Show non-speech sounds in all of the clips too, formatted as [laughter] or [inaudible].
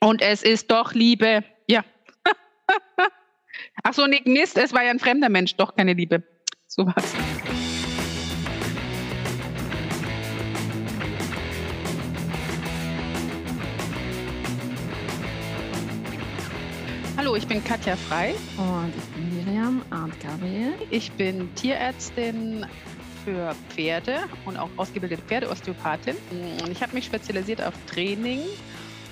Und es ist doch Liebe. Ja. Ach so, Nick Mist, es war ja ein fremder Mensch, doch keine Liebe. So was. Hallo, ich bin Katja Frei. Und ich bin Miriam Arndt Gabriel. Ich bin Tierärztin für Pferde und auch ausgebildete Pferdeosteopathin. Ich habe mich spezialisiert auf Training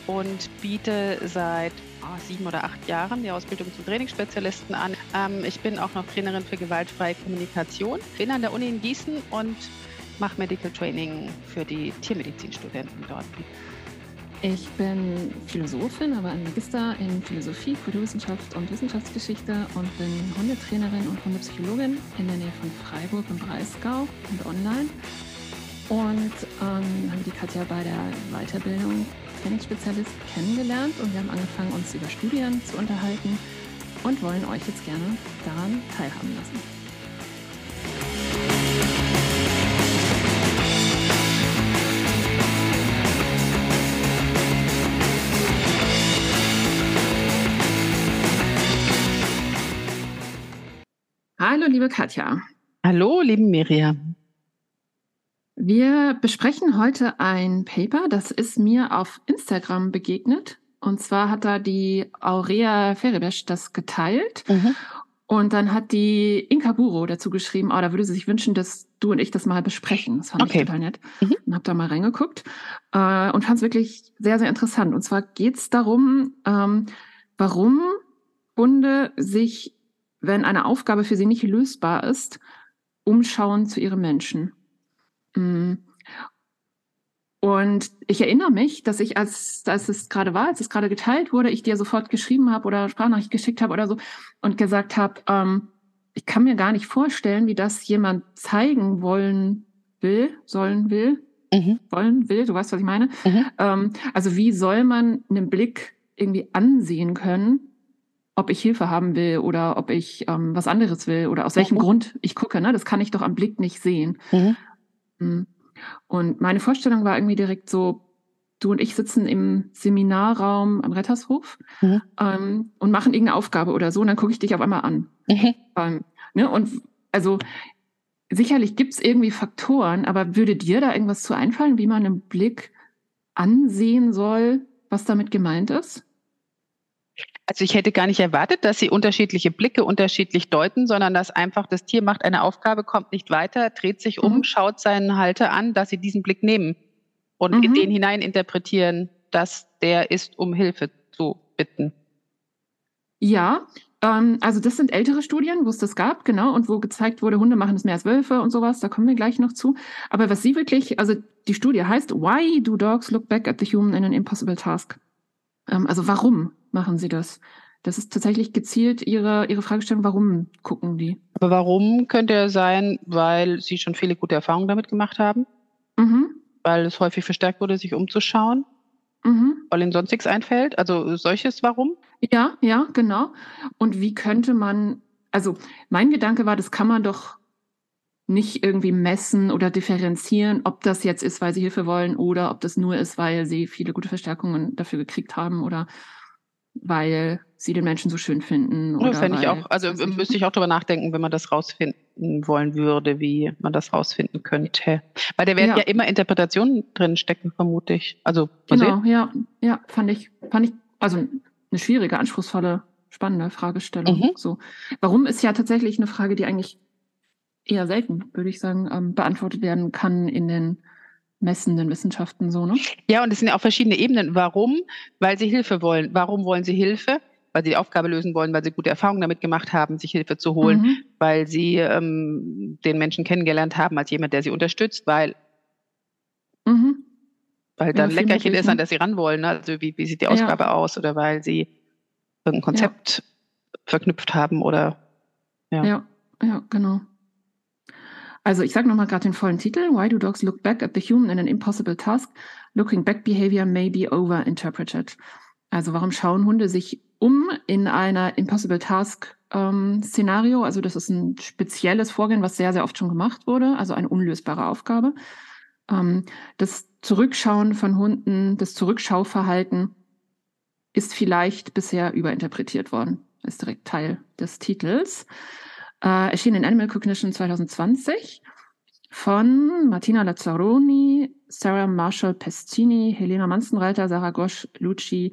und biete seit oh, sieben oder acht Jahren die Ausbildung zum Trainingsspezialisten an. Ähm, ich bin auch noch Trainerin für gewaltfreie Kommunikation, bin an der Uni in Gießen und mache Medical Training für die Tiermedizinstudenten dort. Ich bin Philosophin, aber ein Magister in Philosophie, Kulturwissenschaft und Wissenschaftsgeschichte und bin Hundetrainerin und Hundepsychologin in der Nähe von Freiburg im Breisgau und online. Und ähm, haben die Katja bei der Weiterbildung Trainingsspezialist kennengelernt und wir haben angefangen, uns über Studien zu unterhalten und wollen euch jetzt gerne daran teilhaben lassen. Hallo, liebe Katja. Hallo, lieben Miriam. Wir besprechen heute ein Paper, das ist mir auf Instagram begegnet. Und zwar hat da die Aurea Ferebesch das geteilt. Mhm. Und dann hat die Inka Buro dazu geschrieben, oh, da würde sie sich wünschen, dass du und ich das mal besprechen. Das fand okay. ich total nett. Mhm. Und habe da mal reingeguckt äh, und fand es wirklich sehr, sehr interessant. Und zwar geht es darum, ähm, warum Hunde sich wenn eine Aufgabe für sie nicht lösbar ist, umschauen zu ihren Menschen. Mm. Und ich erinnere mich, dass ich, als, als es gerade war, als es gerade geteilt wurde, ich dir sofort geschrieben habe oder Sprachnachricht geschickt habe oder so und gesagt habe, ähm, ich kann mir gar nicht vorstellen, wie das jemand zeigen wollen will, sollen will, mhm. wollen will, du weißt, was ich meine. Mhm. Ähm, also wie soll man einen Blick irgendwie ansehen können, ob ich Hilfe haben will oder ob ich ähm, was anderes will oder aus welchem mhm. Grund ich gucke. Ne? Das kann ich doch am Blick nicht sehen. Mhm. Hm. Und meine Vorstellung war irgendwie direkt so, du und ich sitzen im Seminarraum am Rettershof mhm. ähm, und machen irgendeine Aufgabe oder so und dann gucke ich dich auf einmal an. Mhm. Ähm, ne? Und also sicherlich gibt es irgendwie Faktoren, aber würde dir da irgendwas zu einfallen, wie man einen Blick ansehen soll, was damit gemeint ist? Also ich hätte gar nicht erwartet, dass sie unterschiedliche Blicke unterschiedlich deuten, sondern dass einfach das Tier macht eine Aufgabe, kommt nicht weiter, dreht sich um, mhm. schaut seinen Halter an, dass sie diesen Blick nehmen und mhm. in den hinein interpretieren, dass der ist, um Hilfe zu bitten. Ja, ähm, also das sind ältere Studien, wo es das gab, genau, und wo gezeigt wurde, Hunde machen es mehr als Wölfe und sowas, da kommen wir gleich noch zu. Aber was sie wirklich, also die Studie heißt, Why do dogs look back at the human in an impossible task? Ähm, also warum machen sie das? Das ist tatsächlich gezielt ihre, ihre Fragestellung, warum gucken die? Aber warum könnte er sein, weil sie schon viele gute Erfahrungen damit gemacht haben? Mhm. Weil es häufig verstärkt wurde, sich umzuschauen? Mhm. Weil ihnen sonst nichts einfällt? Also solches Warum? Ja, ja, genau. Und wie könnte man, also mein Gedanke war, das kann man doch nicht irgendwie messen oder differenzieren, ob das jetzt ist, weil sie Hilfe wollen oder ob das nur ist, weil sie viele gute Verstärkungen dafür gekriegt haben oder weil sie den Menschen so schön finden. Oder fände ich auch, also müsste ich auch darüber nachdenken, wenn man das rausfinden wollen würde, wie man das rausfinden könnte. Weil da werden ja, ja immer Interpretationen drin stecken, vermute ich. Also genau, ja, ja, fand ich, fand ich, also eine schwierige, anspruchsvolle, spannende Fragestellung. Mhm. So, warum ist ja tatsächlich eine Frage, die eigentlich eher selten, würde ich sagen, ähm, beantwortet werden kann in den messenden Wissenschaften so, ne? Ja, und es sind ja auch verschiedene Ebenen. Warum? Weil sie Hilfe wollen. Warum wollen sie Hilfe? Weil sie die Aufgabe lösen wollen, weil sie gute Erfahrungen damit gemacht haben, sich Hilfe zu holen, mhm. weil sie ähm, den Menschen kennengelernt haben als jemand, der sie unterstützt, weil mhm. weil da ein Leckerchen ist, an das sie ran wollen. Ne? Also wie, wie sieht die Ausgabe ja. aus? Oder weil sie irgendein Konzept ja. verknüpft haben oder ja. Ja, ja, genau. Also ich sage nochmal gerade den vollen Titel. Why do dogs look back at the human in an impossible task? Looking back behavior may be overinterpreted. Also warum schauen Hunde sich um in einer impossible task ähm, Szenario? Also das ist ein spezielles Vorgehen, was sehr, sehr oft schon gemacht wurde. Also eine unlösbare Aufgabe. Ähm, das Zurückschauen von Hunden, das Zurückschauverhalten ist vielleicht bisher überinterpretiert worden. Ist direkt Teil des Titels. Äh, erschien in Animal Cognition 2020 von Martina Lazzaroni, Sarah Marshall Pestini, Helena Manstenreiter, Sarah Gosch, Luci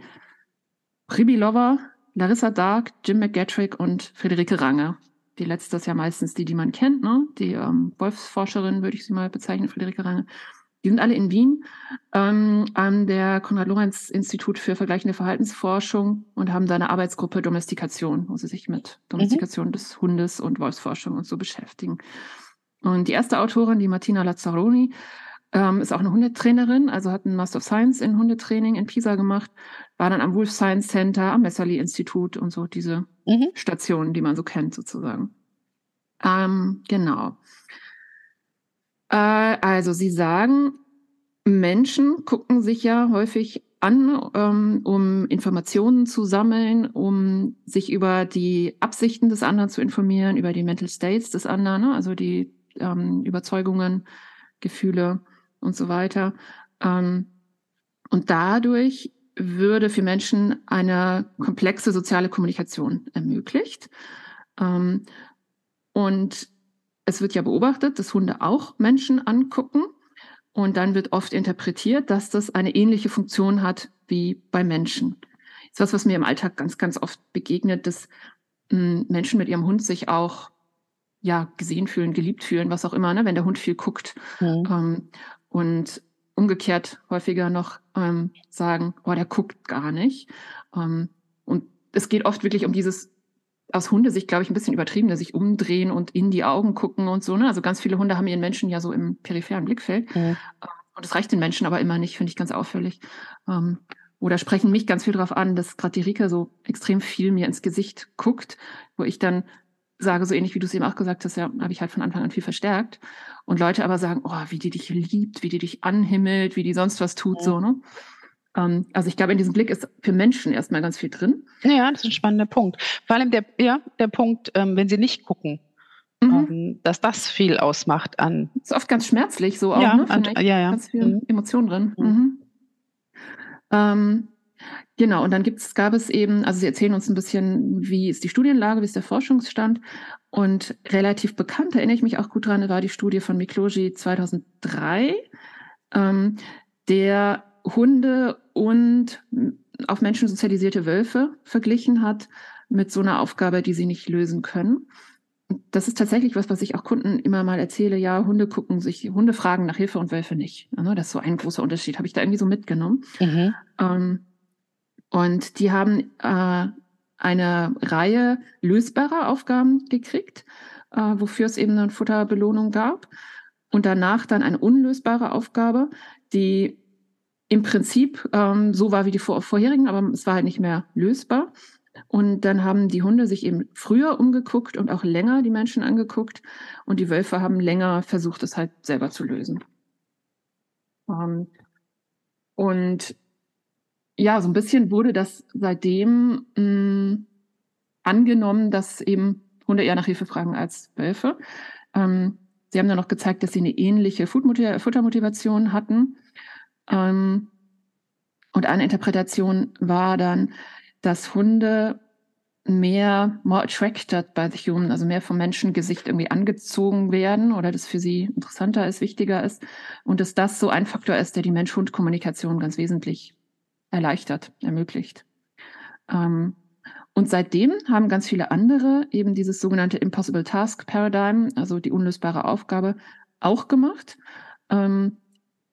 Pribilova, Larissa Dark, Jim McGattrick und Friederike Range. Die letzte ist ja meistens die, die man kennt, ne? Die ähm, Wolfsforscherin, würde ich sie mal bezeichnen, Friederike Range. Die sind alle in Wien ähm, an der Konrad-Lorenz-Institut für vergleichende Verhaltensforschung und haben da eine Arbeitsgruppe Domestikation, wo sie sich mit Domestikation mhm. des Hundes und Wolfsforschung und so beschäftigen. Und die erste Autorin, die Martina Lazzaroni, ähm, ist auch eine Hundetrainerin, also hat einen Master of Science in Hundetraining in Pisa gemacht, war dann am Wolf Science Center, am Messerli-Institut und so diese mhm. Stationen, die man so kennt sozusagen. Ähm, genau. Äh, also Sie sagen, Menschen gucken sich ja häufig an, ähm, um Informationen zu sammeln, um sich über die Absichten des anderen zu informieren, über die Mental States des anderen, ne? also die ähm, Überzeugungen, Gefühle und so weiter. Ähm, und dadurch würde für Menschen eine komplexe soziale Kommunikation ermöglicht. Ähm, und es wird ja beobachtet, dass Hunde auch Menschen angucken. Und dann wird oft interpretiert, dass das eine ähnliche Funktion hat wie bei Menschen. Das ist was, was mir im Alltag ganz, ganz oft begegnet, dass hm, Menschen mit ihrem Hund sich auch ja gesehen fühlen, geliebt fühlen, was auch immer, ne, wenn der Hund viel guckt. Mhm. Ähm, und umgekehrt häufiger noch ähm, sagen, boah, der guckt gar nicht. Ähm, und es geht oft wirklich um dieses aus Hundesicht, glaube ich, ein bisschen übertrieben, dass sich umdrehen und in die Augen gucken und so. Ne? Also ganz viele Hunde haben ihren Menschen ja so im peripheren Blickfeld. Mhm. Und das reicht den Menschen aber immer nicht, finde ich ganz auffällig. Ähm, oder sprechen mich ganz viel darauf an, dass gerade die Rika so extrem viel mir ins Gesicht guckt, wo ich dann sage, so ähnlich wie du es eben auch gesagt hast, ja, habe ich halt von Anfang an viel verstärkt. Und Leute aber sagen, oh, wie die dich liebt, wie die dich anhimmelt, wie die sonst was tut, mhm. so, ne? Ähm, also ich glaube, in diesem Blick ist für Menschen erstmal ganz viel drin. Ja, das ist ein spannender Punkt. Vor allem der, ja, der Punkt, ähm, wenn sie nicht gucken, mhm. ähm, dass das viel ausmacht an. Ist oft ganz schmerzlich so auch, ja, ne? An, ja, ja. Ganz viel mhm. Emotionen drin. Mhm. mhm. Ähm, genau, und dann gibt's, gab es eben, also Sie erzählen uns ein bisschen, wie ist die Studienlage, wie ist der Forschungsstand. Und relativ bekannt, erinnere ich mich auch gut dran, war die Studie von Mikloji 2003, ähm, der Hunde und auf Menschen sozialisierte Wölfe verglichen hat mit so einer Aufgabe, die sie nicht lösen können. Das ist tatsächlich was, was ich auch Kunden immer mal erzähle. Ja, Hunde gucken sich, Hunde fragen nach Hilfe und Wölfe nicht. Das ist so ein großer Unterschied. Habe ich da irgendwie so mitgenommen. Mhm. Ähm, und die haben äh, eine Reihe lösbarer Aufgaben gekriegt, äh, wofür es eben eine Futterbelohnung gab. Und danach dann eine unlösbare Aufgabe, die im Prinzip ähm, so war wie die vor vorherigen, aber es war halt nicht mehr lösbar. Und dann haben die Hunde sich eben früher umgeguckt und auch länger die Menschen angeguckt. Und die Wölfe haben länger versucht, es halt selber zu lösen. Ähm, und ja, so ein bisschen wurde das seitdem mh, mm, angenommen, dass eben Hunde eher nach Hilfe fragen als Wölfe. Ähm, sie haben dann noch gezeigt, dass sie eine ähnliche Futtermotivation hatten. Ähm, und eine Interpretation war dann, dass Hunde mehr more attracted by the human, also mehr vom Menschengesicht irgendwie angezogen werden oder das für sie interessanter ist, wichtiger ist und dass das so ein Faktor ist, der die Mensch-Hund-Kommunikation ganz wesentlich erleichtert, ermöglicht. Ähm, und seitdem haben ganz viele andere eben dieses sogenannte Impossible Task Paradigm, also die unlösbare Aufgabe, auch gemacht. Ähm,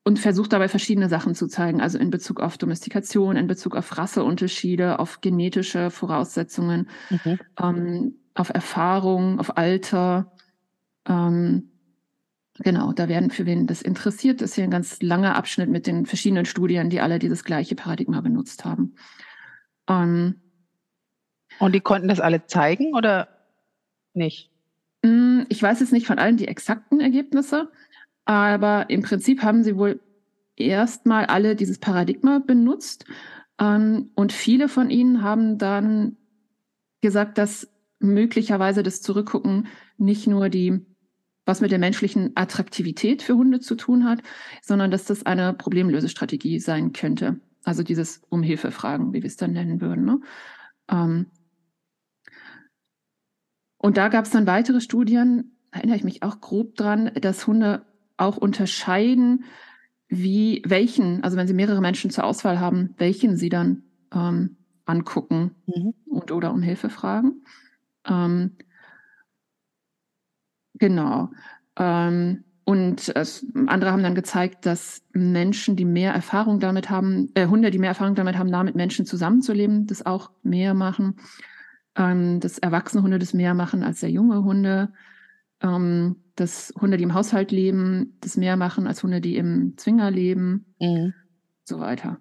und versucht dabei verschiedene Sachen zu zeigen, also in Bezug auf Domestikation, in Bezug auf Rasseunterschiede, auf genetische Voraussetzungen, mhm. ähm, auf Erfahrung, auf Alter. Ähm, genau, da werden für wen das interessiert, ist hier ein ganz langer Abschnitt mit den verschiedenen Studien, die alle dieses gleiche Paradigma benutzt haben. Ähm, Und die konnten das alle zeigen oder nicht? Hm, ich weiß jetzt nicht von allen die exakten Ergebnisse. Aber im Prinzip haben sie wohl erstmal alle dieses Paradigma benutzt. Ähm, und viele von ihnen haben dann gesagt, dass möglicherweise das Zurückgucken nicht nur die was mit der menschlichen Attraktivität für Hunde zu tun hat, sondern dass das eine Problemlösestrategie sein könnte. Also dieses um Hilfe fragen, wie wir es dann nennen würden. Ne? Ähm und da gab es dann weitere Studien, erinnere ich mich auch grob dran, dass Hunde auch unterscheiden, wie welchen, also wenn sie mehrere Menschen zur Auswahl haben, welchen sie dann ähm, angucken mhm. und oder um Hilfe fragen. Ähm, genau. Ähm, und es, andere haben dann gezeigt, dass Menschen, die mehr Erfahrung damit haben, äh, Hunde, die mehr Erfahrung damit haben, da mit Menschen zusammenzuleben, das auch mehr machen. Ähm, dass erwachsene Hunde das mehr machen als sehr junge Hunde. Ähm, dass Hunde, die im Haushalt leben, das mehr machen als Hunde, die im Zwinger leben. Mhm. So weiter.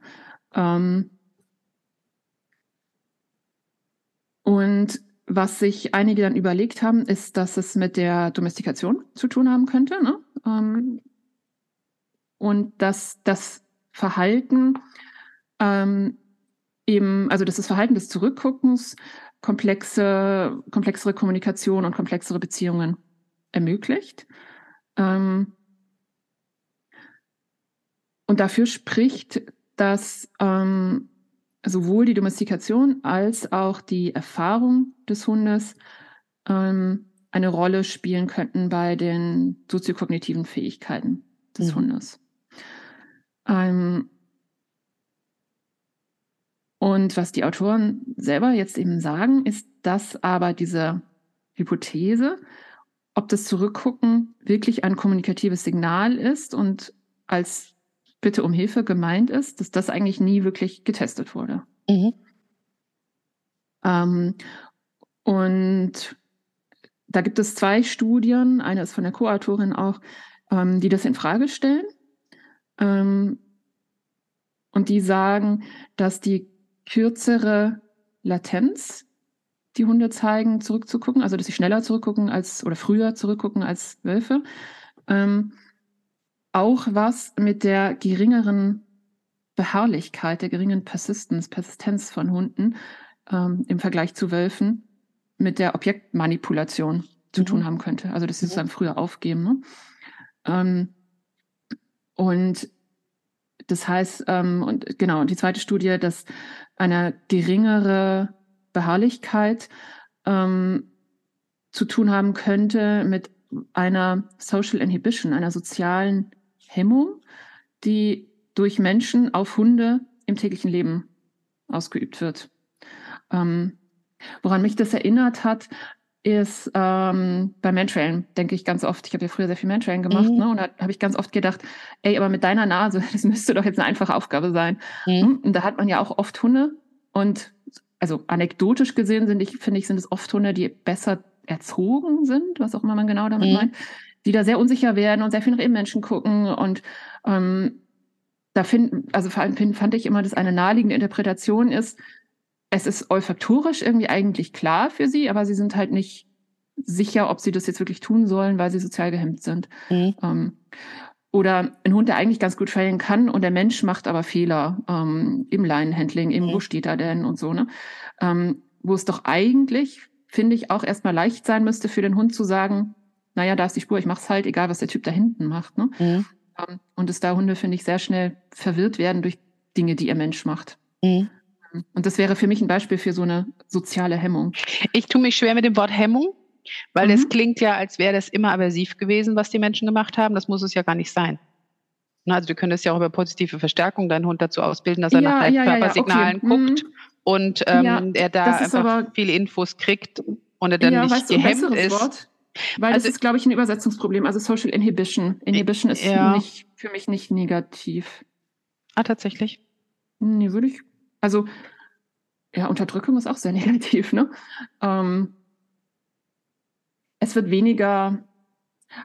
Ähm, und was sich einige dann überlegt haben, ist, dass es mit der Domestikation zu tun haben könnte. Ne? Ähm, und dass das Verhalten ähm, eben, also dass das Verhalten des Zurückguckens komplexe, komplexere Kommunikation und komplexere Beziehungen ermöglicht. Ähm, und dafür spricht, dass ähm, sowohl die Domestikation als auch die Erfahrung des Hundes ähm, eine Rolle spielen könnten bei den soziokognitiven Fähigkeiten des mhm. Hundes. Ähm, und was die Autoren selber jetzt eben sagen, ist, dass aber diese Hypothese, ob das Zurückgucken wirklich ein kommunikatives Signal ist und als Bitte um Hilfe gemeint ist, dass das eigentlich nie wirklich getestet wurde. Mhm. Ähm, und da gibt es zwei Studien, eine ist von der Co-Autorin auch, ähm, die das in Frage stellen. Ähm, und die sagen, dass die kürzere Latenz, die Hunde zeigen, zurückzugucken, also dass sie schneller zurückgucken als oder früher zurückgucken als Wölfe, ähm, auch was mit der geringeren Beharrlichkeit, der geringen Persistence, Persistenz von Hunden ähm, im Vergleich zu Wölfen mit der Objektmanipulation zu mhm. tun haben könnte. Also dass sie es dann früher aufgeben. Ne? Ähm, und das heißt, ähm, und genau, und die zweite Studie, dass eine geringere Beharrlichkeit ähm, zu tun haben könnte mit einer Social Inhibition, einer sozialen Hemmung, die durch Menschen auf Hunde im täglichen Leben ausgeübt wird. Ähm, woran mich das erinnert hat, ist ähm, beim Mantrailen, denke ich ganz oft, ich habe ja früher sehr viel Mantrailen gemacht, mhm. ne, und da habe ich ganz oft gedacht, ey, aber mit deiner Nase, [laughs] das müsste doch jetzt eine einfache Aufgabe sein. Mhm. Hm? Und da hat man ja auch oft Hunde und also anekdotisch gesehen sind ich, finde ich, sind es oft Hunde, die besser erzogen sind, was auch immer man genau damit mhm. meint, die da sehr unsicher werden und sehr viel nach ihren Menschen gucken. Und ähm, da finden, also vor allem fand ich immer, dass eine naheliegende Interpretation ist, es ist olfaktorisch irgendwie eigentlich klar für sie, aber sie sind halt nicht sicher, ob sie das jetzt wirklich tun sollen, weil sie sozial gehemmt sind. Mhm. Ähm, oder ein Hund, der eigentlich ganz gut trainen kann und der Mensch macht aber Fehler ähm, im Leinenhandling, im mhm. wo steht er denn und so, ne? Ähm, wo es doch eigentlich, finde ich, auch erstmal leicht sein müsste für den Hund zu sagen, naja, da ist die Spur, ich mach's halt, egal was der Typ da hinten macht. Ne? Mhm. Ähm, und dass da Hunde, finde ich, sehr schnell verwirrt werden durch Dinge, die ihr Mensch macht. Mhm. Und das wäre für mich ein Beispiel für so eine soziale Hemmung. Ich tue mich schwer mit dem Wort Hemmung, weil mhm. klingt ja, als wäre das immer aversiv gewesen, was die Menschen gemacht haben. Das muss es ja gar nicht sein. Also du könntest ja auch über positive Verstärkung deinen Hund dazu ausbilden, dass er ja, nach ja, Körpersignalen ja, okay. guckt mhm. und ähm, er da einfach viele Infos kriegt und er dann nicht weißt gehemmt ist. Wort? Weil also, das ist, glaube ich, ein Übersetzungsproblem. Also Social Inhibition. Inhibition ist ja. für, mich, für mich nicht negativ. Ah, tatsächlich? Nee, würde ich. Also, ja, Unterdrückung ist auch sehr [laughs] negativ, ne? Ähm, es wird weniger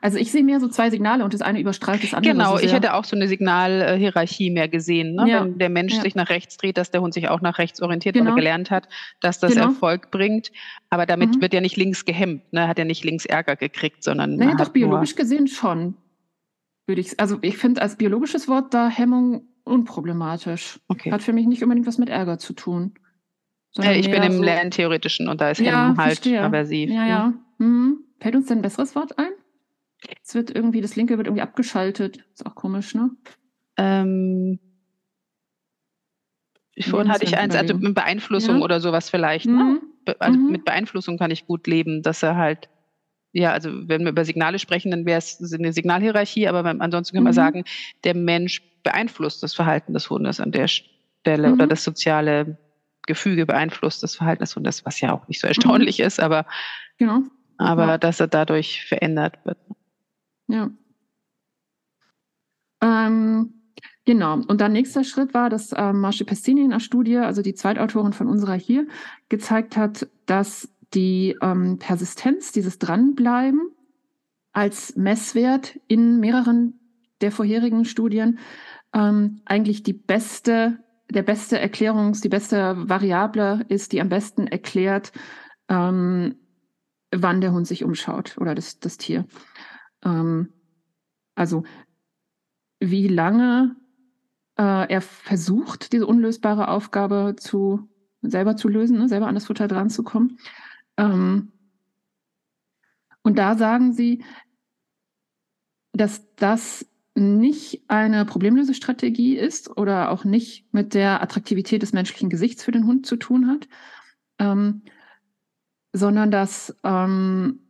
also ich sehe mehr so zwei Signale und das eine überstrahlt das andere. Genau, so ich hätte auch so eine Signalhierarchie mehr gesehen. Ne? Ja. Wenn der Mensch ja. sich nach rechts dreht, dass der Hund sich auch nach rechts orientiert genau. oder gelernt hat, dass das genau. Erfolg bringt. Aber damit mhm. wird ja nicht links gehemmt, ne? hat er nicht links Ärger gekriegt, sondern. Naja, doch biologisch gesehen schon. Würde ich, also ich finde als biologisches Wort da Hemmung unproblematisch. Okay. Hat für mich nicht unbedingt was mit Ärger zu tun. Ja, ich bin im so, Lerntheoretischen und da ist ja, Hemmen halt verstehe. aversiv. Ja, ja. Mhm. Fällt uns denn ein besseres Wort ein? Es wird irgendwie, das linke wird irgendwie abgeschaltet. Ist auch komisch, ne? Ähm, vorhin hatte ich eins, also mit Beeinflussung ja. oder sowas vielleicht. Ne? Mhm. Ne? Also mhm. mit Beeinflussung kann ich gut leben, dass er halt, ja, also wenn wir über Signale sprechen, dann wäre es eine Signalhierarchie, aber ansonsten kann man mhm. sagen, der Mensch beeinflusst das Verhalten des Hundes an der Stelle oder mhm. das soziale Gefüge beeinflusst das Verhalten des Hundes, was ja auch nicht so erstaunlich mhm. ist, aber, genau. Aber ja. dass er dadurch verändert wird. Ja. Ähm, genau. Und dann nächster Schritt war, dass äh, Marsha Pestini in der Studie, also die Zweitautorin von unserer hier, gezeigt hat, dass die ähm, Persistenz, dieses Dranbleiben als Messwert in mehreren der vorherigen Studien ähm, eigentlich die beste der beste Erklärungs-, die beste Variable ist, die am besten erklärt, ähm, wann der Hund sich umschaut oder das, das Tier. Ähm, also wie lange äh, er versucht, diese unlösbare Aufgabe zu selber zu lösen, ne, selber an das Futter dran zu kommen. Ähm, und da sagen sie, dass das nicht eine Problemlösestrategie ist oder auch nicht mit der Attraktivität des menschlichen Gesichts für den Hund zu tun hat, ähm, sondern dass ähm,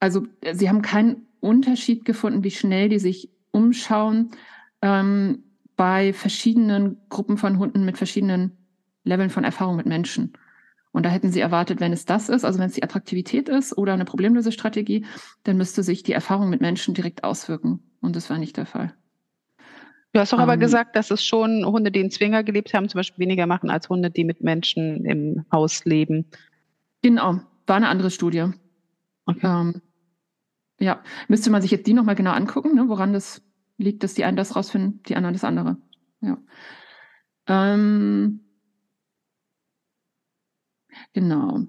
also sie haben keinen Unterschied gefunden, wie schnell die sich umschauen ähm, bei verschiedenen Gruppen von Hunden mit verschiedenen Leveln von Erfahrung mit Menschen. Und da hätten Sie erwartet, wenn es das ist, also wenn es die Attraktivität ist oder eine Problemlösestrategie, dann müsste sich die Erfahrung mit Menschen direkt auswirken. Und das war nicht der Fall. Du hast doch ähm, aber gesagt, dass es schon Hunde, die in Zwinger gelebt haben, zum Beispiel weniger machen als Hunde, die mit Menschen im Haus leben. Genau, war eine andere Studie. Okay. Ähm, ja, müsste man sich jetzt die nochmal genau angucken, ne, woran das liegt, dass die einen das rausfinden, die anderen das andere. Ja. Ähm, Genau.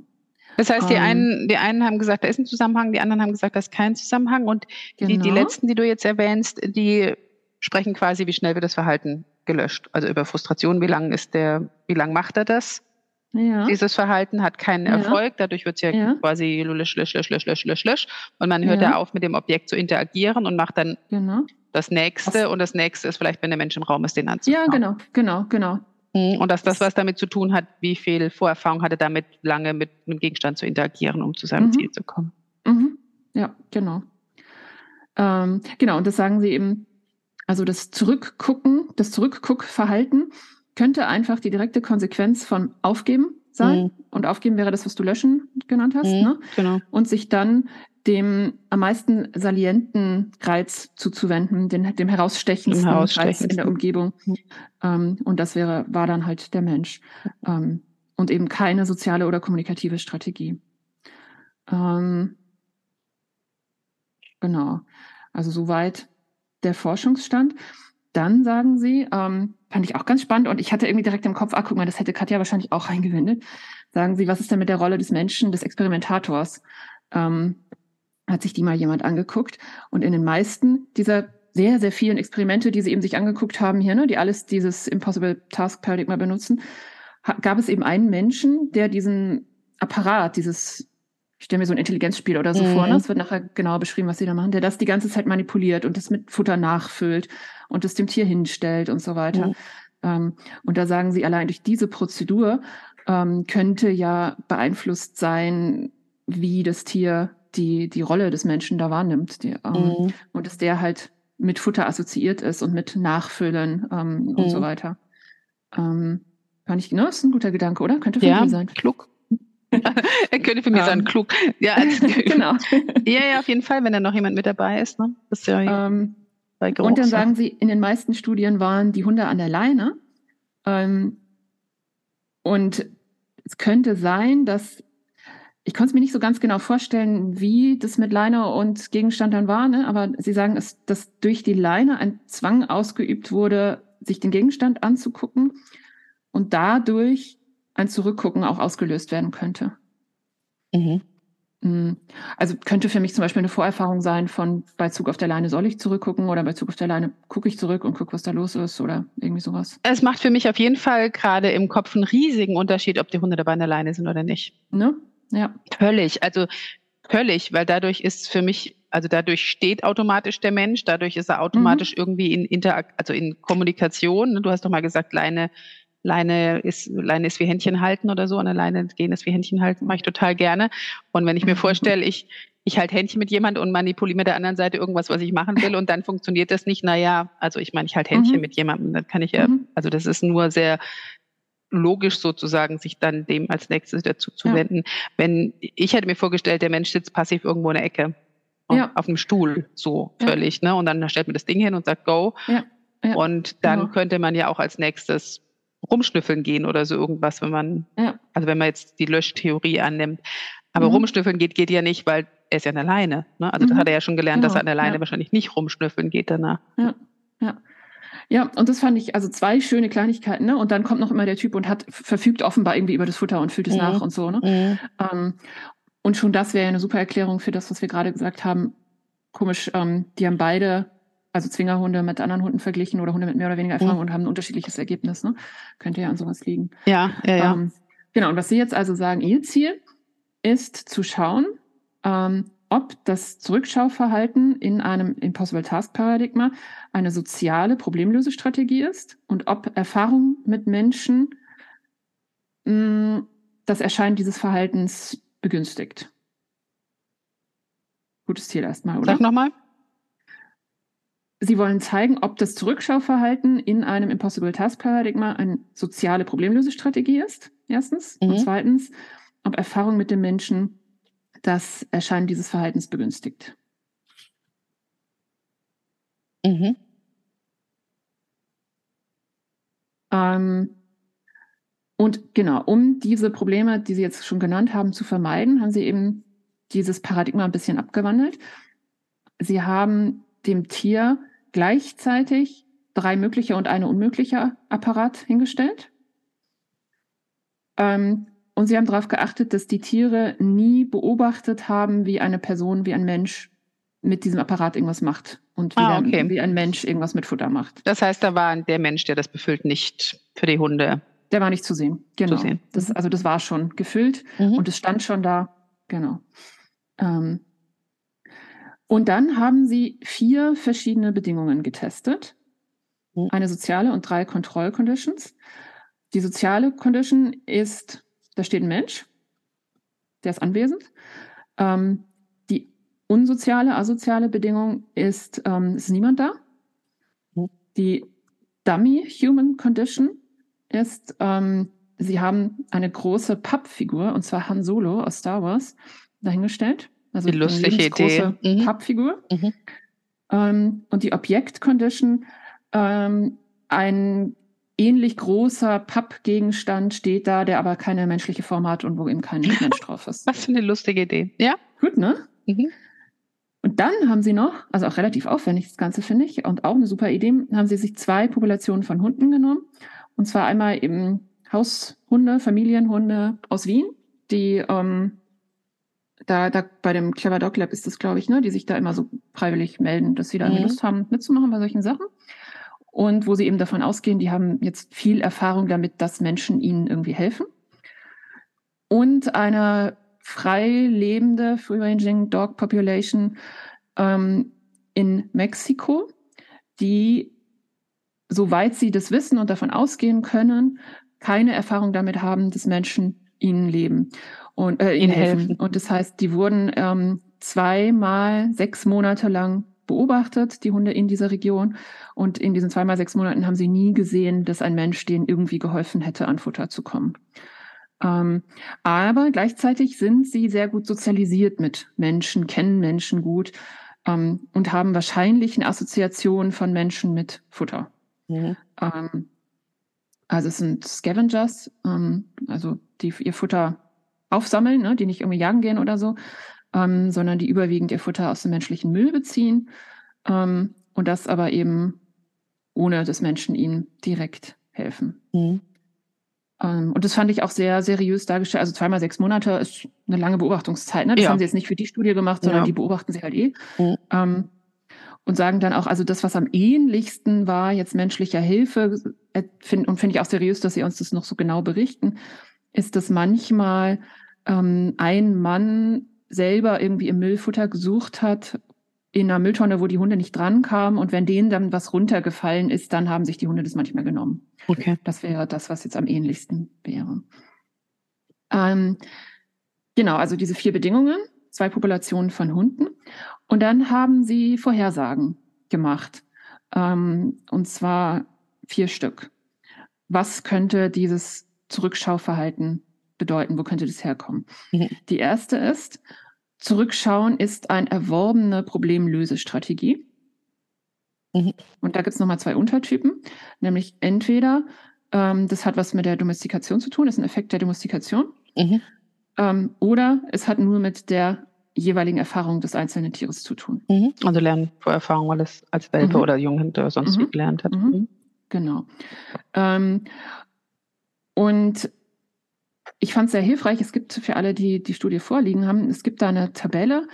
Das heißt, die, ähm. einen, die einen haben gesagt, da ist ein Zusammenhang, die anderen haben gesagt, da ist kein Zusammenhang. Und genau. die, die genau. letzten, die du jetzt erwähnst, die sprechen quasi, wie schnell wird das Verhalten gelöscht. Also über Frustration, wie lange ist der, wie lange macht er das? Ja. Dieses Verhalten hat keinen ja. Erfolg, dadurch wird es ja, ja, quasi lösch, lösch, lösch, lösch, lösch, lösch, lösch. Und man hört ja. auf, mit dem Objekt zu interagieren und macht dann genau. das nächste. Und das nächste ist vielleicht, wenn der Mensch im Raum ist, den anzuschauen. Ja, genau, genau, genau. Mhm. Und dass das was damit zu tun hat, wie viel Vorerfahrung hatte damit, lange mit einem Gegenstand zu interagieren, um zu seinem mhm. Ziel zu kommen. Mhm. Ja, genau. Ähm, genau, und das sagen Sie eben, also das Zurückgucken, das Zurückguckverhalten könnte einfach die direkte Konsequenz von Aufgeben sein. Mhm. Und Aufgeben wäre das, was du löschen genannt hast. Mhm, ne? Genau. Und sich dann dem am meisten salienten Reiz zuzuwenden, den, dem herausstechendsten. Reiz in der Umgebung. Mhm. Ähm, und das wäre, war dann halt der Mensch. Ähm, und eben keine soziale oder kommunikative Strategie. Ähm, genau. Also soweit der Forschungsstand. Dann sagen sie, ähm, fand ich auch ganz spannend und ich hatte irgendwie direkt im Kopf, ah, guck mal, das hätte Katja wahrscheinlich auch reingewendet. Sagen sie, was ist denn mit der Rolle des Menschen, des Experimentators? Ähm, hat sich die mal jemand angeguckt. Und in den meisten dieser sehr, sehr vielen Experimente, die sie eben sich angeguckt haben hier, ne, die alles dieses Impossible Task Paradigma benutzen, gab es eben einen Menschen, der diesen Apparat, dieses, ich stelle mir so ein Intelligenzspiel oder so mhm. vor, ne? es wird nachher genauer beschrieben, was sie da machen, der das die ganze Zeit manipuliert und das mit Futter nachfüllt und es dem Tier hinstellt und so weiter. Mhm. Ähm, und da sagen sie, allein durch diese Prozedur ähm, könnte ja beeinflusst sein, wie das Tier die, die Rolle des Menschen da wahrnimmt. Die, ähm, mhm. Und dass der halt mit Futter assoziiert ist und mit Nachfüllen ähm, mhm. und so mhm. weiter. Ähm, kann ich, ne, ist ein guter Gedanke, oder? Könnte für ja, sein. Klug. [laughs] er könnte für mich sein, ähm. klug. Ja, also, [laughs] [laughs] genau. ja, ja, auf jeden Fall, wenn da noch jemand mit dabei ist. Ne? Das ist ja ähm, bei und dann sagen sie, in den meisten Studien waren die Hunde an der Leine. Ähm, und es könnte sein, dass ich konnte es mir nicht so ganz genau vorstellen, wie das mit Leine und Gegenstand dann war, ne? aber Sie sagen, es, dass durch die Leine ein Zwang ausgeübt wurde, sich den Gegenstand anzugucken und dadurch ein Zurückgucken auch ausgelöst werden könnte. Mhm. Mm. Also könnte für mich zum Beispiel eine Vorerfahrung sein von bei Zug auf der Leine soll ich zurückgucken oder bei Zug auf der Leine gucke ich zurück und gucke, was da los ist oder irgendwie sowas. Es macht für mich auf jeden Fall gerade im Kopf einen riesigen Unterschied, ob die Hunde dabei an der Leine sind oder nicht. Ne? Ja. Völlig. Also Völlig, weil dadurch ist für mich, also dadurch steht automatisch der Mensch, dadurch ist er automatisch mhm. irgendwie in Interakt, also in Kommunikation. Du hast doch mal gesagt, Leine, Leine ist, Leine ist wie Händchen halten oder so, an der Leine gehen ist wie Händchen halten, mache ich total gerne. Und wenn ich mir vorstelle, ich, ich halte Händchen mit jemand und manipuliere mit der anderen Seite irgendwas, was ich machen will und dann funktioniert das nicht, naja, also ich meine, ich halte Händchen mhm. mit jemandem, dann kann ich ja, mhm. also das ist nur sehr logisch sozusagen, sich dann dem als nächstes dazu zu ja. wenden. Wenn, ich hätte mir vorgestellt, der Mensch sitzt passiv irgendwo in der Ecke. Ja. Auf einem Stuhl, so völlig, ne? Und dann stellt man das Ding hin und sagt Go. Ja. Und dann genau. könnte man ja auch als nächstes rumschnüffeln gehen oder so irgendwas, wenn man, also wenn man jetzt die Löschtheorie annimmt. Aber mhm. rumschnüffeln geht, geht ja nicht, weil er ist ja alleine. Ne? Also mhm. das hat er ja schon gelernt, genau. dass er an der Leine wahrscheinlich nicht rumschnüffeln geht danach. Ja, ja. Ja, und das fand ich, also zwei schöne Kleinigkeiten, ne? Und dann kommt noch immer der Typ und hat, verfügt offenbar irgendwie über das Futter und fühlt es mhm. nach und so, ne? Mhm. Ähm, und schon das wäre ja eine super Erklärung für das, was wir gerade gesagt haben. Komisch, ähm, die haben beide, also Zwingerhunde mit anderen Hunden verglichen oder Hunde mit mehr oder weniger Erfahrung mhm. und haben ein unterschiedliches Ergebnis, ne? Könnte ja an sowas liegen. Ja, ja, ja. Ähm, genau, und was Sie jetzt also sagen, Ihr Ziel ist zu schauen, ähm, ob das Zurückschauverhalten in einem Impossible Task Paradigma eine soziale Problemlösestrategie ist und ob Erfahrung mit Menschen mh, mm, das Erscheinen dieses Verhaltens begünstigt. Gutes Ziel erstmal, oder? Sag nochmal. Sie wollen zeigen, ob das Zurückschauverhalten in einem Impossible Task Paradigma eine soziale Problemlösestrategie ist, erstens. Mhm. Und zweitens, ob Erfahrung mit dem Menschen das Erscheinen dieses Verhaltens begünstigt. Mhm. Ähm, und genau, um diese Probleme, die Sie jetzt schon genannt haben, zu vermeiden, haben Sie eben dieses Paradigma ein bisschen abgewandelt. Sie haben dem Tier gleichzeitig drei mögliche und eine unmögliche Apparat hingestellt. Ähm, und sie haben darauf geachtet, dass die Tiere nie beobachtet haben, wie eine Person, wie ein Mensch mit diesem Apparat irgendwas macht und wie, ah, okay. der, wie ein Mensch irgendwas mit Futter macht. Das heißt, da war der Mensch, der das befüllt, nicht für die Hunde. Der war nicht zu sehen. Genau. Zu sehen. Das, also das war schon gefüllt mhm. und es stand schon da. Genau. Ähm, und dann haben sie vier verschiedene Bedingungen getestet. Mhm. Eine soziale und drei Kontrollconditions. Die soziale Condition ist da steht ein Mensch, der ist anwesend. Ähm, die unsoziale, asoziale Bedingung ist, ähm, ist niemand da. Mhm. Die Dummy Human Condition ist, ähm, sie haben eine große Pappfigur, und zwar Han Solo aus Star Wars, dahingestellt. Also die lustige große mhm. Pappfigur. Mhm. Ähm, und die Objekt Condition, ähm, ein ähnlich großer Pappgegenstand steht da, der aber keine menschliche Form hat und wo eben kein [laughs] Mensch drauf ist. Was für eine lustige Idee. Ja. Gut, ne? Mhm. Und dann haben sie noch, also auch relativ aufwendig das Ganze finde ich und auch eine super Idee, haben sie sich zwei Populationen von Hunden genommen. Und zwar einmal eben Haushunde, Familienhunde aus Wien, die ähm, da, da bei dem Clever Dog Lab ist das, glaube ich, ne, die sich da immer so freiwillig melden, dass sie da mhm. Lust haben, mitzumachen bei solchen Sachen und wo sie eben davon ausgehen, die haben jetzt viel Erfahrung damit, dass Menschen ihnen irgendwie helfen. Und eine frei lebende Free-Ranging Dog Population ähm, in Mexiko, die, soweit sie das wissen und davon ausgehen können, keine Erfahrung damit haben, dass Menschen ihnen leben und äh, ihnen helfen. Und das heißt, die wurden ähm, zweimal sechs Monate lang beobachtet, die Hunde in dieser Region. Und in diesen zweimal sechs Monaten haben sie nie gesehen, dass ein Mensch denen irgendwie geholfen hätte, an Futter zu kommen. Ähm, aber gleichzeitig sind sie sehr gut sozialisiert mit Menschen, kennen Menschen gut ähm, und haben wahrscheinlich eine Assoziation von Menschen mit Futter. Mhm. Ähm, also es sind Scavengers, ähm, also die ihr Futter aufsammeln, ne, die nicht irgendwie jagen gehen oder so, ähm, sondern die überwiegend ihr Futter aus dem menschlichen Müll beziehen ähm, und das aber eben ohne dass Menschen ihnen direkt helfen. Mhm. Ähm, und das fand ich auch sehr seriös dargestellt. Also zweimal sechs Monate ist eine lange Beobachtungszeit. Ne? Das ja. haben sie jetzt nicht für die Studie gemacht, sondern ja. die beobachten sie halt eh. Mhm. Ähm, und sagen dann auch, also das, was am ähnlichsten war, jetzt menschlicher Hilfe, äh, find, und finde ich auch seriös, dass sie uns das noch so genau berichten, ist, dass manchmal ähm, ein Mann selber irgendwie im Müllfutter gesucht hat, in einer Mülltonne, wo die Hunde nicht drankamen. Und wenn denen dann was runtergefallen ist, dann haben sich die Hunde das manchmal genommen. Okay. Das wäre das, was jetzt am ähnlichsten wäre. Ähm, genau, also diese vier Bedingungen, zwei Populationen von Hunden. Und dann haben sie Vorhersagen gemacht. Ähm, und zwar vier Stück. Was könnte dieses Zurückschauverhalten bedeuten? Wo könnte das herkommen? Mhm. Die erste ist, Zurückschauen ist eine erworbene Problemlösestrategie. Mhm. Und da gibt es nochmal zwei Untertypen, nämlich entweder ähm, das hat was mit der Domestikation zu tun, das ist ein Effekt der Domestikation, mhm. ähm, oder es hat nur mit der jeweiligen Erfahrung des einzelnen Tieres zu tun. Mhm. Also lernen vor Erfahrung, weil es als Welpe mhm. oder Junghund oder sonst wie mhm. gelernt hat. Genau. Ähm, und ich fand es sehr hilfreich. Es gibt für alle, die die Studie vorliegen haben, es gibt da eine Tabelle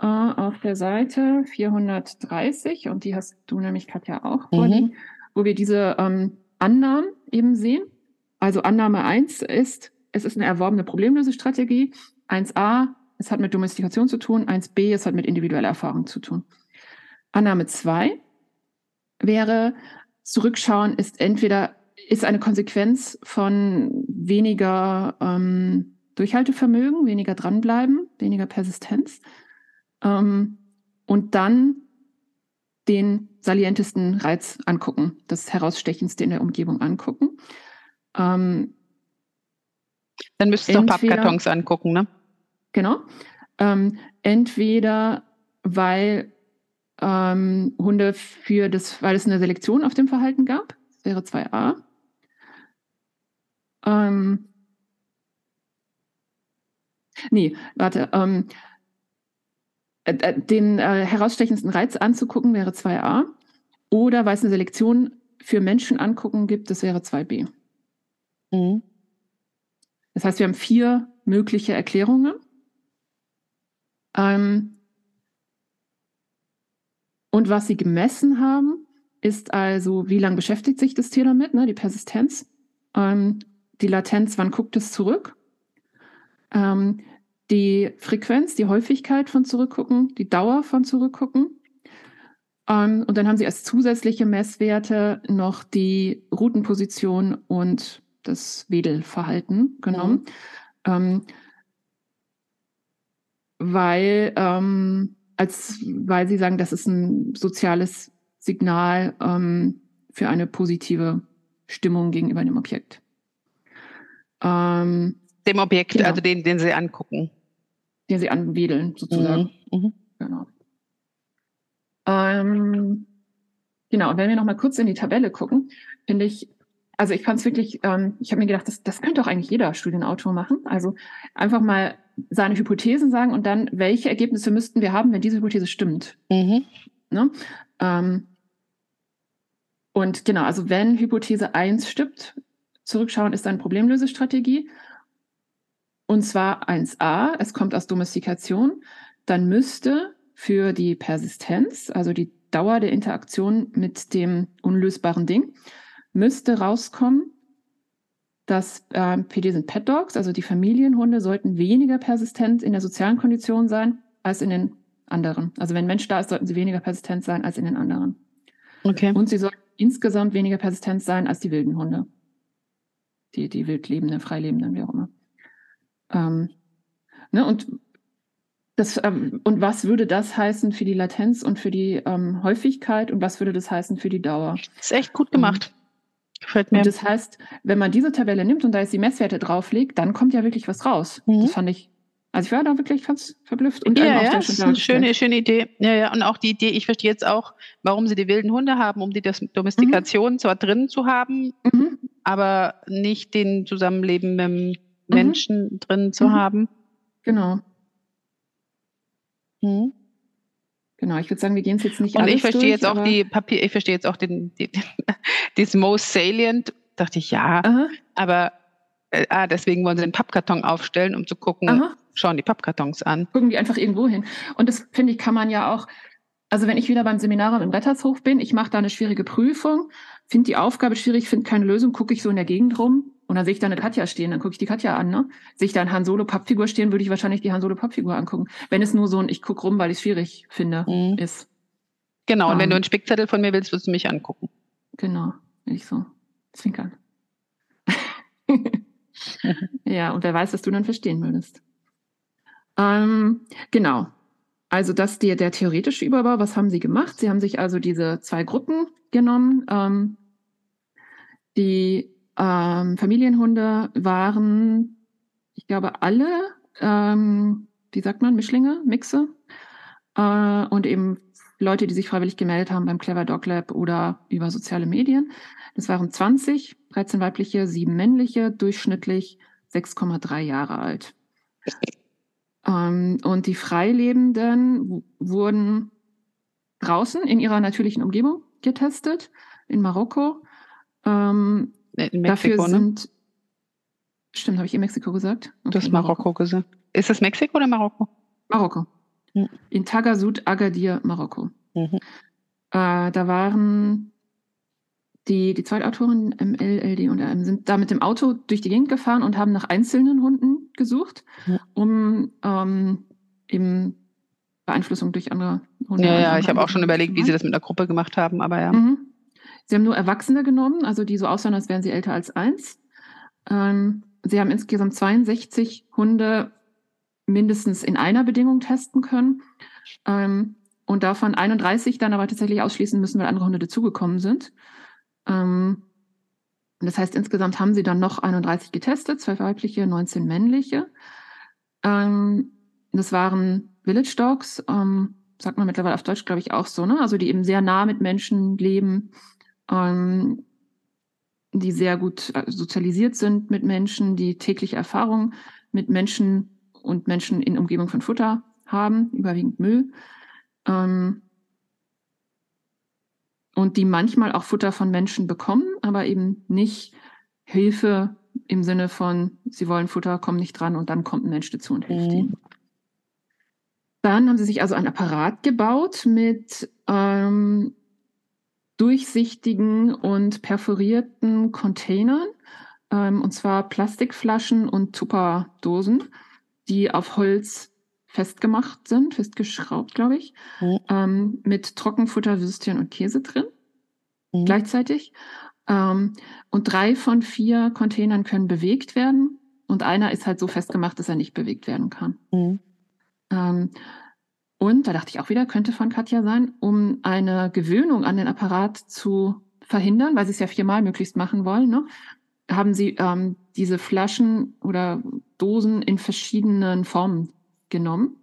äh, auf der Seite 430 und die hast du nämlich, Katja, auch mhm. vorliegen, wo wir diese ähm, Annahmen eben sehen. Also Annahme 1 ist, es ist eine erworbene Problemlösestrategie. 1a, es hat mit Domestikation zu tun. 1b, es hat mit individueller Erfahrung zu tun. Annahme 2 wäre, Zurückschauen ist entweder ist eine Konsequenz von weniger ähm, Durchhaltevermögen, weniger dranbleiben, weniger Persistenz ähm, und dann den salientesten Reiz angucken, das herausstechendste in der Umgebung angucken. Ähm, dann müsstest du Pappkartons angucken, ne? Genau. Ähm, entweder weil ähm, Hunde für das, weil es eine Selektion auf dem Verhalten gab, das wäre 2a, ähm, nee, warte. Ähm, äh, äh, den äh, herausstechendsten Reiz anzugucken wäre 2a. Oder weil es eine Selektion für Menschen angucken gibt, das wäre 2b. Mhm. Das heißt, wir haben vier mögliche Erklärungen. Ähm, und was sie gemessen haben, ist also, wie lange beschäftigt sich das Tier damit, ne, die Persistenz. Ähm, die Latenz, wann guckt es zurück, ähm, die Frequenz, die Häufigkeit von Zurückgucken, die Dauer von Zurückgucken. Ähm, und dann haben sie als zusätzliche Messwerte noch die Routenposition und das Wedelverhalten genommen. Mhm. Ähm, weil, ähm, als, weil sie sagen, das ist ein soziales Signal ähm, für eine positive Stimmung gegenüber dem Objekt. Ähm, Dem Objekt, genau. also den, den Sie angucken. Den Sie anwedeln, sozusagen. Mhm. Mhm. Genau. Ähm, genau, und wenn wir nochmal kurz in die Tabelle gucken, finde ich, also ich fand es wirklich, ähm, ich habe mir gedacht, das, das könnte auch eigentlich jeder Studienautor machen. Also einfach mal seine Hypothesen sagen und dann, welche Ergebnisse müssten wir haben, wenn diese Hypothese stimmt. Mhm. Ne? Ähm, und genau, also wenn Hypothese 1 stimmt, Zurückschauen ist eine Problemlösestrategie. Und zwar 1a, es kommt aus Domestikation. Dann müsste für die Persistenz, also die Dauer der Interaktion mit dem unlösbaren Ding, müsste rauskommen, dass äh, PD sind Pet Dogs, also die Familienhunde sollten weniger persistent in der sozialen Kondition sein als in den anderen. Also wenn ein Mensch da ist, sollten sie weniger persistent sein als in den anderen. Okay. Und sie sollten insgesamt weniger persistent sein als die wilden Hunde die, die Wildlebenden, Freilebenden, wie auch immer. Ähm, ne, und, das, ähm, und was würde das heißen für die Latenz und für die ähm, Häufigkeit und was würde das heißen für die Dauer? Das ist echt gut gemacht. Gefällt mir. Und das heißt, wenn man diese Tabelle nimmt und da jetzt die Messwerte drauflegt, dann kommt ja wirklich was raus. Mhm. Das fand ich also ich war da wirklich ganz verblüfft. Und ja, ja, das ist eine schöne, schöne Idee. Ja, ja, und auch die Idee, ich verstehe jetzt auch, warum sie die wilden Hunde haben, um die Domestikation mhm. zwar drin zu haben, mhm aber nicht den Zusammenleben mit dem mhm. Menschen mhm. drin zu mhm. haben. Genau. Mhm. Genau, ich würde sagen, wir gehen es jetzt nicht Und ich verstehe durch, jetzt auch die Papier, ich verstehe jetzt auch den, den, [laughs] das Most Salient, dachte ich, ja, Aha. aber äh, ah, deswegen wollen sie den Pappkarton aufstellen, um zu gucken, Aha. schauen die Pappkartons an. Gucken die einfach irgendwo hin. Und das, finde ich, kann man ja auch, also wenn ich wieder beim Seminarraum im Rettershof bin, ich mache da eine schwierige Prüfung finde die Aufgabe schwierig, finde keine Lösung, gucke ich so in der Gegend rum Und dann sehe ich da eine Katja stehen, dann gucke ich die Katja an. Ne? Sehe ich da eine Han Solo Pappfigur stehen, würde ich wahrscheinlich die Han Solo Pappfigur angucken. Wenn es nur so ein Ich gucke rum, weil ich es schwierig finde, mhm. ist. Genau, und um, wenn du ähm. einen Spickzettel von mir willst, wirst du mich angucken. Genau, will ich so zwinkern. [laughs] ja, und wer weiß, was du dann verstehen würdest. Ähm, genau. Also das der, der theoretische Überbau, was haben sie gemacht? Sie haben sich also diese zwei Gruppen genommen. Ähm, die ähm, Familienhunde waren, ich glaube, alle, ähm, wie sagt man, Mischlinge, Mixe. Äh, und eben Leute, die sich freiwillig gemeldet haben beim Clever Dog Lab oder über soziale Medien. Das waren 20, 13 weibliche, 7 männliche, durchschnittlich 6,3 Jahre alt. Ähm, und die Freilebenden wurden draußen in ihrer natürlichen Umgebung getestet, in Marokko. Ähm, in Mexiko, dafür ne? sind, ne? Stimmt, habe ich in Mexiko gesagt? Okay, du hast Marokko, Marokko gesagt. Ist das Mexiko oder Marokko? Marokko. Hm. In Tagasud, Agadir, Marokko. Mhm. Äh, da waren die, die Zweitautoren ML, LD und RM sind da mit dem Auto durch die Gegend gefahren und haben nach einzelnen Hunden gesucht, ja. um ähm, eben Beeinflussung durch andere Hunde. Ja, ja, ich habe auch schon überlegt, wie sie das mit einer Gruppe gemacht haben, aber ja. Mhm. Sie haben nur Erwachsene genommen, also die so aussahen, als wären sie älter als eins. Ähm, sie haben insgesamt 62 Hunde mindestens in einer Bedingung testen können. Ähm, und davon 31 dann aber tatsächlich ausschließen müssen, weil andere Hunde dazugekommen sind. Ähm, das heißt, insgesamt haben sie dann noch 31 getestet, zwei weibliche, 19 männliche. Ähm, das waren Village Dogs, ähm, sagt man mittlerweile auf Deutsch, glaube ich, auch so, ne? Also die eben sehr nah mit Menschen leben, ähm, die sehr gut äh, sozialisiert sind mit Menschen, die tägliche Erfahrung mit Menschen und Menschen in Umgebung von Futter haben, überwiegend Müll. Ähm, und die manchmal auch Futter von Menschen bekommen, aber eben nicht Hilfe im Sinne von, sie wollen Futter, kommen nicht dran und dann kommt ein Mensch dazu und hilft mhm. ihnen. Dann haben sie sich also ein Apparat gebaut mit ähm, durchsichtigen und perforierten Containern, ähm, und zwar Plastikflaschen und Tupperdosen, die auf Holz festgemacht sind, festgeschraubt, glaube ich, mhm. ähm, mit Trockenfutter, Würstchen und Käse drin mhm. gleichzeitig. Ähm, und drei von vier Containern können bewegt werden und einer ist halt so festgemacht, dass er nicht bewegt werden kann. Mhm. Ähm, und da dachte ich auch wieder, könnte von Katja sein, um eine Gewöhnung an den Apparat zu verhindern, weil sie es ja viermal möglichst machen wollen, ne, haben sie ähm, diese Flaschen oder Dosen in verschiedenen Formen genommen.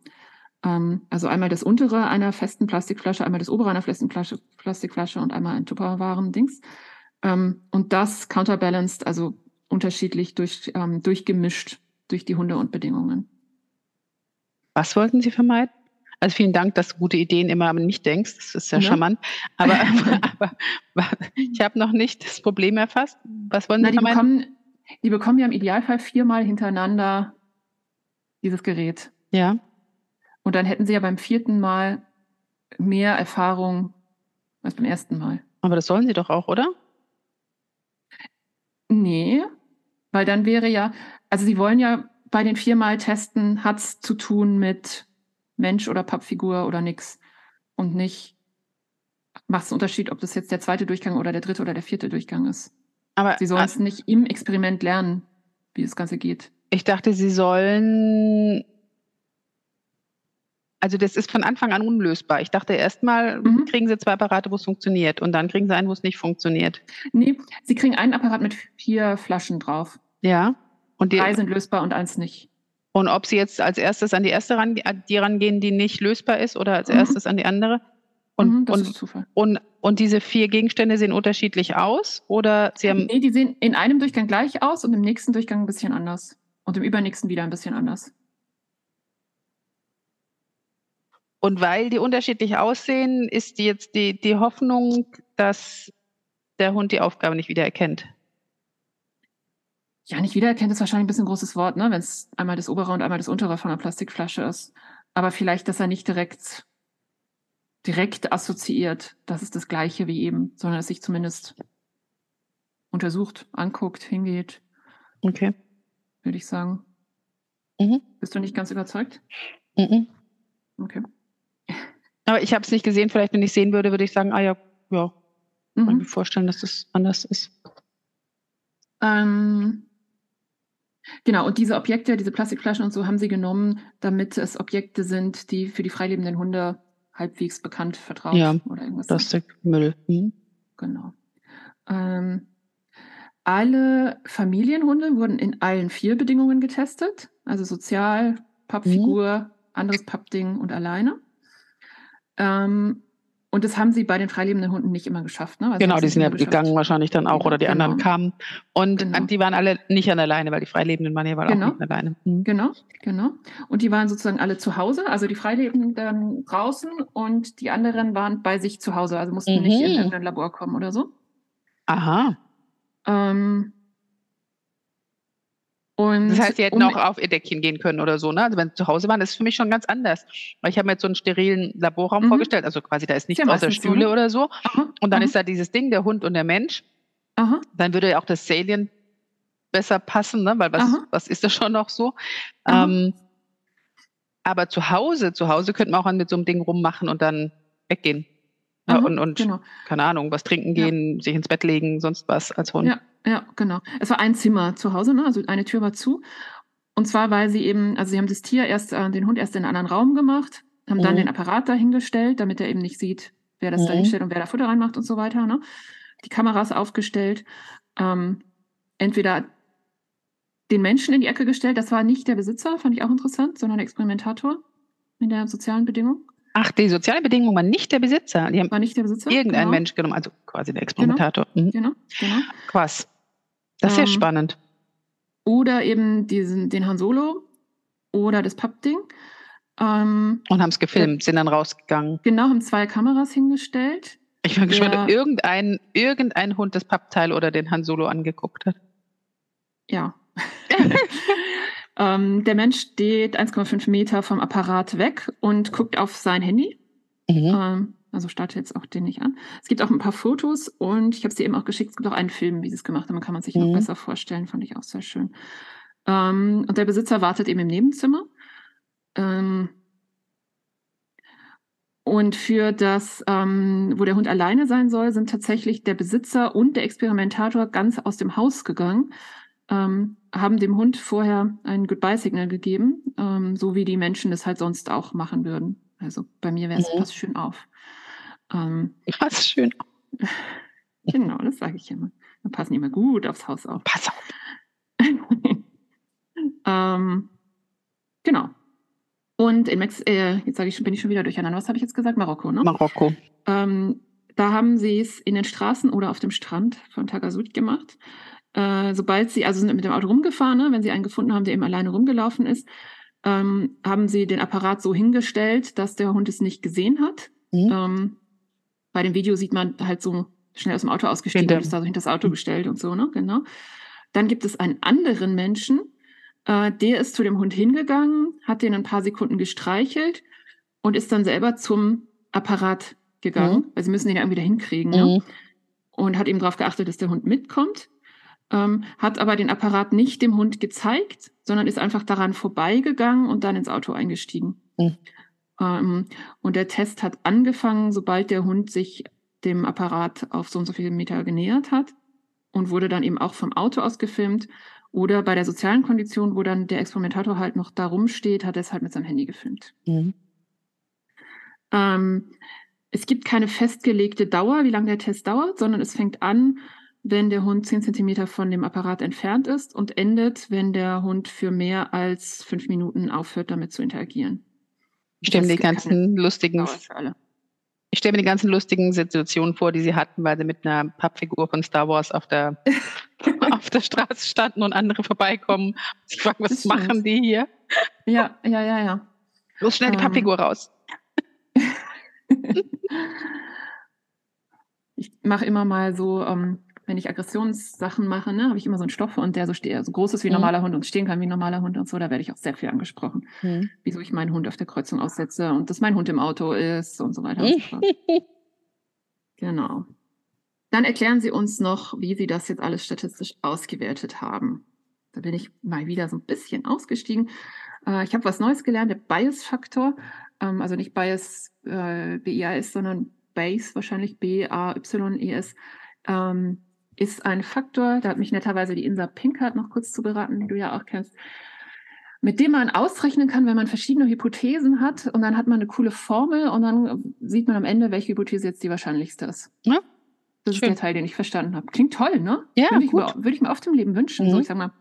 Ähm, also einmal das untere einer festen Plastikflasche, einmal das obere einer festen Plastik Plastikflasche und einmal ein Tupperwaren-Dings. Ähm, und das counterbalanced, also unterschiedlich durch, ähm, durchgemischt durch die Hunde und Bedingungen. Was wollten Sie vermeiden? Also vielen Dank, dass du gute Ideen immer nicht denkst. Das ist sehr ja. charmant. [laughs] Aber, aber, aber ich habe noch nicht das Problem erfasst. Was wollen Sie Na, die vermeiden? Bekommen, die bekommen ja im Idealfall viermal hintereinander dieses Gerät. Ja. Und dann hätten sie ja beim vierten Mal mehr Erfahrung als beim ersten Mal. Aber das sollen sie doch auch, oder? Nee, weil dann wäre ja, also sie wollen ja bei den viermal testen, hat es zu tun mit Mensch oder Pappfigur oder nix. Und nicht, macht es einen Unterschied, ob das jetzt der zweite Durchgang oder der dritte oder der vierte Durchgang ist. Aber sie sollen es nicht im Experiment lernen, wie das Ganze geht. Ich dachte, sie sollen also das ist von Anfang an unlösbar. Ich dachte erstmal mhm. kriegen sie zwei Apparate, wo es funktioniert und dann kriegen sie einen, wo es nicht funktioniert. Nee, sie kriegen einen Apparat mit vier Flaschen drauf. Ja. Und die, Drei sind lösbar und eins nicht. Und ob sie jetzt als erstes an die erste ran, die rangehen, die nicht lösbar ist, oder als mhm. erstes an die andere? Und, mhm, das und, ist Zufall. Und, und diese vier Gegenstände sehen unterschiedlich aus? Oder sie haben. Nee, die sehen in einem Durchgang gleich aus und im nächsten Durchgang ein bisschen anders. Und im übernächsten wieder ein bisschen anders. Und weil die unterschiedlich aussehen, ist die jetzt die, die Hoffnung, dass der Hund die Aufgabe nicht wiedererkennt. Ja, nicht wiedererkennt ist wahrscheinlich ein bisschen ein großes Wort, ne? wenn es einmal das obere und einmal das untere von einer Plastikflasche ist. Aber vielleicht, dass er nicht direkt, direkt assoziiert, das ist das Gleiche wie eben, sondern dass sich zumindest untersucht, anguckt, hingeht. Okay. Würde ich sagen. Mhm. Bist du nicht ganz überzeugt? Mhm. Okay. Aber ich habe es nicht gesehen. Vielleicht, wenn ich sehen würde, würde ich sagen, ah ja, ja. Mhm. Kann mir vorstellen, dass das anders ist. Ähm, genau, und diese Objekte, diese Plastikflaschen und so haben sie genommen, damit es Objekte sind, die für die freilebenden Hunde halbwegs bekannt, vertraut ja, oder irgendwas. Plastikmüll. Mhm. Genau. Ähm, alle Familienhunde wurden in allen vier Bedingungen getestet, also sozial, Pappfigur, mhm. anderes Pappding und alleine. Ähm, und das haben sie bei den freilebenden Hunden nicht immer geschafft. Ne? Also genau, die sind ja geschafft. gegangen wahrscheinlich dann auch oder die genau. anderen kamen. Und genau. die waren alle nicht an alleine, weil die Freilebenden waren ja genau. auch nicht alleine. Mhm. Genau, genau. Und die waren sozusagen alle zu Hause, also die Freilebenden draußen und die anderen waren bei sich zu Hause, also mussten mhm. nicht in irgendein Labor kommen oder so. Aha. Ähm, und das heißt, sie hätten um, auch auf ihr Deckchen gehen können oder so, ne? Also wenn sie zu Hause waren, das ist für mich schon ganz anders. Weil ich habe mir jetzt so einen sterilen Laborraum mhm. vorgestellt, also quasi da ist nichts ja, außer Stühle so, ne? oder so. Aha, und dann aha. ist da dieses Ding, der Hund und der Mensch. Aha. Dann würde ja auch das Salient besser passen, ne? Weil was, was ist das schon noch so? Ähm, aber zu Hause, zu Hause könnte man auch mit so einem Ding rummachen und dann weggehen. Ja, und und genau. keine Ahnung, was trinken gehen, ja. sich ins Bett legen, sonst was als Hund. Ja, ja, genau. Es war ein Zimmer zu Hause, ne? also eine Tür war zu. Und zwar, weil sie eben, also sie haben das Tier erst, äh, den Hund erst in einen anderen Raum gemacht, haben mhm. dann den Apparat dahingestellt, damit er eben nicht sieht, wer das mhm. dahinstellt und wer da Futter reinmacht und so weiter. Ne? Die Kameras aufgestellt. Ähm, entweder den Menschen in die Ecke gestellt, das war nicht der Besitzer, fand ich auch interessant, sondern der Experimentator in der sozialen Bedingung. Ach, die soziale Bedingung war nicht der Besitzer. Die haben war nicht der Besitzer? Irgendein genau. Mensch genommen, also quasi der Experimentator. Genau, mhm. genau. genau. Krass. Das ist ähm, ja spannend. Oder eben diesen, den Han Solo oder das Pappding. Ähm, Und haben es gefilmt, sind dann rausgegangen. Genau, haben zwei Kameras hingestellt. Ich bin gespannt, ob irgendein, irgendein Hund das Pappteil oder den Han Solo angeguckt hat. Ja. [laughs] ähm, der Mensch steht 1,5 Meter vom Apparat weg und guckt auf sein Handy. Mhm. Ähm, also starte jetzt auch den nicht an. Es gibt auch ein paar Fotos und ich habe es dir eben auch geschickt. Es gibt auch einen Film, wie sie es gemacht haben. Kann man sich mhm. noch besser vorstellen. Fand ich auch sehr schön. Ähm, und der Besitzer wartet eben im Nebenzimmer. Ähm, und für das, ähm, wo der Hund alleine sein soll, sind tatsächlich der Besitzer und der Experimentator ganz aus dem Haus gegangen, ähm, haben dem Hund vorher ein Goodbye-Signal gegeben, ähm, so wie die Menschen das halt sonst auch machen würden. Also bei mir wäre es, mhm. pass schön auf. Ähm, pass schön auf. [laughs] genau, das sage ich immer. Wir passen immer gut aufs Haus auf. Pass auf. [laughs] ähm, genau. Und in Mex äh, jetzt sage ich, bin ich schon wieder durcheinander. Was habe ich jetzt gesagt? Marokko, ne? Marokko. Ähm, da haben sie es in den Straßen oder auf dem Strand von Tagasud gemacht. Äh, sobald sie, also sind mit dem Auto rumgefahren, ne, wenn sie einen gefunden haben, der eben alleine rumgelaufen ist, ähm, haben sie den Apparat so hingestellt, dass der Hund es nicht gesehen hat. Mhm. Ähm, bei dem Video sieht man halt so schnell aus dem Auto ausgestiegen und ist da so hinter das Auto gestellt und so, ne? Genau. Dann gibt es einen anderen Menschen, äh, der ist zu dem Hund hingegangen, hat den ein paar Sekunden gestreichelt und ist dann selber zum Apparat gegangen, mhm. weil sie müssen den ja irgendwie da hinkriegen, ne? mhm. ne? Und hat eben darauf geachtet, dass der Hund mitkommt ähm, hat aber den Apparat nicht dem Hund gezeigt, sondern ist einfach daran vorbeigegangen und dann ins Auto eingestiegen. Mhm. Ähm, und der Test hat angefangen, sobald der Hund sich dem Apparat auf so und so viele Meter genähert hat und wurde dann eben auch vom Auto aus gefilmt. Oder bei der sozialen Kondition, wo dann der Experimentator halt noch da rumsteht, hat er es halt mit seinem Handy gefilmt. Mhm. Ähm, es gibt keine festgelegte Dauer, wie lange der Test dauert, sondern es fängt an, wenn der Hund 10 cm von dem Apparat entfernt ist und endet, wenn der Hund für mehr als fünf Minuten aufhört, damit zu interagieren. Ich stelle mir die ganzen lustigen. Ich stelle mir die ganzen lustigen Situationen vor, die sie hatten, weil sie mit einer Pappfigur von Star Wars auf der, [laughs] auf der Straße standen und andere vorbeikommen. Ich frage, was machen die hier? Ja, ja, ja, ja. Los schnell die ähm. Pappfigur raus. [laughs] ich mache immer mal so ähm, wenn ich Aggressionssachen mache, ne, habe ich immer so einen Stoff und der so, steht, so groß ist wie ein mhm. normaler Hund und stehen kann wie ein normaler Hund und so, da werde ich auch sehr viel angesprochen. Mhm. Wieso ich meinen Hund auf der Kreuzung aussetze und dass mein Hund im Auto ist und so weiter und so fort. [laughs] genau. Dann erklären Sie uns noch, wie Sie das jetzt alles statistisch ausgewertet haben. da bin ich mal wieder so ein bisschen ausgestiegen. Äh, ich habe was Neues gelernt, der Bias-Faktor. Ähm, also nicht Bias, äh, B-I-A-S, sondern Base, wahrscheinlich B-A-Y-E-S. Ähm, ist ein Faktor, da hat mich netterweise die Insa Pinkert noch kurz zu beraten, die du ja auch kennst, mit dem man ausrechnen kann, wenn man verschiedene Hypothesen hat und dann hat man eine coole Formel und dann sieht man am Ende, welche Hypothese jetzt die wahrscheinlichste ist. Ja, das schön. ist der Teil, den ich verstanden habe. Klingt toll, ne? Ja, würde ich, mir, würde ich mir oft im Leben wünschen. Mhm. So, ich sag mal,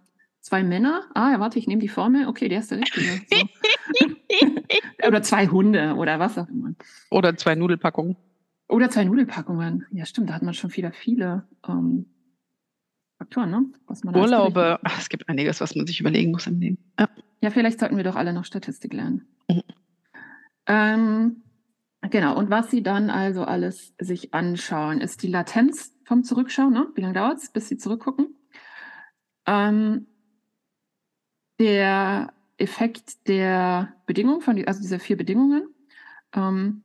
zwei Männer. Ah, ja, warte, ich nehme die Formel. Okay, der ist der Richtige. So. [laughs] [laughs] oder zwei Hunde oder was auch immer. Oder zwei Nudelpackungen. Oder zwei Nudelpackungen. Ja, stimmt, da hat man schon viele, viele ähm, Faktoren, ne? Urlaube, Ach, es gibt einiges, was man sich überlegen muss im Leben. Ja, ja vielleicht sollten wir doch alle noch Statistik lernen. Mhm. Ähm, genau, und was Sie dann also alles sich anschauen, ist die Latenz vom Zurückschauen. Ne? Wie lange dauert es, bis Sie zurückgucken? Ähm, der Effekt der Bedingungen, von, also dieser vier Bedingungen ähm,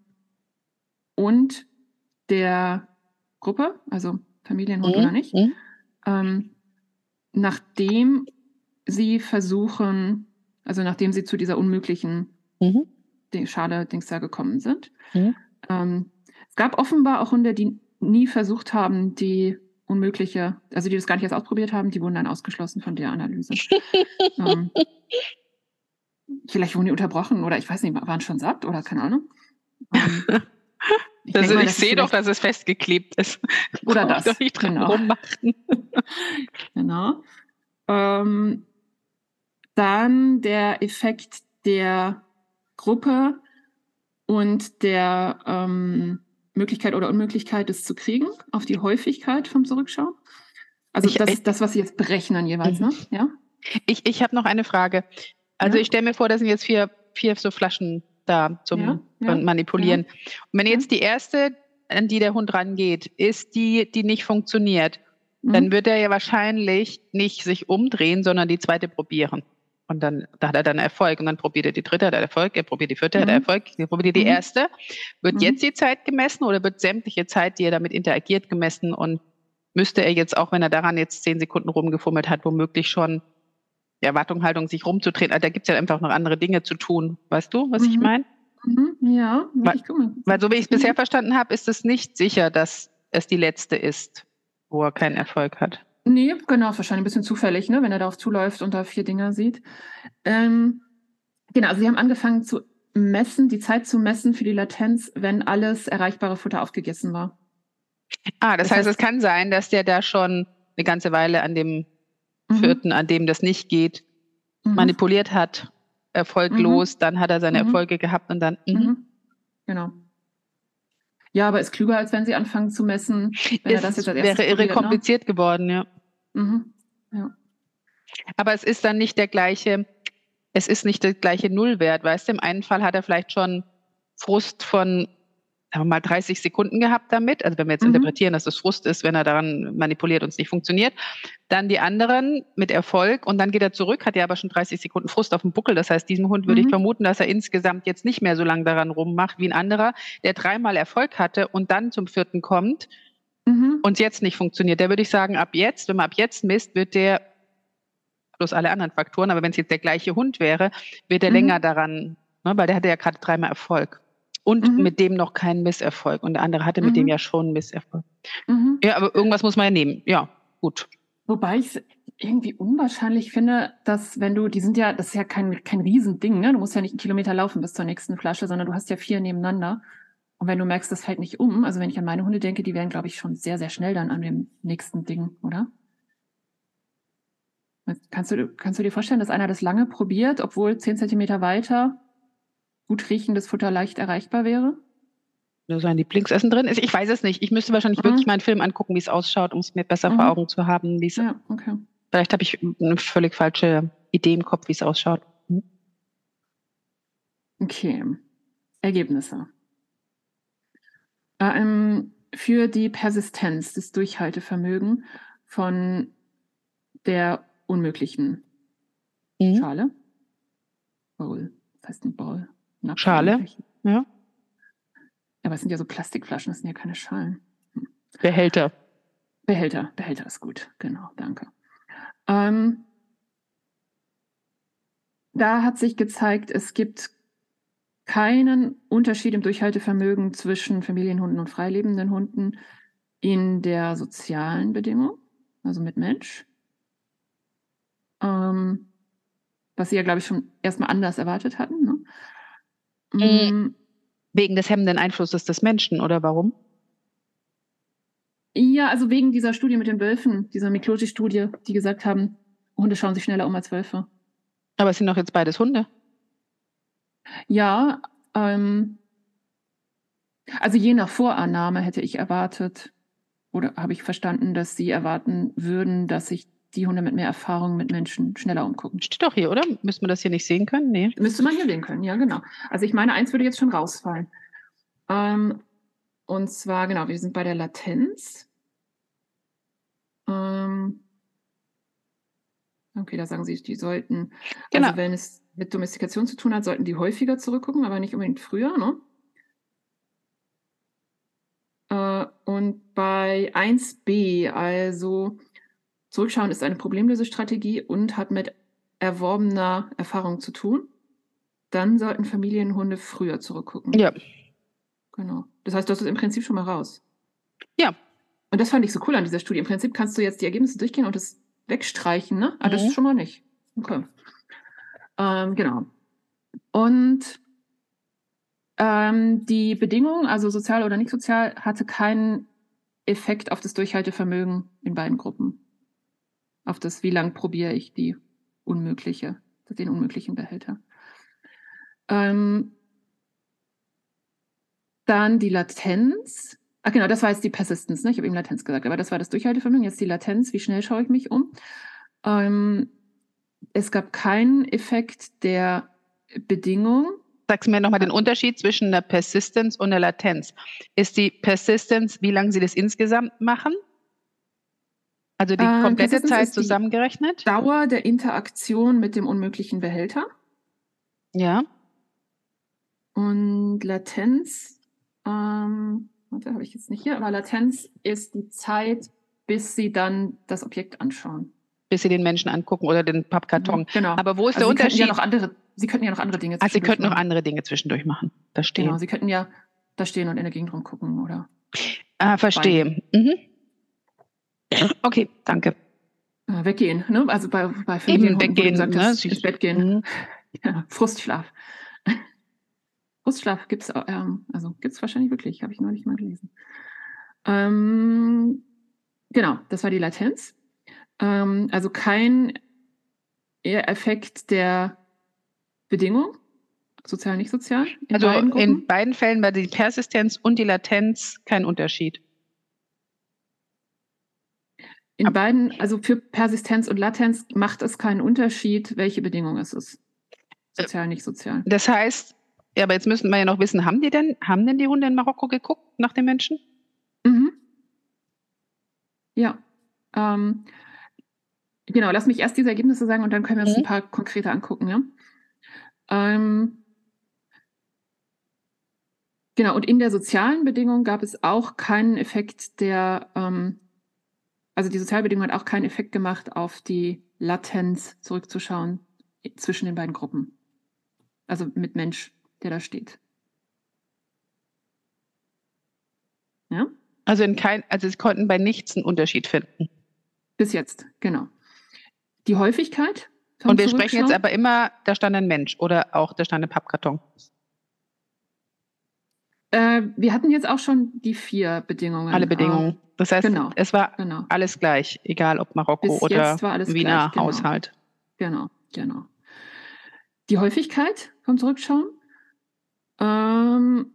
und der Gruppe, also Familienhund mhm. oder nicht, mhm. ähm, nachdem sie versuchen, also nachdem sie zu dieser unmöglichen mhm. Schale-Dings da gekommen sind. Mhm. Ähm, es gab offenbar auch Hunde, die nie versucht haben, die unmögliche, also die das gar nicht erst ausprobiert haben, die wurden dann ausgeschlossen von der Analyse. [laughs] ähm, vielleicht wurden die unterbrochen oder ich weiß nicht, waren schon satt oder keine Ahnung. Ähm, [laughs] ich, also mal, ich sehe doch, dass es festgeklebt ist. [laughs] Oder [laughs] das. Doch nicht dran genau. rummachen. [laughs] genau. Ähm, dann der Effekt der Gruppe und der ähm, Möglichkeit oder Unmöglichkeit, es zu kriegen, auf die Häufigkeit vom Zurückschauen. Also ich, das, das, was Sie jetzt berechnen jeweils, mhm. ne? Ja? Ich, ich habe noch eine Frage. Also ja. ich stelle mir vor, da sind jetzt vier, vier so Flaschen da zum ja, ja, Manipulieren. Und wenn jetzt die erste, an die der Hund rangeht, ist die, die nicht funktioniert, mhm. dann wird er ja wahrscheinlich nicht sich umdrehen, sondern die zweite probieren. Und dann da hat er dann Erfolg. Und dann probiert er die dritte, hat er Erfolg, er probiert die vierte, mhm. hat er mhm. Erfolg, er probiert die mhm. erste. Wird mhm. jetzt die Zeit gemessen oder wird sämtliche Zeit, die er damit interagiert, gemessen? Und müsste er jetzt, auch wenn er daran jetzt zehn Sekunden rumgefummelt hat, womöglich schon die Erwartungshaltung, sich rumzudrehen. Also da gibt es ja einfach noch andere Dinge zu tun. Weißt du, was mhm. ich meine? Mhm. Ja, weil, ich weil so wie ich es mhm. bisher verstanden habe, ist es nicht sicher, dass es die letzte ist, wo er keinen Erfolg hat. Nee, genau, wahrscheinlich ein bisschen zufällig, ne, wenn er darauf zuläuft und da vier Dinger sieht. Ähm, genau, also sie haben angefangen zu messen, die Zeit zu messen für die Latenz, wenn alles erreichbare Futter aufgegessen war. Ah, das, das heißt, heißt, es kann sein, dass der da schon eine ganze Weile an dem mhm. vierten, an dem das nicht geht, mhm. manipuliert hat, erfolglos, mhm. dann hat er seine mhm. Erfolge gehabt und dann. Mhm. Mhm. Genau. Ja, aber ist klüger, als wenn sie anfangen zu messen. Wenn ist, das jetzt als wäre irre ne? kompliziert ne? geworden, ja. ja. Aber es ist dann nicht der gleiche, es ist nicht der gleiche Nullwert, weißt du? Im einen Fall hat er vielleicht schon Frust von haben wir mal 30 Sekunden gehabt damit. Also wenn wir jetzt mhm. interpretieren, dass das Frust ist, wenn er daran manipuliert und es nicht funktioniert. Dann die anderen mit Erfolg und dann geht er zurück, hat ja aber schon 30 Sekunden Frust auf dem Buckel. Das heißt, diesem Hund würde mhm. ich vermuten, dass er insgesamt jetzt nicht mehr so lange daran rummacht wie ein anderer, der dreimal Erfolg hatte und dann zum vierten kommt mhm. und jetzt nicht funktioniert. Der würde ich sagen, ab jetzt, wenn man ab jetzt misst, wird der plus alle anderen Faktoren, aber wenn es jetzt der gleiche Hund wäre, wird er mhm. länger daran, ne, weil der hatte ja gerade dreimal Erfolg und mhm. mit dem noch keinen Misserfolg. Und der andere hatte mit mhm. dem ja schon einen Misserfolg. Mhm. Ja, aber irgendwas muss man ja nehmen. Ja, gut. Wobei ich es irgendwie unwahrscheinlich finde, dass wenn du, die sind ja, das ist ja kein, kein Riesending, ne? Du musst ja nicht einen Kilometer laufen bis zur nächsten Flasche, sondern du hast ja vier nebeneinander. Und wenn du merkst, das fällt nicht um, also wenn ich an meine Hunde denke, die wären, glaube ich, schon sehr, sehr schnell dann an dem nächsten Ding, oder? Kannst du, kannst du dir vorstellen, dass einer das lange probiert, obwohl zehn Zentimeter weiter gut riechendes Futter leicht erreichbar wäre? Da sein Lieblingsessen drin ist. Ich weiß es nicht. Ich müsste wahrscheinlich mhm. wirklich mal einen Film angucken, wie es ausschaut, um es mir besser mhm. vor Augen zu haben. Ja, okay. Vielleicht habe ich eine völlig falsche Idee im Kopf, wie es ausschaut. Mhm. Okay. Ergebnisse. Ähm, für die Persistenz, das Durchhaltevermögen von der unmöglichen mhm. Schale. Bowl. Das heißt ein Bowl. Schale. Ja. Aber es sind ja so Plastikflaschen, das sind ja keine Schalen. Hm. Behälter. Behälter, Behälter ist gut, genau, danke. Ähm, da hat sich gezeigt, es gibt keinen Unterschied im Durchhaltevermögen zwischen Familienhunden und freilebenden Hunden in der sozialen Bedingung, also mit Mensch. Ähm, was sie ja, glaube ich, schon erstmal anders erwartet hatten. Ne? Mhm. Wegen des hemmenden Einflusses des Menschen oder warum? Ja, also wegen dieser Studie mit den Wölfen, dieser Mikloti-Studie, die gesagt haben, Hunde schauen sich schneller um als Wölfe. Aber es sind doch jetzt beides Hunde. Ja, ähm, also je nach Vorannahme hätte ich erwartet oder habe ich verstanden, dass Sie erwarten würden, dass sich die Hunde mit mehr Erfahrung mit Menschen schneller umgucken. Steht doch hier, oder? Müsste man das hier nicht sehen können? Nee. Müsste man hier sehen können, ja, genau. Also ich meine, eins würde jetzt schon rausfallen. Ähm, und zwar, genau, wir sind bei der Latenz. Ähm, okay, da sagen Sie, die sollten, genau. also wenn es mit Domestikation zu tun hat, sollten die häufiger zurückgucken, aber nicht unbedingt früher, ne? Äh, und bei 1b, also Zurückschauen ist eine Problemlösestrategie und hat mit erworbener Erfahrung zu tun. Dann sollten Familienhunde früher zurückgucken. Ja. Genau. Das heißt, das ist im Prinzip schon mal raus. Ja. Und das fand ich so cool an dieser Studie. Im Prinzip kannst du jetzt die Ergebnisse durchgehen und das wegstreichen, ne? Aber mhm. das schon mal nicht. Okay. Ähm, genau. Und ähm, die Bedingung, also sozial oder nicht sozial, hatte keinen Effekt auf das Durchhaltevermögen in beiden Gruppen. Auf das, wie lang probiere ich die unmögliche, den unmöglichen Behälter. Ähm, dann die Latenz. Ach genau, das war jetzt die Persistence, ne? ich habe eben Latenz gesagt, aber das war das Durchhaltevermögen. Jetzt die Latenz, wie schnell schaue ich mich um? Ähm, es gab keinen Effekt der Bedingung. Sagst du mir nochmal den Unterschied zwischen der Persistence und der Latenz. Ist die Persistence, wie lange Sie das insgesamt machen? Also die äh, komplette äh, Zeit zusammengerechnet? Dauer der Interaktion mit dem unmöglichen Behälter. Ja. Und Latenz, ähm, warte, habe ich jetzt nicht hier, aber Latenz ist die Zeit, bis Sie dann das Objekt anschauen bis sie den Menschen angucken oder den Pappkarton. Mhm, genau. Aber wo ist also der sie Unterschied? Ja noch andere, sie könnten ja noch andere Dinge Also sie könnten noch andere Dinge zwischendurch machen. Da stehen. Genau, sie könnten ja da stehen und in der Gegend rumgucken oder. Ah, verstehe. Mhm. Okay, danke. Weggehen, ne? Also bei, bei Familien weggehen, gesagt, ne? ins Bett gehen. Mhm. Ja, Frustschlaf. [laughs] Frustschlaf gibt es ähm, also gibt's wahrscheinlich wirklich, habe ich neulich mal gelesen. Ähm, genau, das war die Latenz. Ähm, also kein Effekt der Bedingung, sozial, nicht sozial. In also beiden in beiden Fällen war die Persistenz und die Latenz kein Unterschied. In Ab beiden, also für Persistenz und Latenz macht es keinen Unterschied, welche Bedingung es ist. Sozial, nicht sozial. Das heißt, ja, aber jetzt müssen wir ja noch wissen, haben die denn, haben denn die Hunde in Marokko geguckt nach den Menschen? Mhm. Ja. Ähm, Genau, lass mich erst diese Ergebnisse sagen und dann können wir uns mhm. ein paar konkrete angucken. Ja? Ähm, genau, und in der sozialen Bedingung gab es auch keinen Effekt der, ähm, also die Sozialbedingung hat auch keinen Effekt gemacht auf die Latenz zurückzuschauen zwischen den beiden Gruppen. Also mit Mensch, der da steht. Ja? Also, in kein, also sie konnten bei nichts einen Unterschied finden. Bis jetzt, genau. Die Häufigkeit? Und wir sprechen jetzt aber immer, da stand ein Mensch oder auch da stand ein Pappkarton. Äh, wir hatten jetzt auch schon die vier Bedingungen. Alle Bedingungen. Das heißt, genau, es war genau. alles gleich, egal ob Marokko Bis oder Wiener gleich, genau. Haushalt. Genau, genau. Die Häufigkeit vom Zurückschauen, ähm,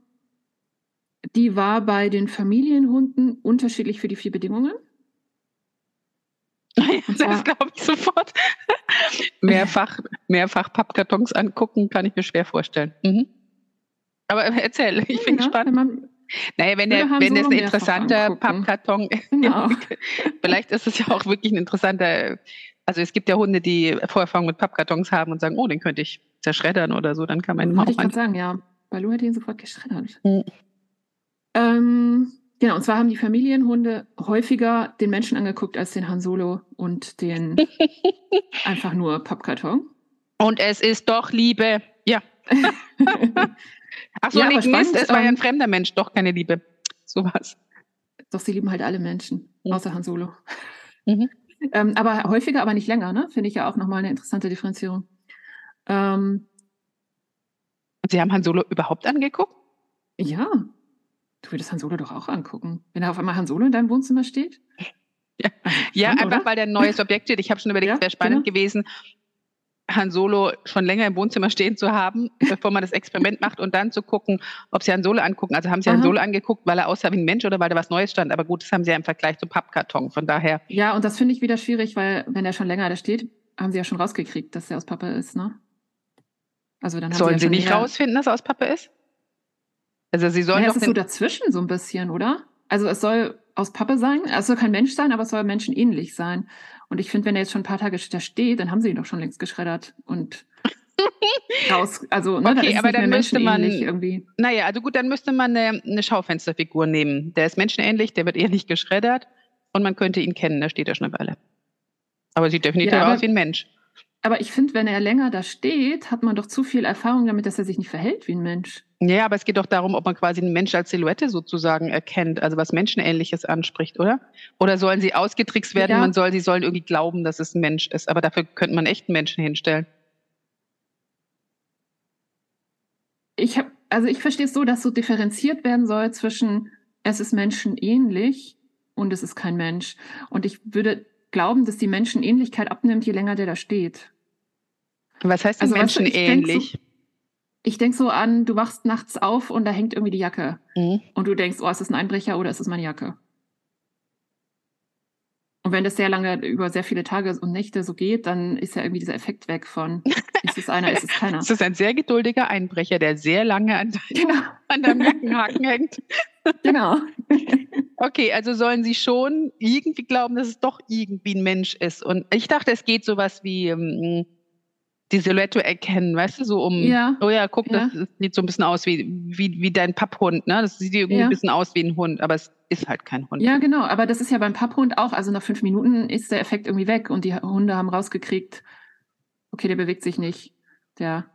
die war bei den Familienhunden unterschiedlich für die vier Bedingungen. [laughs] das glaube ich sofort. [laughs] mehrfach, mehrfach Pappkartons angucken, kann ich mir schwer vorstellen. Mhm. Aber [laughs] erzähl, ich bin ja, gespannt. Man, naja, wenn, der, wenn das ein interessanter Pappkarton [laughs] ist, genau. [laughs] vielleicht ist es ja auch wirklich ein interessanter, also es gibt ja Hunde, die Vorerfahrung mit Pappkartons haben und sagen, oh, den könnte ich zerschreddern oder so, dann kann man ihn Wollte ich gerade sagen, ja. Balu hat ihn sofort geschreddert. Mhm. Ähm, Genau, und zwar haben die Familienhunde häufiger den Menschen angeguckt als den Han Solo und den einfach nur Pappkarton. Und es ist doch Liebe. Ja. Ach so, ja, nee, Mist, es war ja ein ähm, fremder Mensch, doch keine Liebe. Sowas. Doch, sie lieben halt alle Menschen, außer Han Solo. Mhm. [laughs] Ähm, aber häufiger, aber nicht länger, ne? Finde ich ja auch nochmal eine interessante Differenzierung. Ähm, Sie haben Han Solo überhaupt angeguckt? Ja. Du würdest Han Solo doch auch angucken. Wenn da auf einmal Han Solo in deinem Wohnzimmer steht? Ja, ja einfach oder? weil der ein neues Objekt steht. Ich habe schon überlegt, ja, es wäre spannend genau. gewesen, Han Solo schon länger im Wohnzimmer stehen zu haben, [laughs] bevor man das Experiment macht und dann zu gucken, ob sie Han Solo angucken. Also haben sie Aha. Han Solo angeguckt, weil er aussah wie ein Mensch oder weil da was Neues stand. Aber gut, das haben sie ja im Vergleich zum Pappkarton. Von daher. Ja, und das finde ich wieder schwierig, weil wenn er schon länger da steht, haben sie ja schon rausgekriegt, dass er aus Pappe ist, ne? Also dann sollen sie, ja sie nicht rausfinden, dass er aus Pappe ist? Also sie sollen ja, doch. Das ist so dazwischen so ein bisschen, oder? Also es soll aus Pappe sein, es soll kein Mensch sein, aber es soll menschenähnlich sein. Und ich finde, wenn er jetzt schon ein paar Tage da steht, dann haben sie ihn doch schon längst geschreddert und [laughs] raus. Also, ne, okay, aber dann müsste man irgendwie. Naja, also gut, dann müsste man eine, eine, Schaufensterfigur nehmen. Der ist menschenähnlich, der wird eher nicht geschreddert und man könnte ihn kennen, da steht er schon eine Weile. Aber sieht definitiv ja, aber, aus wie ein Mensch. Aber ich finde, wenn er länger da steht, hat man doch zu viel Erfahrung damit, dass er sich nicht verhält wie ein Mensch. Ja, aber es geht doch darum, ob man quasi einen Mensch als Silhouette sozusagen erkennt, also was Menschenähnliches anspricht, oder? Oder sollen sie ausgetrickst werden? Ja. Man soll, sie sollen irgendwie glauben, dass es ein Mensch ist. Aber dafür könnte man echten Menschen hinstellen. Ich habe, also ich verstehe es so, dass so differenziert werden soll zwischen es ist menschenähnlich und es ist kein Mensch. Und ich würde glauben, dass die Menschenähnlichkeit abnimmt, je länger der da steht. Was heißt denn also, menschenähnlich? Ich denke so an, du wachst nachts auf und da hängt irgendwie die Jacke. Mhm. Und du denkst, oh, ist das ein Einbrecher oder ist das meine Jacke? Und wenn das sehr lange über sehr viele Tage und Nächte so geht, dann ist ja irgendwie dieser Effekt weg von [laughs] ist es einer, ist es keiner. Das ist ein sehr geduldiger Einbrecher, der sehr lange an, dein, genau. [laughs] an deinem Jackenhaken hängt. Genau. [laughs] Okay, also sollen sie schon irgendwie glauben, dass es doch irgendwie ein Mensch ist. Und ich dachte, es geht sowas wie, ähm, die Silhouette erkennen, weißt du, so um, ja. oh ja, guck, ja. das sieht so ein bisschen aus wie, wie, wie dein Papphund, ne? Das sieht irgendwie ein bisschen aus wie ein Hund, aber es ist halt kein Hund. Ja, genau, aber das ist ja beim Papphund auch, also nach fünf Minuten ist der Effekt irgendwie weg und die Hunde haben rausgekriegt, okay, der bewegt sich nicht, der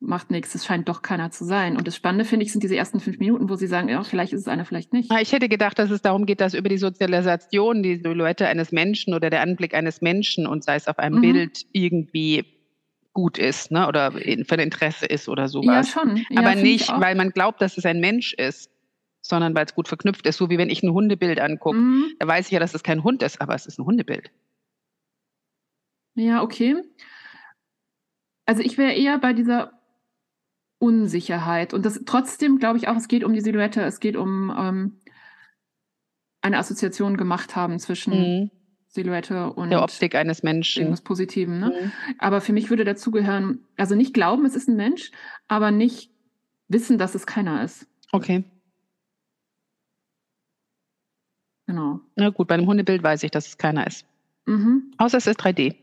macht nichts, es scheint doch keiner zu sein. Und das Spannende, finde ich, sind diese ersten fünf Minuten, wo sie sagen, ja, vielleicht ist es einer, vielleicht nicht. Ich hätte gedacht, dass es darum geht, dass über die Sozialisation die Silhouette eines Menschen oder der Anblick eines Menschen und sei es auf einem mhm. Bild irgendwie gut ist, ne? Oder für ein Interesse ist oder sowas. Ja, schon. Ja, Aber nicht, weil man glaubt, dass es ein Mensch ist, sondern weil es gut verknüpft ist. So wie wenn ich ein Hundebild angucke. Mhm. Da weiß ich ja, dass es kein Hund ist, aber es ist ein Hundebild. Ja, okay. Also ich wäre eher bei dieser Unsicherheit. Und das trotzdem glaube ich auch, es geht um die Silhouette, es geht um ähm, eine Assoziation gemacht haben zwischen mhm. Silhouette und der Optik eines Menschen. Irgendwas Positiven. Ne? Mhm. Aber für mich würde dazugehören, also nicht glauben, es ist ein Mensch, aber nicht wissen, dass es keiner ist. Okay. Genau. Na gut, bei einem Hundebild weiß ich, dass es keiner ist. Mhm. Außer es ist 3D.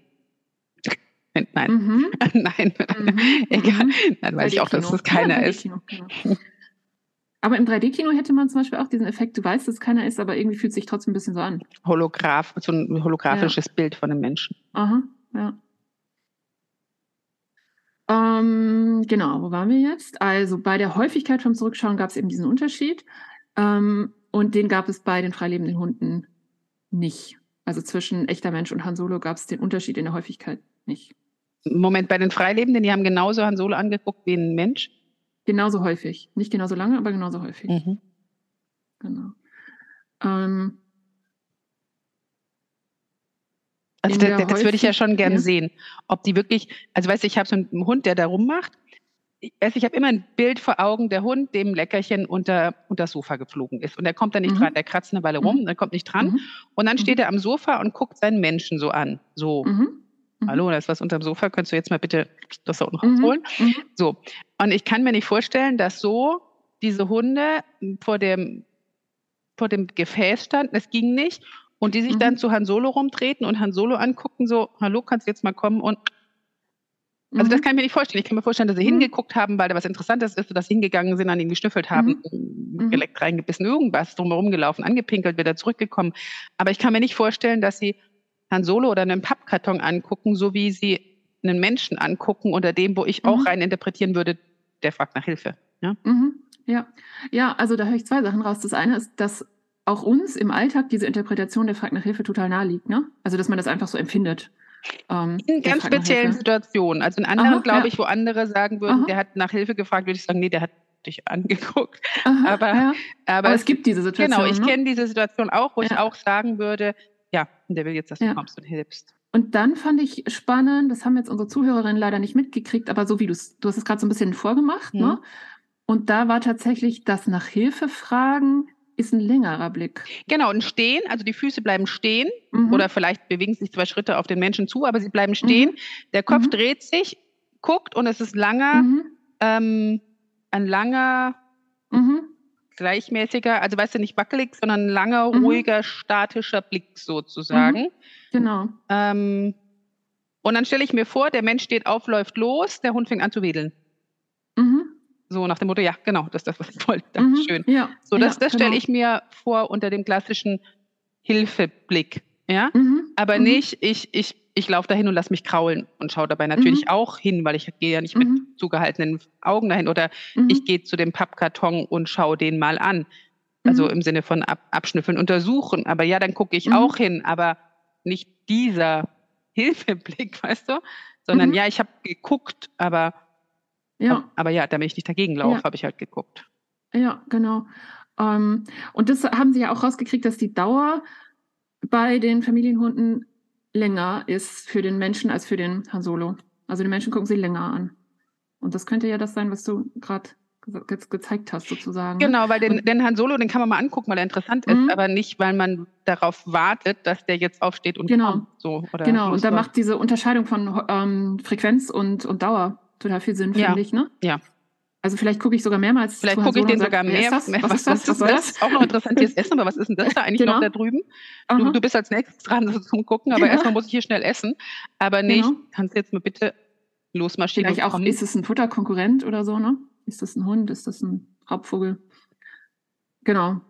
[laughs] Nein, mhm. [laughs] nein, mhm. [laughs] egal. Dann weiß ich auch, dass es keiner ja, ist. Genau. Aber im 3D-Kino hätte man zum Beispiel auch diesen Effekt, du weißt, dass es keiner ist, aber irgendwie fühlt es sich trotzdem ein bisschen so an. Holograph, so ein holographisches ja. Bild von einem Menschen. Aha, ja. Ähm, genau, wo waren wir jetzt? Also bei der Häufigkeit vom Zurückschauen gab es eben diesen Unterschied. Ähm, und den gab es bei den freilebenden Hunden nicht. Also zwischen echter Mensch und Han Solo gab es den Unterschied in der Häufigkeit nicht. Moment, bei den Freilebenden, die haben genauso Han Solo angeguckt wie ein Mensch? Genauso häufig. Nicht genauso lange, aber genauso häufig. Mhm. Genau. Ähm, also das, das würde ich ja schon gerne ja. sehen. Ob die wirklich, also weißt du, ich habe so einen Hund, der da rummacht. Ich, weiß, ich habe immer ein Bild vor Augen, der Hund, dem Leckerchen unter, unter das Sofa geflogen ist. Und der kommt da nicht mhm. dran, der kratzt eine Weile rum, mhm. der kommt nicht dran. Mhm. Und dann steht mhm. er am Sofa und guckt seinen Menschen so an. So. Mhm. Mhm. Hallo, da ist was unterm Sofa, könntest du jetzt mal bitte das da unten mhm. rausholen? Mhm. So. Und ich kann mir nicht vorstellen, dass so diese Hunde vor dem, vor dem Gefäß standen, es ging nicht, und die sich mhm. dann zu Han Solo rumtreten und Han Solo angucken, so, hallo, kannst du jetzt mal kommen und also das mhm. kann ich mir nicht vorstellen. Ich kann mir vorstellen, dass sie mhm. hingeguckt haben, weil da was Interessantes ist, dass sie hingegangen sind, an ihn geschnüffelt haben, mhm. geleckt, reingebissen, irgendwas, drumherum gelaufen, angepinkelt, wieder zurückgekommen. Aber ich kann mir nicht vorstellen, dass sie Han Solo oder einen Pappkarton angucken, so wie sie einen Menschen angucken unter dem, wo ich auch Mhm. rein interpretieren würde, der fragt nach Hilfe. Ja? Mhm. Ja. ja, also da höre ich zwei Sachen raus. Das eine ist, dass auch uns im Alltag diese Interpretation der Fragt nach Hilfe total nahe liegt. Ne? Also, dass man das einfach so empfindet. Ähm, In ganz speziellen. Situationen. Also in anderen, glaube ja. ich, wo andere sagen würden, Aha. der hat nach Hilfe gefragt, würde ich sagen, nee, der hat dich [laughs] angeguckt. Aha, aber- ja. Aber, Aber es gibt diese Situation. genau, ich ne? kenne diese Situation auch, wo ich Ja. auch sagen würde, ja, der will jetzt, dass du Ja. kommst und hilfst. Und dann fand ich spannend, das haben jetzt unsere Zuhörerinnen leider nicht mitgekriegt, aber so wie du es, du hast es gerade so ein bisschen vorgemacht, Mhm. ne? Und da war tatsächlich das nach Hilfe fragen ist ein längerer Blick. Genau, und stehen, also die Füße bleiben stehen Mhm. oder vielleicht bewegen sich zwei Schritte auf den Menschen zu, aber sie bleiben stehen. Der Kopf Mhm. dreht sich, guckt und es ist langer, Mhm. ähm, ein langer, Mhm. Gleichmäßiger, also weißt du, nicht wackelig, sondern langer, Mhm. ruhiger, statischer Blick sozusagen. Genau. Ähm, und dann stelle ich mir vor, der Mensch steht auf, läuft los, der Hund fängt an zu wedeln. Mhm. So nach dem Motto, ja, genau, das ist das, [laughs] was ich wollte. Mhm. Dankeschön. Ja. So, das, ja, das stelle genau. ich mir vor unter dem klassischen Hilfeblick. Ja? Mhm. Aber Mhm. nicht, ich, ich, ich laufe dahin und lass mich kraulen und schaue dabei natürlich Mhm. auch hin, weil ich gehe ja nicht Mhm. mit zugehaltenen Augen dahin oder Mhm. ich gehe zu dem Pappkarton und schaue den mal an. Also Mhm. im Sinne von ab, abschnüffeln, untersuchen. Aber ja, dann gucke ich Mhm. auch hin, aber nicht dieser [laughs] Hilfeblick, weißt du? Sondern Mhm. ja, ich habe geguckt, aber ja. aber ja, damit ich nicht dagegen laufe, Ja. habe ich halt geguckt. Ja, genau. Ähm, und das haben sie ja auch rausgekriegt, dass die Dauer bei den Familienhunden länger ist für den Menschen als für den Han Solo. Also den Menschen gucken sie länger an. Und das könnte ja das sein, was du gerade ge jetzt gezeigt hast, sozusagen. ne? Genau, weil den, den Han Solo, den kann man mal angucken, weil er interessant Mhm. ist, aber nicht, weil man darauf wartet, dass der jetzt aufsteht und Genau. kommt. So, oder Genau, und da macht diese Unterscheidung von ähm, Frequenz und, und Dauer total viel Sinn, Ja. finde ich. Ne? Ja. Also vielleicht gucke ich sogar mehrmals. Vielleicht gucke ich den sogar sag, wer mehr. Mehr- Was, ist das? Was soll das? Auch noch interessant, hier ist [laughs] Essen, aber was ist denn das da eigentlich Genau. noch da drüben? Du, du bist als nächstes dran zum Gucken, aber Genau. erstmal muss ich hier schnell essen. Aber nicht, Genau. kannst du jetzt mal bitte losmarschieren Vielleicht auch, ist es ein Futterkonkurrent oder so, ne? Ist das ein Hund? Ist das ein Raubvogel? Genau.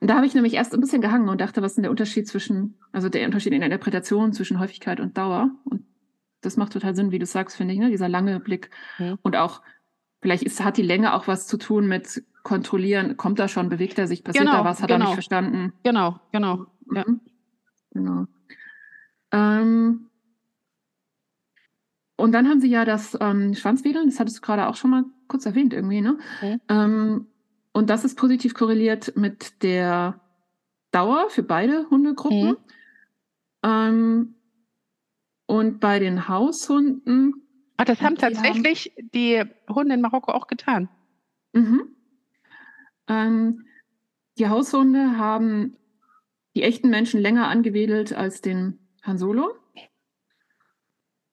Und da habe ich nämlich erst ein bisschen gehangen und dachte, was ist denn der Unterschied zwischen, also der Unterschied in der Interpretation zwischen Häufigkeit und Dauer? Und das macht total Sinn, wie du sagst, finde ich, ne? Dieser lange Blick. Mhm. Und auch, vielleicht ist, hat die Länge auch was zu tun mit kontrollieren, kommt er schon, bewegt er sich, passiert Genau, da was, hat er genau. nicht verstanden? Genau, genau. Ja. Mhm. Genau. Ähm, und dann haben sie ja das ähm, Schwanzwedeln, das hattest du gerade auch schon mal kurz erwähnt irgendwie, ne? Mhm. Ähm, und das ist positiv korreliert mit der Dauer für beide Hundegruppen. Mhm. Ähm, und bei den Haushunden, Ach, das haben Die haben- tatsächlich die Hunde in Marokko auch getan. mhm. ähm, die Haushunde haben die echten Menschen länger angewedelt als den Han Solo.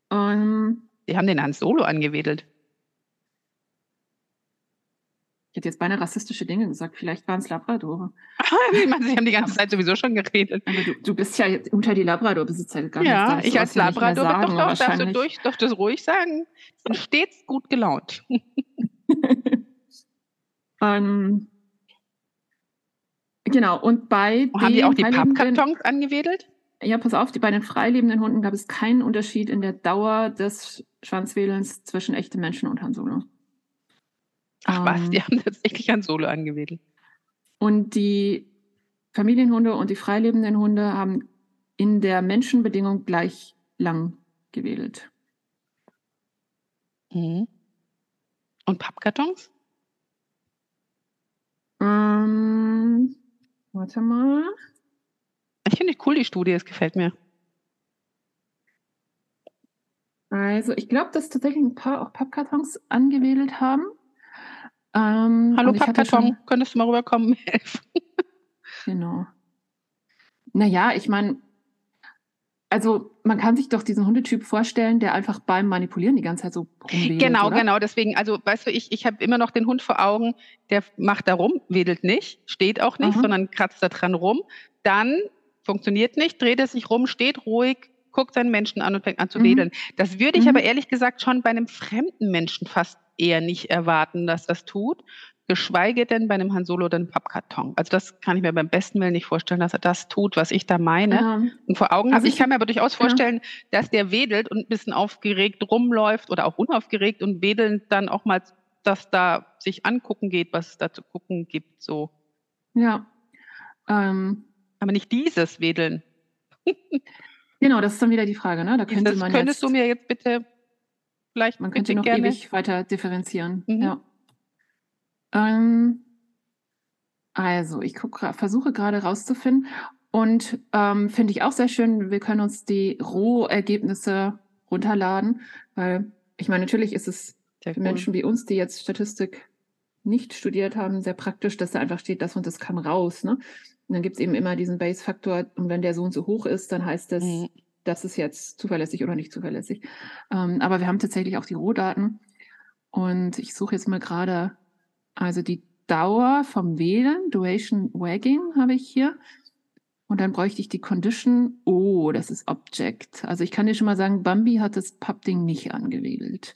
Ähm, Die haben den Han Solo angewedelt. Ich hätte jetzt beinahe rassistische Dinge gesagt. Vielleicht waren es Labradore. [laughs] Ich meine, Sie haben die ganze Zeit sowieso schon geredet. Du, du bist ja unter die Labrador-Besitzer gegangen. Ja, ich als das ja Labrador sagen, doch, doch, darfst du durch, darfst das ruhig sagen. Bin [laughs] stets gut gelaunt. [laughs] ähm, genau, und bei Haben die den auch die Pappkartons angewedelt? Ja, pass auf, die, bei den freilebenden Hunden gab es keinen Unterschied in der Dauer des Schwanzwedelns zwischen echten Menschen und Han Solo. Ach was, Ähm, die haben tatsächlich Han Solo angewedelt. Und die Familienhunde und die freilebenden Hunde haben in der Menschenbedingung gleich lang gewedelt. Mhm. Und Pappkartons? Ähm, warte mal. Ich finde die cool, die Studie, es gefällt mir. Also, ich glaube, dass tatsächlich ein paar auch Pappkartons angewedelt haben. Ähm, Hallo Pappkarton, schon- könntest du mal rüberkommen? helfen? [laughs] Genau. Naja, ich meine, also man kann sich doch diesen Hundetyp vorstellen, der einfach beim Manipulieren die ganze Zeit so rumwedelt, genau, oder? genau. Deswegen, also weißt du, ich, ich habe immer noch den Hund vor Augen, der macht da rum, wedelt nicht, steht auch nicht, Aha. sondern kratzt da dran rum. Dann funktioniert nicht, dreht er sich rum, steht ruhig, guckt seinen Menschen an und fängt an zu Mhm. wedeln. Das würde ich Mhm. aber ehrlich gesagt schon bei einem fremden Menschen fast eher nicht erwarten, dass das tut. geschweige denn bei einem Han Solo oder einem Pappkarton. Also das kann ich mir beim besten Willen nicht vorstellen, dass er das tut, was ich da meine ja. und vor Augen also habe. Ich, ich kann mir aber durchaus vorstellen, ja. dass der wedelt und ein bisschen aufgeregt rumläuft oder auch unaufgeregt und wedelnd dann auch mal das da sich angucken geht, was es da zu gucken gibt. So. Ja. Ähm. Aber nicht dieses Wedeln. genau, das ist dann wieder die Frage. Ne? Da könnte das man könntest jetzt, du mir jetzt bitte vielleicht man könnte noch gerne. ewig weiter differenzieren. Mhm. Ja. Ähm, also, ich guck, versuche gerade rauszufinden und ähm, finde ich auch sehr schön, wir können uns die Rohergebnisse runterladen, weil ich meine, natürlich ist es sehr für cool. Menschen wie uns, die jetzt Statistik nicht studiert haben, sehr praktisch, dass da einfach steht, das und das kann raus. Ne? Und dann gibt es eben immer diesen Base-Faktor und wenn der so und so hoch ist, dann heißt das, mhm. Das ist jetzt zuverlässig oder nicht zuverlässig. Ähm, aber wir haben tatsächlich auch die Rohdaten und ich suche jetzt mal gerade also die Dauer vom Wählen, Duration Wagging habe ich hier. Und dann bräuchte ich die Condition. Oh, das ist Object. Also ich kann dir schon mal sagen, Bambi hat das Pub-Ding nicht angewählt.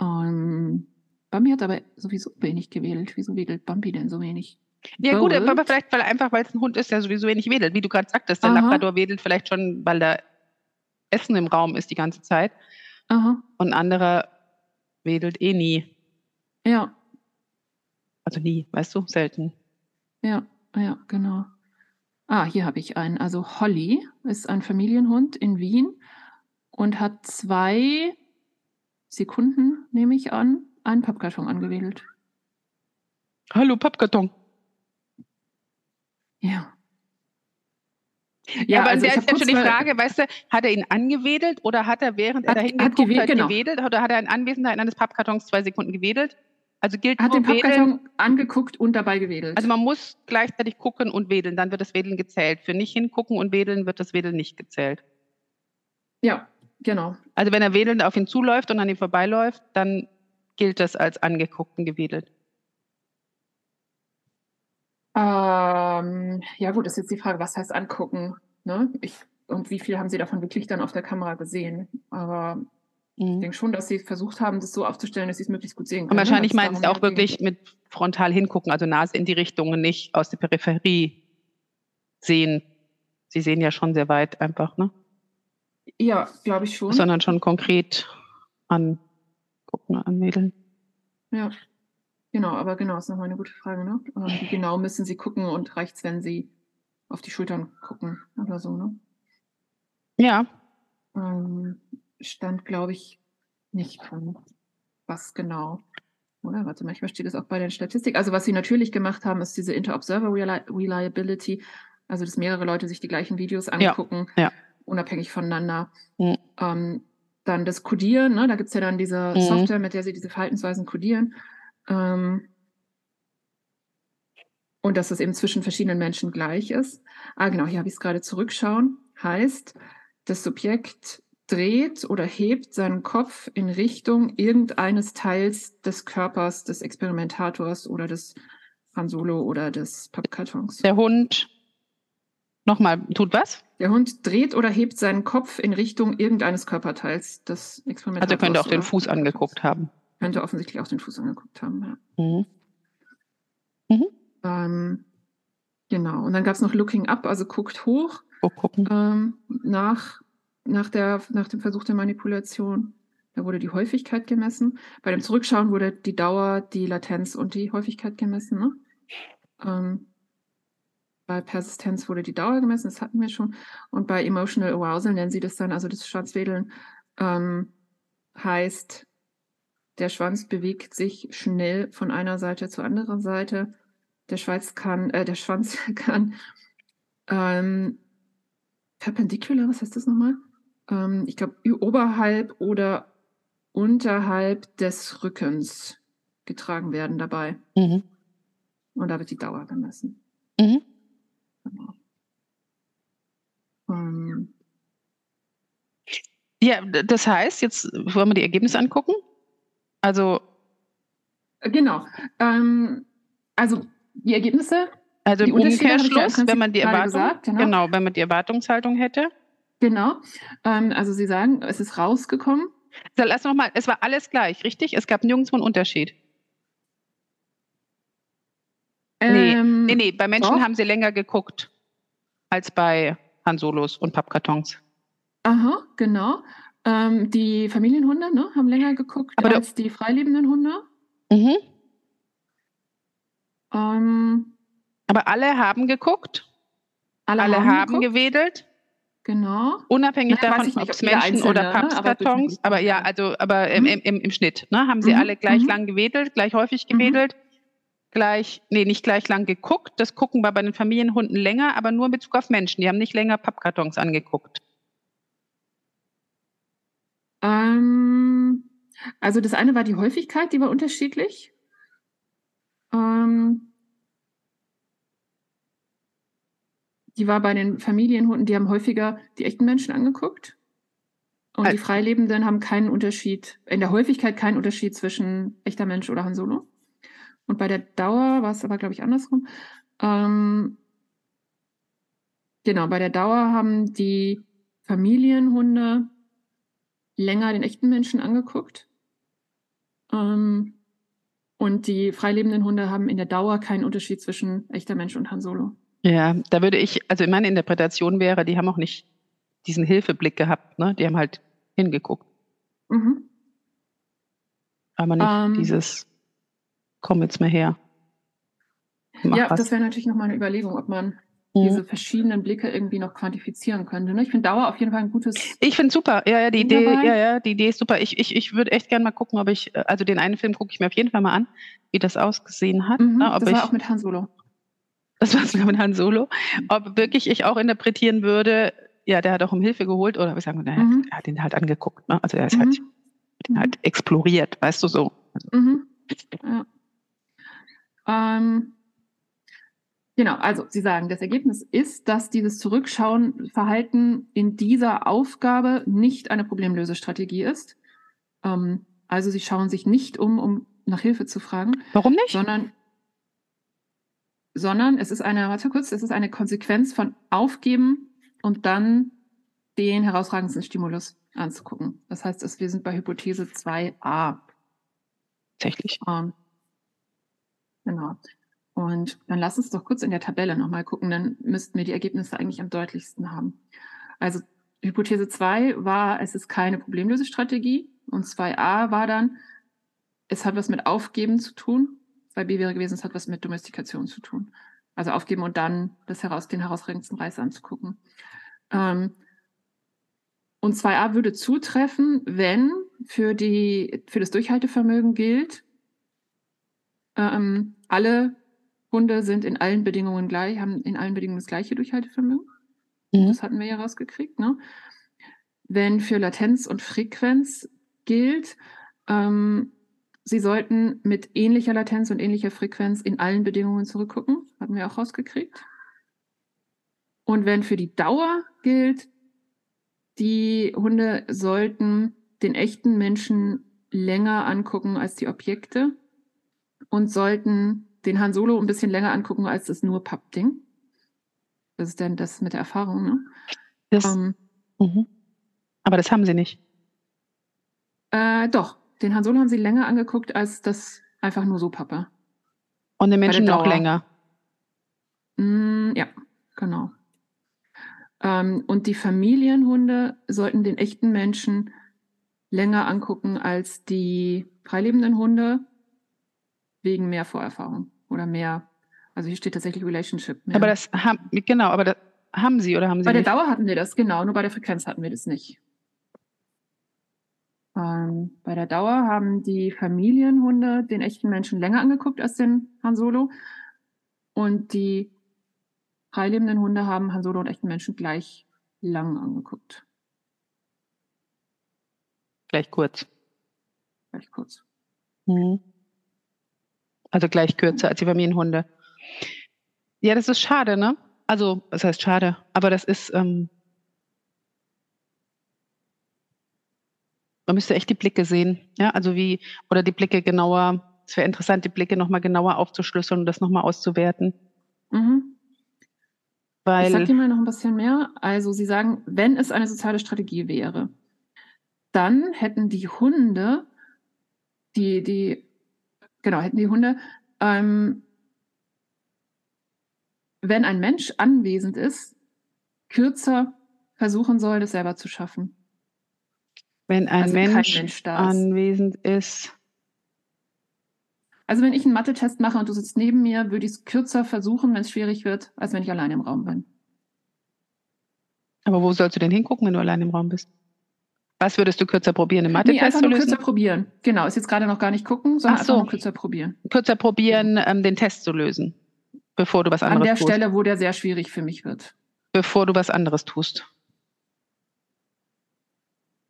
Ähm, Bambi hat aber sowieso wenig gewählt. Wieso wedelt Bambi denn so wenig? Ja gut, aber vielleicht weil einfach, weil es ein Hund ist, der sowieso wenig wedelt. Wie du gerade sagtest, der Aha. Labrador wedelt vielleicht schon, weil da Essen im Raum ist die ganze Zeit. Aha. Und ein anderer wedelt eh nie. Ja, also nie, weißt du, selten. Ja, ja, genau. Ah, hier habe ich einen. Also Holly ist ein Familienhund in Wien und hat zwei Sekunden, nehme ich an, einen Pappkarton angewedelt. Hallo, Pappkarton. Ja. Ja, aber also jetzt schon die Frage, weißt du, hat er ihn angewedelt oder hat er, während hat, er dahin geguckt hat, genau. gewedelt oder hat er in Anwesenheit eines Pappkartons zwei Sekunden gewedelt? Also gilt Hat den Pappkarton angeguckt und dabei gewedelt. Also man muss gleichzeitig gucken und wedeln, dann wird das Wedeln gezählt. Für nicht hingucken und wedeln wird das Wedeln nicht gezählt. Ja, genau. Also wenn er wedelnd auf ihn zuläuft und an ihm vorbeiläuft, dann gilt das als angeguckt und gewedelt. Ähm, ja gut, ist jetzt die Frage, was heißt angucken? Ne? Ich, und wie viel haben Sie davon wirklich dann auf der Kamera gesehen? Aber Mhm. Ich denke schon, dass sie versucht haben, das so aufzustellen, dass sie es möglichst gut sehen können. Und wahrscheinlich meinen sie auch wirklich mit frontal hingucken, also Nase in die Richtung und nicht aus der Peripherie sehen. Sie sehen ja schon sehr weit einfach, ne? Ja, glaube ich schon. Sondern schon konkret angucken, anwedeln. Ja, genau, aber genau, ist nochmal eine gute Frage, ne? Ähm, wie genau müssen sie gucken und reicht es, wenn sie auf die Schultern gucken oder so, ne? Ja. Ähm, stand, glaube ich, nicht drin. Was genau? Oder? Warte, manchmal steht es auch bei den Statistiken. Also, was sie natürlich gemacht haben, ist diese Inter-Observer Reliability, also dass mehrere Leute sich die gleichen Videos angucken, ja, ja. unabhängig voneinander. Mhm. Ähm, dann das Codieren, ne? da gibt es ja dann diese mhm. Software, mit der sie diese Verhaltensweisen codieren. Ähm, und dass das eben zwischen verschiedenen Menschen gleich ist. Ah, genau, hier habe ich es gerade zurückschauen. Heißt, das Subjekt dreht oder hebt seinen Kopf in Richtung irgendeines Teils des Körpers des Experimentators oder des Han Solo oder des Pappkartons. Der Hund nochmal tut was? Der Hund dreht oder hebt seinen Kopf in Richtung irgendeines Körperteils des Experimentators. Also er könnte auch den Fuß angeguckt haben. Könnte offensichtlich auch den Fuß angeguckt haben, ja. Mhm. Mhm. Ähm, genau. Und dann gab es noch Looking Up, also guckt hoch. Oh. Ähm, nach nach, der, nach dem Versuch der Manipulation. Da wurde die Häufigkeit gemessen. Bei dem Zurückschauen wurde die Dauer, die Latenz und die Häufigkeit gemessen. Ne? Ähm, bei Persistenz wurde die Dauer gemessen, das hatten wir schon. Und bei Emotional Arousal nennen sie das dann, also das Schwanzwedeln ähm, heißt, der Schwanz bewegt sich schnell von einer Seite zur anderen Seite. Der, Schweiz kann, äh, der Schwanz [laughs] kann ähm, perpendicular, was heißt das nochmal? ähm, ich glaube, oberhalb oder unterhalb des Rückens getragen werden dabei. Mhm. Und da wird die Dauer gemessen. Mhm. Genau. Ähm, ja, das heißt, jetzt wollen wir die Ergebnisse angucken. Also. Genau. Ähm, also die Ergebnisse. Also im Umkehrschluss, wenn man die Erwartung, gesagt, genau. genau, wenn man die Erwartungshaltung hätte. Genau. Ähm, also Sie sagen, es ist rausgekommen. So, lass noch mal, es war alles gleich, richtig? Es gab nirgendwo einen Unterschied. Ähm, nee, nee, nee, bei Menschen doch. haben sie länger geguckt als bei Han Solos und Pappkartons. Aha, genau. Ähm, die Familienhunde ne, haben länger geguckt Aber als die freilebenden Hunde. Mhm. Ähm, Aber alle haben geguckt. Alle, alle haben, haben gewedelt. Genau. Unabhängig ja, davon, ob es Menschen oder ne, Pappkartons, aber, aber, ja, also aber mhm. im, im, im, Schnitt, ne, haben sie mhm. alle gleich mhm. lang gewedelt, gleich häufig mhm. gewedelt, gleich, nee, nicht gleich lang geguckt. Das gucken wir bei den Familienhunden länger, aber nur in Bezug auf Menschen. Die haben nicht länger Pappkartons angeguckt. Ähm, also das eine war die Häufigkeit, die war unterschiedlich. Ähm, die war bei den Familienhunden, die haben häufiger die echten Menschen angeguckt. Und also, die Freilebenden haben keinen Unterschied, in der Häufigkeit keinen Unterschied zwischen echter Mensch oder Han Solo. Und bei der Dauer war es aber, glaube ich, andersrum. Ähm, genau, bei der Dauer haben die Familienhunde länger den echten Menschen angeguckt. Ähm, und die freilebenden Hunde haben in der Dauer keinen Unterschied zwischen echter Mensch und Han Solo. Ja, da würde ich, also in meiner Interpretation wäre, die haben auch nicht diesen Hilfeblick gehabt, ne? Die haben halt hingeguckt. Mhm. Aber nicht ähm, dieses komm jetzt mal her. Mach ja, was. das wäre natürlich nochmal eine Überlegung, ob man. Diese verschiedenen Blicke irgendwie noch quantifizieren könnte. Ne? Ich finde Dauer auf jeden Fall ein gutes. Ich finde super, ja, ja, die Idee, dabei. ja, ja, die Idee ist super. Ich, ich, ich würde echt gerne mal gucken, ob ich, also den einen Film gucke ich mir auf jeden Fall mal an, wie das ausgesehen hat. Mhm, ne? das war ich, auch mit Han Solo. Das war sogar mit Han Solo. Ob wirklich ich auch interpretieren würde, ja, der hat auch um Hilfe geholt, oder ich sagen, naja, mhm. er hat ihn halt angeguckt, ne? Also er ist halt, mhm. halt exploriert, weißt du so. Also, mhm. ja. Ähm, genau, also Sie sagen, das Ergebnis ist, dass dieses Zurückschauen-Verhalten in dieser Aufgabe nicht eine Problemlösestrategie ist. Ähm, also Sie schauen sich nicht um, um nach Hilfe zu fragen. Warum nicht? Sondern, sondern es ist eine, warte kurz, es ist eine Konsequenz von Aufgeben und dann den herausragendsten Stimulus anzugucken. Das heißt, wir sind bei Hypothese 2a. Tatsächlich. Ähm, Genau. Und dann lass uns doch kurz in der Tabelle nochmal gucken, dann müssten wir die Ergebnisse eigentlich am deutlichsten haben. Also Hypothese 2 war, es ist keine Problemlösestrategie und 2a war dann, es hat was mit Aufgeben zu tun. 2b wäre gewesen, es hat was mit Domestikation zu tun. Also aufgeben und dann das heraus, den herausragendsten Reiß anzugucken. Ähm, und 2a würde zutreffen, wenn für, die, für das Durchhaltevermögen gilt, ähm, alle Hunde sind in allen Bedingungen gleich, haben in allen Bedingungen das gleiche Durchhaltevermögen. Mhm. Das hatten wir ja rausgekriegt. Ne? Wenn für Latenz und Frequenz gilt, ähm, Sie sollten mit ähnlicher Latenz und ähnlicher Frequenz in allen Bedingungen zurückgucken. Hatten wir auch rausgekriegt. Und wenn für die Dauer gilt, die Hunde sollten den echten Menschen länger angucken als die Objekte und sollten den Han Solo ein bisschen länger angucken als das nur Pappding. Das ist dann das mit der Erfahrung, ne? Das, ähm, mhm. Aber das haben sie nicht. Äh, doch, den Han Solo haben sie länger angeguckt als das einfach nur so Pappe. Und den Menschen noch länger. Mm, ja, genau. Ähm, und die Familienhunde sollten den echten Menschen länger angucken als die freilebenden Hunde wegen mehr Vorerfahrung oder mehr. Also hier steht tatsächlich Relationship. Mehr. Aber das haben, genau, aber das haben Sie oder haben Sie Bei nicht? der Dauer hatten wir das, genau, nur bei der Frequenz hatten wir das nicht. Ähm, bei der Dauer haben die Familienhunde den echten Menschen länger angeguckt als den Han Solo. Und die freilebenden Hunde haben Han Solo und echten Menschen gleich lang angeguckt. Gleich kurz. Gleich kurz. Mhm. Also gleich kürzer als die Familienhunde. Ja, das ist schade, ne? Also, was heißt schade? Aber das ist, ähm, man müsste echt die Blicke sehen, ja, also wie, oder die Blicke genauer, es wäre interessant, die Blicke nochmal genauer aufzuschlüsseln und das nochmal auszuwerten. Mhm. Weil, ich sag dir mal noch ein bisschen mehr. Also, Sie sagen, wenn es eine soziale Strategie wäre, dann hätten die Hunde, die, die genau, hätten die Hunde ähm, wenn ein Mensch anwesend ist, kürzer versuchen soll, das selber zu schaffen. Wenn ein also Mensch, Mensch anwesend ist. Also wenn ich einen Mathe-Test mache und du sitzt neben mir, würde ich es kürzer versuchen, wenn es schwierig wird, als wenn ich alleine im Raum bin. Aber wo sollst du denn hingucken, wenn du allein im Raum bist? Was würdest du kürzer probieren, im Mathe-Test nee, einfach nur kürzer probieren. Genau, ist jetzt gerade noch gar nicht gucken, sondern so. einfach nur kürzer probieren. Kürzer probieren, ähm, den Test zu lösen, bevor du was anderes tust. An der tust. Stelle, wo der sehr schwierig für mich wird. Bevor du was anderes tust.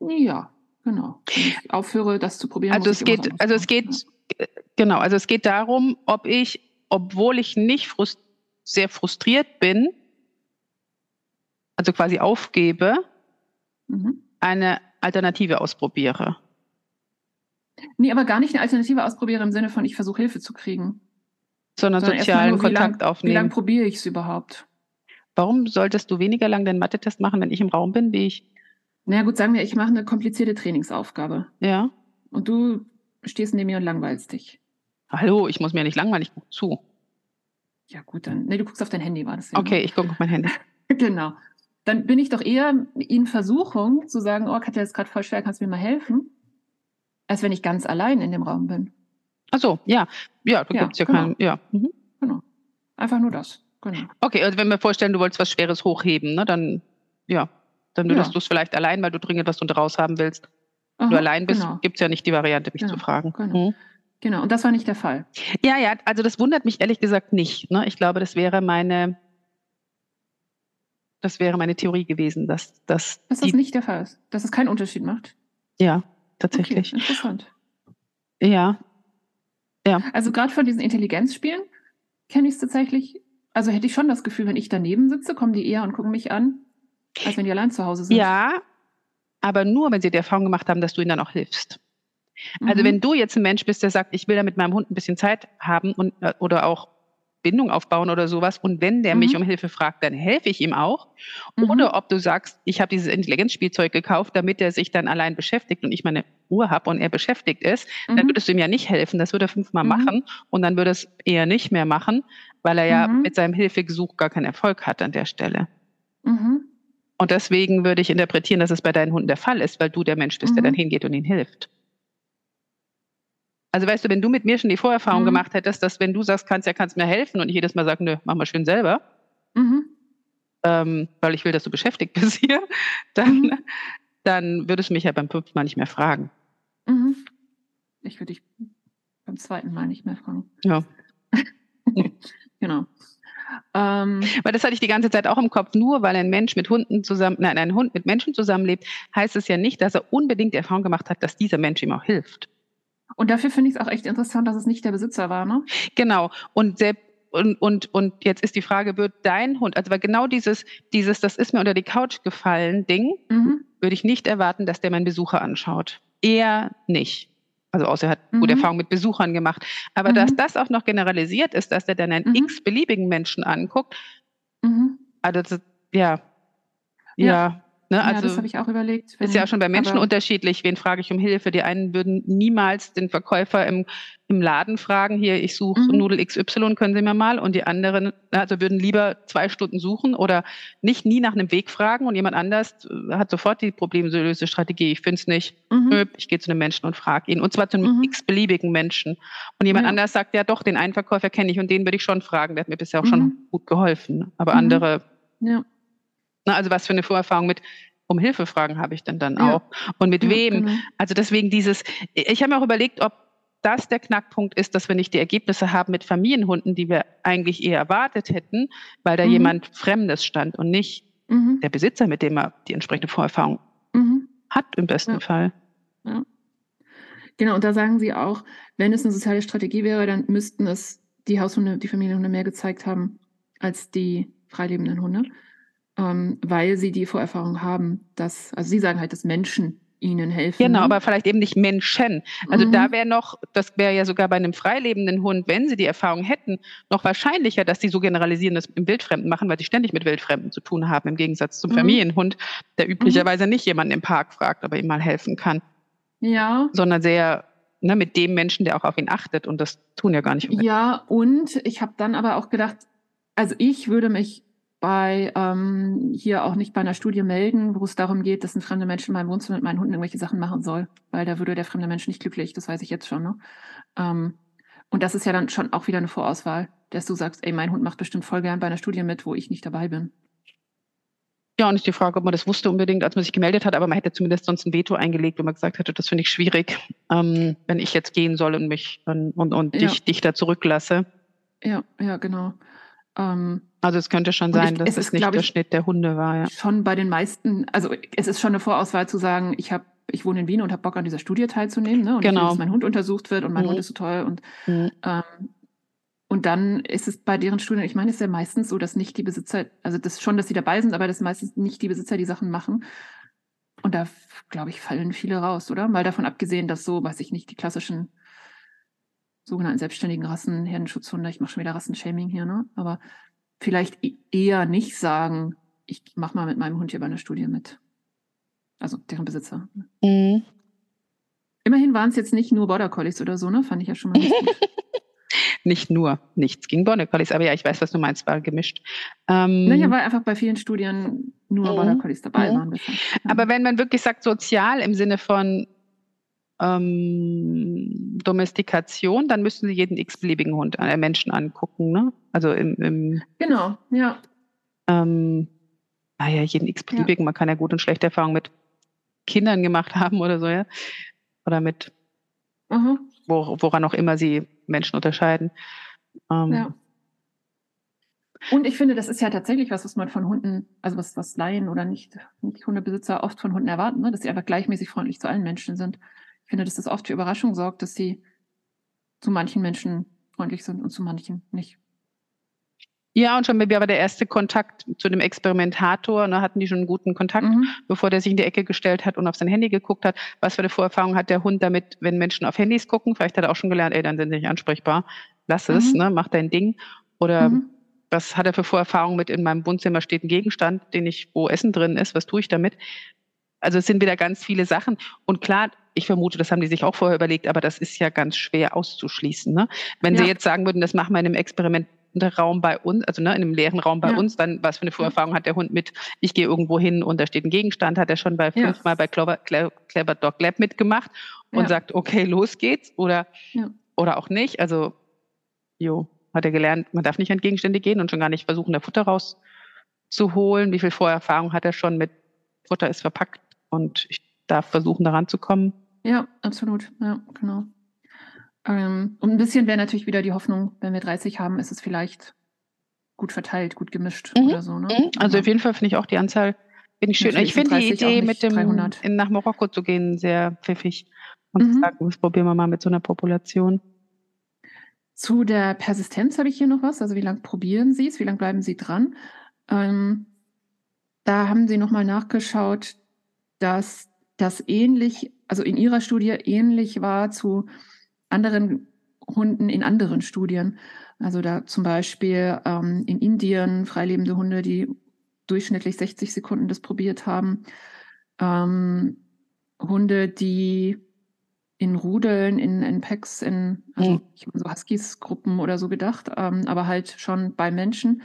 Ja, genau. Ich aufhöre, das zu probieren. Also es geht, also es geht, ja. genau, also es geht darum, ob ich, obwohl ich nicht frust sehr frustriert bin, also quasi aufgebe, mhm. eine Alternative ausprobiere. Nee, aber gar nicht eine Alternative ausprobiere im Sinne von, ich versuche Hilfe zu kriegen. Sondern, sondern sozialen nur, Kontakt lang, aufnehmen. Wie lange probiere ich es überhaupt? Warum solltest du weniger lang den Mathe-Test machen, wenn ich im Raum bin, wie ich? Na naja, gut, sagen wir, ich mache eine komplizierte Trainingsaufgabe. Ja. Und du stehst neben mir und langweilst dich. Hallo, ich muss mir nicht langweilen, ich gucke zu. Ja, gut, dann. Nee, du guckst auf dein Handy, war das ja. Okay, ich gucke auf mein Handy. [laughs] genau dann bin ich doch eher in Versuchung zu sagen, oh, Katja, ist gerade voll schwer, kannst du mir mal helfen? Als wenn ich ganz allein in dem Raum bin. Ach so, ja. Ja, du ja, gibt's ja genau. keinen, ja. Mhm. Genau. Einfach nur das. Genau. Okay, also wenn wir vorstellen, du wolltest was Schweres hochheben, ne, dann, ja, dann würdest ja. du es vielleicht allein, weil du dringend was unter raus haben willst. Wenn du allein bist, genau. gibt es ja nicht die Variante, mich genau. zu fragen. Genau. Mhm. Genau, und das war nicht der Fall. Ja, ja, also das wundert mich ehrlich gesagt nicht. Ne? Ich glaube, das wäre meine, das wäre meine Theorie gewesen, dass, dass, dass das nicht der Fall ist, dass es keinen Unterschied macht. Ja, tatsächlich. Okay, interessant. Ja. Ja. Also gerade von diesen Intelligenzspielen kenne ich es tatsächlich. Also hätte ich schon das Gefühl, wenn ich daneben sitze, kommen die eher und gucken mich an, als wenn die allein zu Hause sind. Ja, aber nur, wenn sie die Erfahrung gemacht haben, dass du ihnen dann auch hilfst. Also mhm. wenn du jetzt ein Mensch bist, der sagt, ich will da mit meinem Hund ein bisschen Zeit haben und äh, oder auch Bindung aufbauen oder sowas. Und wenn der mhm. mich um Hilfe fragt, dann helfe ich ihm auch. Mhm. Oder ob du sagst, ich habe dieses Intelligenzspielzeug gekauft, damit er sich dann allein beschäftigt und ich meine Ruhe habe und er beschäftigt ist, mhm. dann würdest du ihm ja nicht helfen. Das würde er fünfmal mhm. machen und dann würde es eher nicht mehr machen, weil er ja mhm. mit seinem Hilfegesuch gar keinen Erfolg hat an der Stelle. Mhm. Und deswegen würde ich interpretieren, dass es bei deinen Hunden der Fall ist, weil du der Mensch bist, der dann hingeht und ihnen hilft. Also weißt du, wenn du mit mir schon die Vorerfahrung mhm. gemacht hättest, dass wenn du sagst, kannst ja, kannst mir helfen und ich jedes Mal sage, nö, mach mal schön selber, mhm. ähm, weil ich will, dass du beschäftigt bist [laughs] hier, dann, mhm. dann würdest du mich ja beim fünften Mal nicht mehr fragen. Mhm. Ich würde dich beim zweiten Mal nicht mehr fragen. Ja. [laughs] genau. Ähm, weil das hatte ich die ganze Zeit auch im Kopf. Nur weil ein Mensch mit Hunden zusammen, nein, ein Hund mit Menschen zusammenlebt, heißt es ja nicht, dass er unbedingt die Erfahrung gemacht hat, dass dieser Mensch ihm auch hilft. Und dafür finde ich es auch echt interessant, dass es nicht der Besitzer war, ne? Genau. Und selbst und, und, und jetzt ist die Frage, wird dein Hund, also weil genau dieses, dieses, das ist mir unter die Couch gefallen, Ding, mhm. würde ich nicht erwarten, dass der meinen Besucher anschaut. Eher nicht. Also außer er hat mhm. gute Erfahrungen mit Besuchern gemacht. Aber mhm. dass das auch noch generalisiert ist, dass er dann einen mhm. x-beliebigen Menschen anguckt, mhm. also das, ja, ja, ja, Ne, also ja, das habe ich auch überlegt. Ist ja auch schon bei Menschen unterschiedlich. Wen frage ich um Hilfe? Die einen würden niemals den Verkäufer im, im Laden fragen, hier, ich suche mhm. Nudel XY, können Sie mir mal? Und die anderen, also würden lieber zwei Stunden suchen oder nicht nie nach einem Weg fragen und jemand anders äh, hat sofort die Problemlösestrategie. Ich finde es nicht. Mhm. Ich gehe zu einem Menschen und frage ihn. Und zwar zu einem mhm. x-beliebigen Menschen. Und jemand ja. anders sagt, ja doch, den einen Verkäufer kenne ich und den würde ich schon fragen. Der hat mir bisher auch schon mhm. gut geholfen. Aber mhm. andere ja. Also was für eine Vorerfahrung mit um Hilfe fragen habe ich denn dann auch ja. und mit ja, wem? Genau. Also deswegen dieses, ich habe mir auch überlegt, ob das der Knackpunkt ist, dass wir nicht die Ergebnisse haben mit Familienhunden, die wir eigentlich eher erwartet hätten, weil da mhm. jemand Fremdes stand und nicht mhm. der Besitzer, mit dem er die entsprechende Vorerfahrung mhm. hat im besten ja. Fall. Ja. Genau, und da sagen Sie auch, wenn es eine soziale Strategie wäre, dann müssten es die Haushunde, die Familienhunde mehr gezeigt haben als die freilebenden Hunde ähm, weil sie die Vorerfahrung haben, dass, also sie sagen halt, dass Menschen ihnen helfen. Genau, aber vielleicht eben nicht Menschen. Also mhm. da wäre noch, das wäre ja sogar bei einem freilebenden Hund, wenn sie die Erfahrung hätten, noch wahrscheinlicher, dass sie so generalisierendes im Wildfremden machen, weil sie ständig mit Wildfremden zu tun haben, im Gegensatz zum mhm. Familienhund, der üblicherweise mhm. nicht jemanden im Park fragt, ob er ihm mal helfen kann. Ja. Sondern sehr ne, mit dem Menschen, der auch auf ihn achtet und das tun ja gar nicht. Ja, und ich habe dann aber auch gedacht, Also ich würde mich bei ähm, hier auch nicht bei einer Studie melden, wo es darum geht, dass ein fremder Mensch in meinem Wohnzimmer mit meinen Hunden irgendwelche Sachen machen soll, weil da würde der fremde Mensch nicht glücklich, das weiß ich jetzt schon. Ne? Ähm, und das ist ja dann schon auch wieder eine Vorauswahl, dass du sagst, ey, mein Hund macht bestimmt voll gern bei einer Studie mit, wo ich nicht dabei bin. Ja, und ist die Frage, ob man das wusste unbedingt, als man sich gemeldet hat, aber man hätte zumindest sonst ein Veto eingelegt, wo man gesagt hätte, das finde ich schwierig, ähm, wenn ich jetzt gehen soll und mich und, und, und ja. dich, dich da zurücklasse. Ja, ja, genau. Ähm, also es könnte schon sein, ich, dass es, ist, nicht der ich, Schnitt der Hunde war. Ja. Schon bei den meisten, also es ist schon eine Vorauswahl zu sagen, ich habe ich wohne in Wien und habe Bock an dieser Studie teilzunehmen, ne? Und genau. ich will, dass mein Hund untersucht wird und mein mhm. Hund ist so toll und mhm. ähm, und dann ist es bei deren Studien, ich meine, es ist ja meistens so, dass nicht die Besitzer, also das schon, dass sie dabei sind, aber das meistens nicht die Besitzer die Sachen machen. Und da, glaube ich, fallen viele raus, oder? Mal davon abgesehen, dass so, weiß ich nicht, die klassischen sogenannten selbstständigen Rassen, Herdenschutzhunde, ich mache schon wieder Rassenshaming hier, ne? Aber vielleicht e-, eher nicht sagen, ich mache mal mit meinem Hund hier bei einer Studie mit. Also deren Besitzer. Mhm. Immerhin waren es jetzt nicht nur Border Collies oder so, ne? Fand ich ja schon mal. [laughs] nicht nur nichts gegen Border Collies, aber ja, ich weiß, was du meinst, war gemischt. Ähm, naja, weil einfach bei vielen Studien nur mhm. Border Collies dabei mhm. waren. Bisher. Aber wenn man wirklich sagt, sozial im Sinne von ähm, Domestikation, dann müssen sie jeden x-beliebigen Hund, äh, Menschen angucken, ne? Also im, im Genau, ja. Ähm, naja, jeden x-beliebigen, ja. man kann ja gute und schlechte Erfahrungen mit Kindern gemacht [laughs] haben oder so, ja. Oder mit mhm. wo, woran auch immer sie Menschen unterscheiden. Ähm, ja. Und ich finde, das ist ja tatsächlich was, was man von Hunden, also was, was Laien oder nicht, nicht Hundebesitzer oft von Hunden erwarten, ne? dass sie einfach gleichmäßig freundlich zu allen Menschen sind. Ich finde, dass das oft für Überraschung sorgt, dass sie zu manchen Menschen freundlich sind und zu manchen nicht. Ja, und schon bei der erste Kontakt zu dem Experimentator, ne, hatten die schon einen guten Kontakt, mhm. bevor der sich in die Ecke gestellt hat und auf sein Handy geguckt hat. Was für eine Vorerfahrung hat der Hund damit, wenn Menschen auf Handys gucken? Vielleicht hat er auch schon gelernt, ey, dann sind sie nicht ansprechbar. Lass es, mhm. ne, mach dein Ding. Oder mhm. was hat er für Vorerfahrungen mit, in meinem Wohnzimmer steht ein Gegenstand, den ich, wo Essen drin ist, was tue ich damit? Also es sind wieder ganz viele Sachen. Und klar, ich vermute, das haben die sich auch vorher überlegt, aber das ist ja ganz schwer auszuschließen. Ne? Wenn ja. sie jetzt sagen würden, das machen wir in einem Experiment Raum bei uns, also ne, in einem leeren Raum bei ja. uns, dann was für eine Vorerfahrung hat der Hund mit, ich gehe irgendwo hin und da steht ein Gegenstand, hat er schon bei ja. fünfmal bei Clever, Clever Dog Lab mitgemacht und ja. sagt, okay, los geht's oder, oder auch nicht. Also, jo, hat er gelernt, man darf nicht an Gegenstände gehen und schon gar nicht versuchen, da Futter rauszuholen. Wie viel Vorerfahrung hat er schon mit Futter ist verpackt und ich darf versuchen, daran zu kommen. Ja, absolut. Ja, genau. Ähm, und ein bisschen wäre natürlich wieder die Hoffnung, wenn wir 30 haben, ist es vielleicht gut verteilt, gut gemischt mhm. oder so. Ne? Mhm. Also auf jeden Fall finde ich auch die Anzahl finde ich schön. Natürlich ich finde die Idee, mit dem in, nach Marokko zu gehen, sehr pfiffig. Und mhm. zu sagen, das probieren wir mal mit so einer Population. Zu der Persistenz habe ich hier noch was. Also wie lange probieren Sie es? Wie lange bleiben Sie dran? Ähm, da haben Sie nochmal nachgeschaut, dass das ähnlich, also in Ihrer Studie ähnlich war zu anderen Hunden in anderen Studien. Also da zum Beispiel ähm, in Indien freilebende Hunde, die durchschnittlich 60 Sekunden das probiert haben. Ähm, Hunde, die in Rudeln, in, in Packs, in also mhm. so Huskies-Gruppen oder so gedacht, ähm, aber halt schon bei Menschen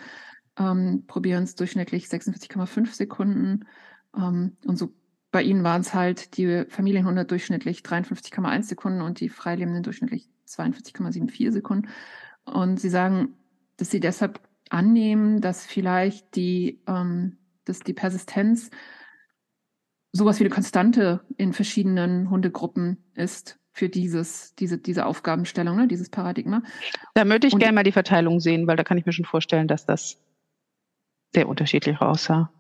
ähm, probieren es durchschnittlich 46,5 Sekunden. Ähm, und so bei ihnen waren es halt die Familienhunde durchschnittlich 53,1 Sekunden und die Freilebenden durchschnittlich 42,74 Sekunden. Und sie sagen, dass sie deshalb annehmen, dass vielleicht die, ähm, dass die Persistenz sowas wie eine Konstante in verschiedenen Hundegruppen ist für dieses, diese, diese Aufgabenstellung, ne, dieses Paradigma. Da möchte ich gerne mal die Verteilung sehen, weil da kann ich mir schon vorstellen, dass das sehr unterschiedlich aussah.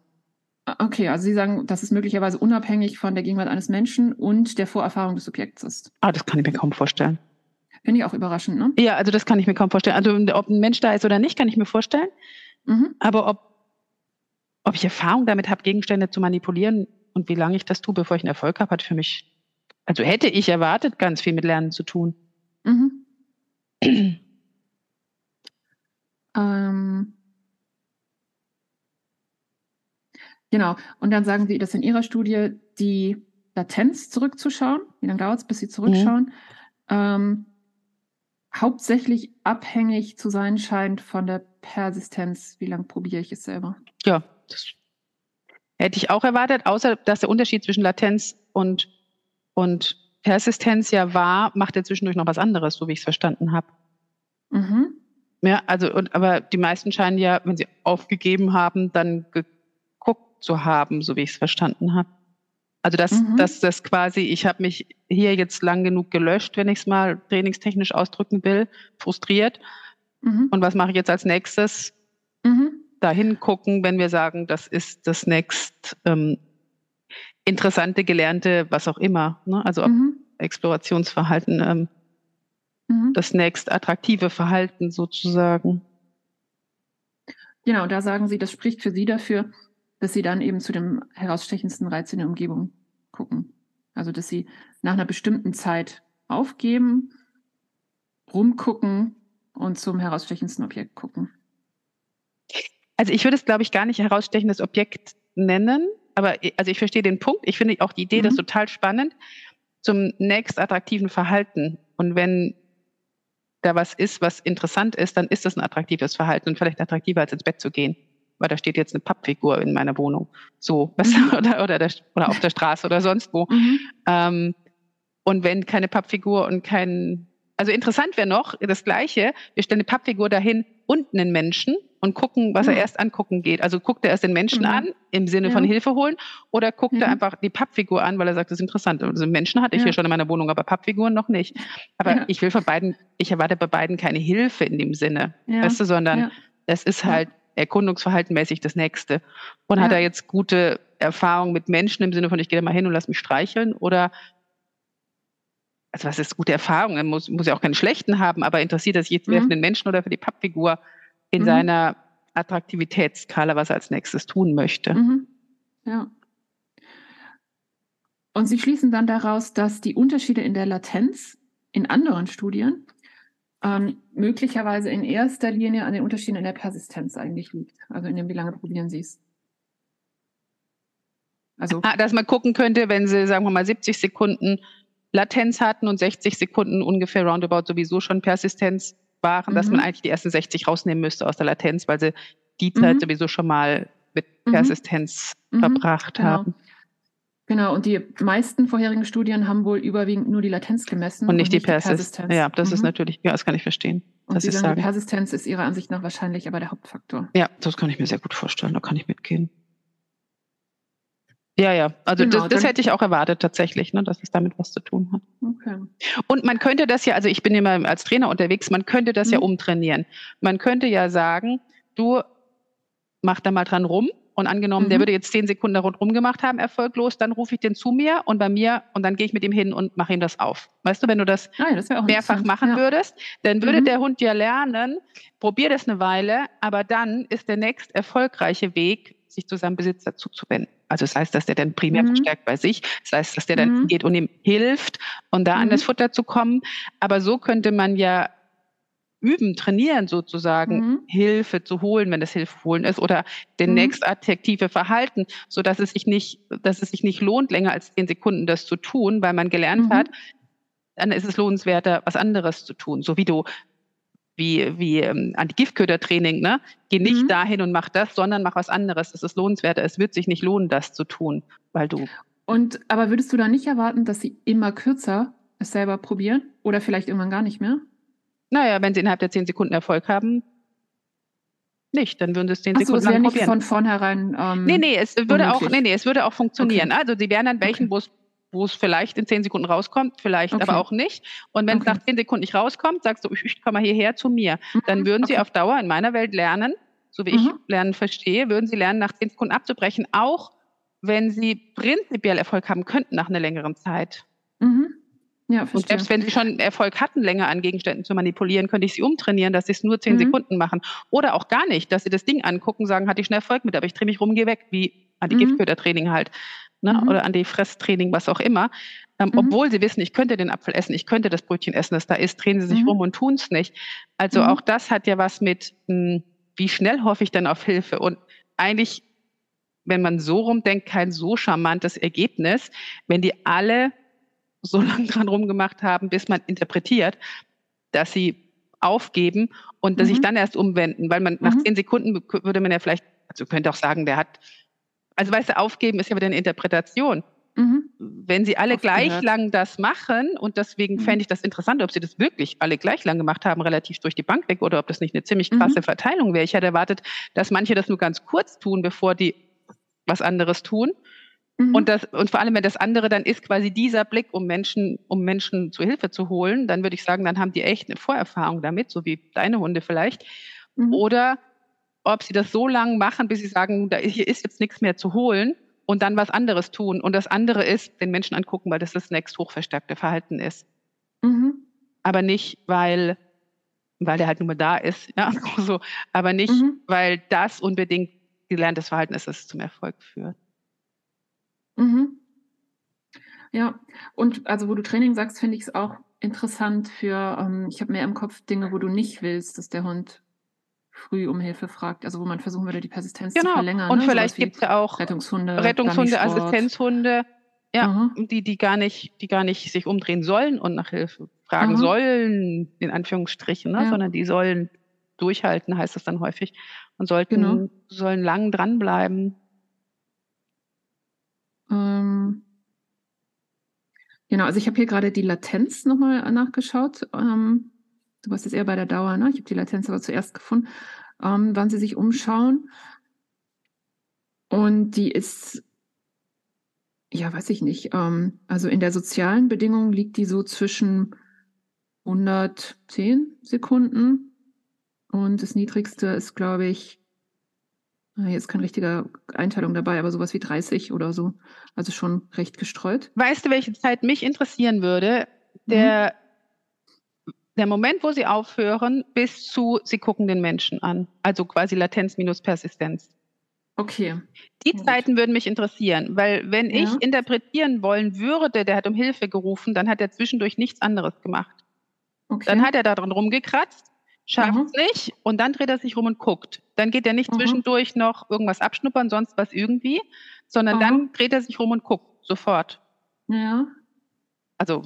Okay, also Sie sagen, dass es möglicherweise unabhängig von der Gegenwart eines Menschen und der Vorerfahrung des Subjekts ist. Ah, das kann ich mir kaum vorstellen. Finde ich auch überraschend, ne? Ja, also das kann ich mir kaum vorstellen. Also ob ein Mensch da ist oder nicht, kann ich mir vorstellen. Mhm. Aber ob, ob ich Erfahrung damit habe, Gegenstände zu manipulieren und wie lange ich das tue, bevor ich einen Erfolg habe, hat für mich, also hätte ich erwartet, ganz viel mit Lernen zu tun. Mhm. [clears throat] ähm, Genau. Und dann sagen Sie, dass in Ihrer Studie die Latenz zurückzuschauen, wie lange dauert es, bis Sie zurückschauen, mhm. ähm, hauptsächlich abhängig zu sein scheint von der Persistenz. Wie lange probiere ich es selber? Ja, das hätte ich auch erwartet, außer dass der Unterschied zwischen Latenz und, und Persistenz ja war, macht er zwischendurch noch was anderes, so wie ich es verstanden habe. Mhm. Ja, also, und, aber die meisten scheinen ja, wenn sie aufgegeben haben, dann zu haben, so wie ich es verstanden habe. Also dass, mhm. dass das quasi, ich habe mich hier jetzt lang genug gelöscht, wenn ich es mal trainingstechnisch ausdrücken will, frustriert. Mhm. Und was mache ich jetzt als nächstes? Mhm. Dahin gucken, wenn wir sagen, das ist das nächst ähm, interessante, gelernte, was auch immer. Ne? Also mhm. Explorationsverhalten, ähm, mhm. das nächst attraktive Verhalten sozusagen. Genau, da sagen Sie, das spricht für Sie dafür, dass sie dann eben zu dem herausstechendsten Reiz in der Umgebung gucken. Also, dass sie nach einer bestimmten Zeit aufgeben, rumgucken und zum herausstechendsten Objekt gucken. Also ich würde es, glaube ich, gar nicht herausstechendes Objekt nennen, aber also ich verstehe den Punkt. Ich finde auch die Idee mhm. das total spannend zum nächst attraktiven Verhalten. Und wenn da was ist, was interessant ist, dann ist das ein attraktives Verhalten und vielleicht attraktiver als ins Bett zu gehen weil da steht jetzt eine Pappfigur in meiner Wohnung. So, [laughs] mhm. oder, oder, der, oder auf der Straße oder sonst wo. Mhm. Ähm, und wenn keine Pappfigur und kein, also interessant wäre noch das Gleiche, wir stellen eine Pappfigur dahin und einen Menschen und gucken, was mhm. er erst angucken geht. Also guckt er erst den Menschen mhm. an, im Sinne ja. von Hilfe holen, oder guckt er einfach die Pappfigur an, weil er sagt, das ist interessant. Also Menschen hatte ich ja. hier schon in meiner Wohnung, aber Pappfiguren noch nicht. Aber ja. ich will von beiden, ich erwarte bei beiden keine Hilfe in dem Sinne, weißt du, sondern es ist halt erkundungsverhaltenmäßig das nächste. Und ja. hat er jetzt gute Erfahrungen mit Menschen im Sinne von, ich gehe da mal hin und lass mich streicheln? Oder, also was ist gute Erfahrung? Er muss, muss ja auch keine schlechten haben, aber interessiert er sich jetzt mhm. mehr für den Menschen oder für die Pappfigur in mhm. seiner Attraktivitätsskala, was er als nächstes tun möchte? Mhm. Ja. Und Sie schließen dann daraus, dass die Unterschiede in der Latenz in anderen Studien ähm, möglicherweise in erster Linie an den Unterschieden in der Persistenz eigentlich liegt. Also in dem, wie lange probieren Sie es. Also, ah, dass man gucken könnte, wenn Sie, sagen wir mal, 70 Sekunden Latenz hatten und 60 Sekunden ungefähr roundabout sowieso schon Persistenz waren, mhm. dass man eigentlich die ersten 60 rausnehmen müsste aus der Latenz, weil sie die Zeit mhm. sowieso schon mal mit mhm. Persistenz mhm. verbracht genau. haben. Genau, und die meisten vorherigen Studien haben wohl überwiegend nur die Latenz gemessen. Und nicht, und nicht die, Persistenz. die, Persistenz. Ja, das mhm. ist natürlich, ja, das kann ich verstehen. Und Sie sagen, die Persistenz ist Ihrer Ansicht nach wahrscheinlich aber der Hauptfaktor. Ja, das kann ich mir sehr gut vorstellen, da kann ich mitgehen. Ja, ja, also genau, das, das hätte ich auch erwartet tatsächlich, ne, dass es damit was zu tun hat. Okay. Und man könnte das ja, also ich bin immer als Trainer unterwegs, man könnte das mhm. ja umtrainieren. Man könnte ja sagen, du mach da mal dran rum und angenommen, mhm. der würde jetzt zehn Sekunden rundherum gemacht haben, erfolglos, dann rufe ich den zu mir und bei mir und dann gehe ich mit ihm hin und mache ihm das auf. Weißt du, wenn du das, ah ja, das mehrfach machen ja. würdest, dann würde mhm. der Hund ja lernen, probier das eine Weile, aber dann ist der nächst erfolgreiche Weg, sich zu seinem Besitzer zuzuwenden. Also das heißt, dass der dann primär mhm. verstärkt bei sich, das heißt, dass der dann mhm. geht und ihm hilft, um da an das mhm. Futter zu kommen. Aber so könnte man ja üben, trainieren sozusagen, mhm. Hilfe zu holen, wenn es Hilfe holen ist, oder den mhm. nächstattraktive Verhalten, so dass es sich nicht, dass es sich nicht lohnt, länger als zehn Sekunden das zu tun, weil man gelernt mhm. hat, dann ist es lohnenswerter, was anderes zu tun. So wie du wie, wie ähm, Antigiftködertraining, ne? Geh nicht mhm. dahin und mach das, sondern mach was anderes. Es ist lohnenswerter. Es wird sich nicht lohnen, das zu tun, weil du. Und aber würdest du da nicht erwarten, dass sie immer kürzer es selber probieren oder vielleicht irgendwann gar nicht mehr? Naja, wenn sie innerhalb der zehn Sekunden Erfolg haben, nicht, dann würden sie es zehn Ach Sekunden so, lang probieren. Nicht von vornherein. Ähm, nee, nee, es würde auch, nee, nee, es würde auch funktionieren. Okay. Also sie wären dann welchen, okay. wo es vielleicht in zehn Sekunden rauskommt, vielleicht okay. aber auch nicht. Und wenn es nach zehn Sekunden nicht rauskommt, sagst du, ich, ich komm mal hierher zu mir. Mhm. Dann würden sie auf Dauer in meiner Welt lernen, so wie mhm. ich Lernen verstehe, würden sie lernen, nach zehn Sekunden abzubrechen, auch wenn sie prinzipiell Erfolg haben könnten nach einer längeren Zeit. Mhm. Ja, und selbst wenn sie schon Erfolg hatten, länger an Gegenständen zu manipulieren, könnte ich sie umtrainieren, dass sie es nur zehn mhm. Sekunden machen. Oder auch gar nicht, dass sie das Ding angucken, sagen, hatte ich schon Erfolg mit, aber ich drehe mich rum, gehe weg, wie Anti-Giftköder-Training mhm. halt. Ne? Mhm. Oder Anti-Fresstraining, was auch immer. Ähm, mhm. Obwohl sie wissen, ich könnte den Apfel essen, ich könnte das Brötchen essen, das da ist, drehen sie sich mhm. rum und tun es nicht. Also mhm. auch das hat ja was mit, mh, hm, wie schnell hoffe ich denn auf Hilfe? Und eigentlich, wenn man so rumdenkt, kein so charmantes Ergebnis, wenn die alle so lange dran rumgemacht haben, bis man interpretiert, dass sie aufgeben und dass mhm. sich dann erst umwenden, weil man nach mhm. zehn Sekunden würde man ja vielleicht, also könnte auch sagen, der hat, also weißt du, aufgeben ist ja wieder eine Interpretation. Mhm. Wenn sie alle Aufgehört. gleich lang das machen, und deswegen mhm. fände ich das interessant, ob sie das wirklich alle gleich lang gemacht haben, relativ durch die Bank weg, oder ob das nicht eine ziemlich krasse mhm. Verteilung wäre. Ich hätte erwartet, dass manche das nur ganz kurz tun, bevor die was anderes tun. Mhm. Und, das, und vor allem, wenn das andere dann ist, quasi dieser Blick, um Menschen, um Menschen zu Hilfe zu holen, dann würde ich sagen, dann haben die echt eine Vorerfahrung damit, so wie deine Hunde vielleicht. Mhm. Oder ob sie das so lange machen, bis sie sagen, da hier ist jetzt nichts mehr zu holen und dann was anderes tun. Und das andere ist, den Menschen angucken, weil das das nächst hochverstärkte Verhalten ist. Mhm. Aber nicht, weil, weil der halt nur mal da ist, ja, [laughs] so, aber nicht, mhm. weil das unbedingt gelerntes Verhalten ist, das zum Erfolg führt. Mhm. Ja, und also wo du Training sagst, finde ich es auch interessant für, ähm, ich habe mehr im Kopf Dinge, wo du nicht willst, dass der Hund früh um Hilfe fragt, also wo man versuchen würde, die Persistenz genau. zu verlängern. Und ne? vielleicht gibt es ja auch Rettungshunde, Rettungshunde Assistenzhunde, ja, die, die gar nicht, die gar nicht sich umdrehen sollen und nach Hilfe fragen Aha. sollen, in Anführungsstrichen, ne? Ja. sondern die sollen durchhalten, heißt das dann häufig, und sollten, genau. sollen lang dranbleiben. Ähm, genau, also ich habe hier gerade die Latenz nochmal nachgeschaut. Ähm, du warst jetzt eher bei der Dauer, ne? Ich habe die Latenz aber zuerst gefunden, ähm, wann sie sich umschauen. Und die ist, ja, weiß ich nicht. Ähm, also in der sozialen Bedingung liegt die so zwischen 110 Sekunden und das niedrigste ist, glaube ich, Ah, hier ist keine richtige Einteilung dabei, aber sowas wie 30 oder so. Also schon recht gestreut. Weißt du, welche Zeit mich interessieren würde? Der, mhm. der Moment, wo sie aufhören, bis zu sie gucken den Menschen an. Also quasi Latenz minus Persistenz. Okay. Die ja, Zeiten würden mich interessieren, weil wenn ja. ich interpretieren wollen würde, der hat um Hilfe gerufen, dann hat er zwischendurch nichts anderes gemacht. Okay. Dann hat er da drin rumgekratzt schafft es mhm. nicht und dann dreht er sich rum und guckt. Dann geht er nicht mhm. zwischendurch noch irgendwas abschnuppern, sonst was irgendwie, sondern mhm. dann dreht er sich rum und guckt sofort. Ja. Also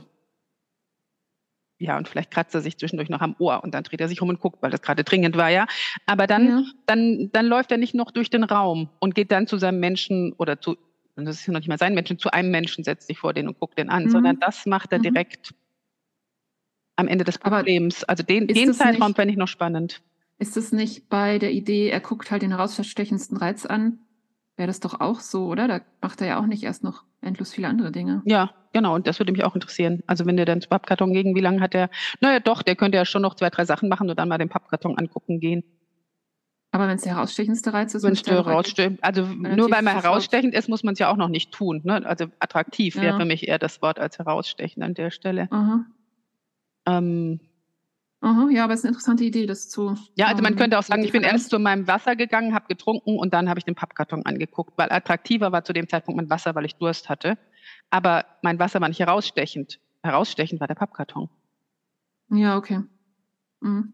ja, und vielleicht kratzt er sich zwischendurch noch am Ohr und dann dreht er sich rum und guckt, weil das gerade dringend war, ja. Aber dann, ja. dann, dann läuft er nicht noch durch den Raum und geht dann zu seinem Menschen oder zu, das ist ja noch nicht mal sein Menschen, zu einem Menschen setzt sich vor den und guckt den an, mhm. sondern das macht er mhm. direkt am Ende des Problems. Also den, den Zeitraum fände ich noch spannend. Ist es nicht bei der Idee, er guckt halt den herausstechendsten Reiz an, wäre das doch auch so, oder? Da macht er ja auch nicht erst noch endlos viele andere Dinge. Ja, genau. Und das würde mich auch interessieren. Also wenn der dann zu Pappkarton gegen, wie lange hat er? Naja, doch, der könnte ja schon noch zwei, drei Sachen machen und dann mal den Pappkarton angucken gehen. Aber wenn es der herausstechendste Reiz ist, wenn es herausstechend, also nur weil man herausstechend ist, muss man es ja auch noch nicht tun. Ne? Also attraktiv ja. wäre für mich eher das Wort als herausstechend an der Stelle. Aha. Ähm, Aha, ja, aber es ist eine interessante Idee, das zu. Ja, also man ähm, könnte auch sagen, ich bin erst zu meinem Wasser gegangen, habe getrunken und dann habe ich den Pappkarton angeguckt, weil attraktiver war zu dem Zeitpunkt mein Wasser, weil ich Durst hatte. Aber mein Wasser war nicht herausstechend. Herausstechend war der Pappkarton. Ja, okay. Mhm.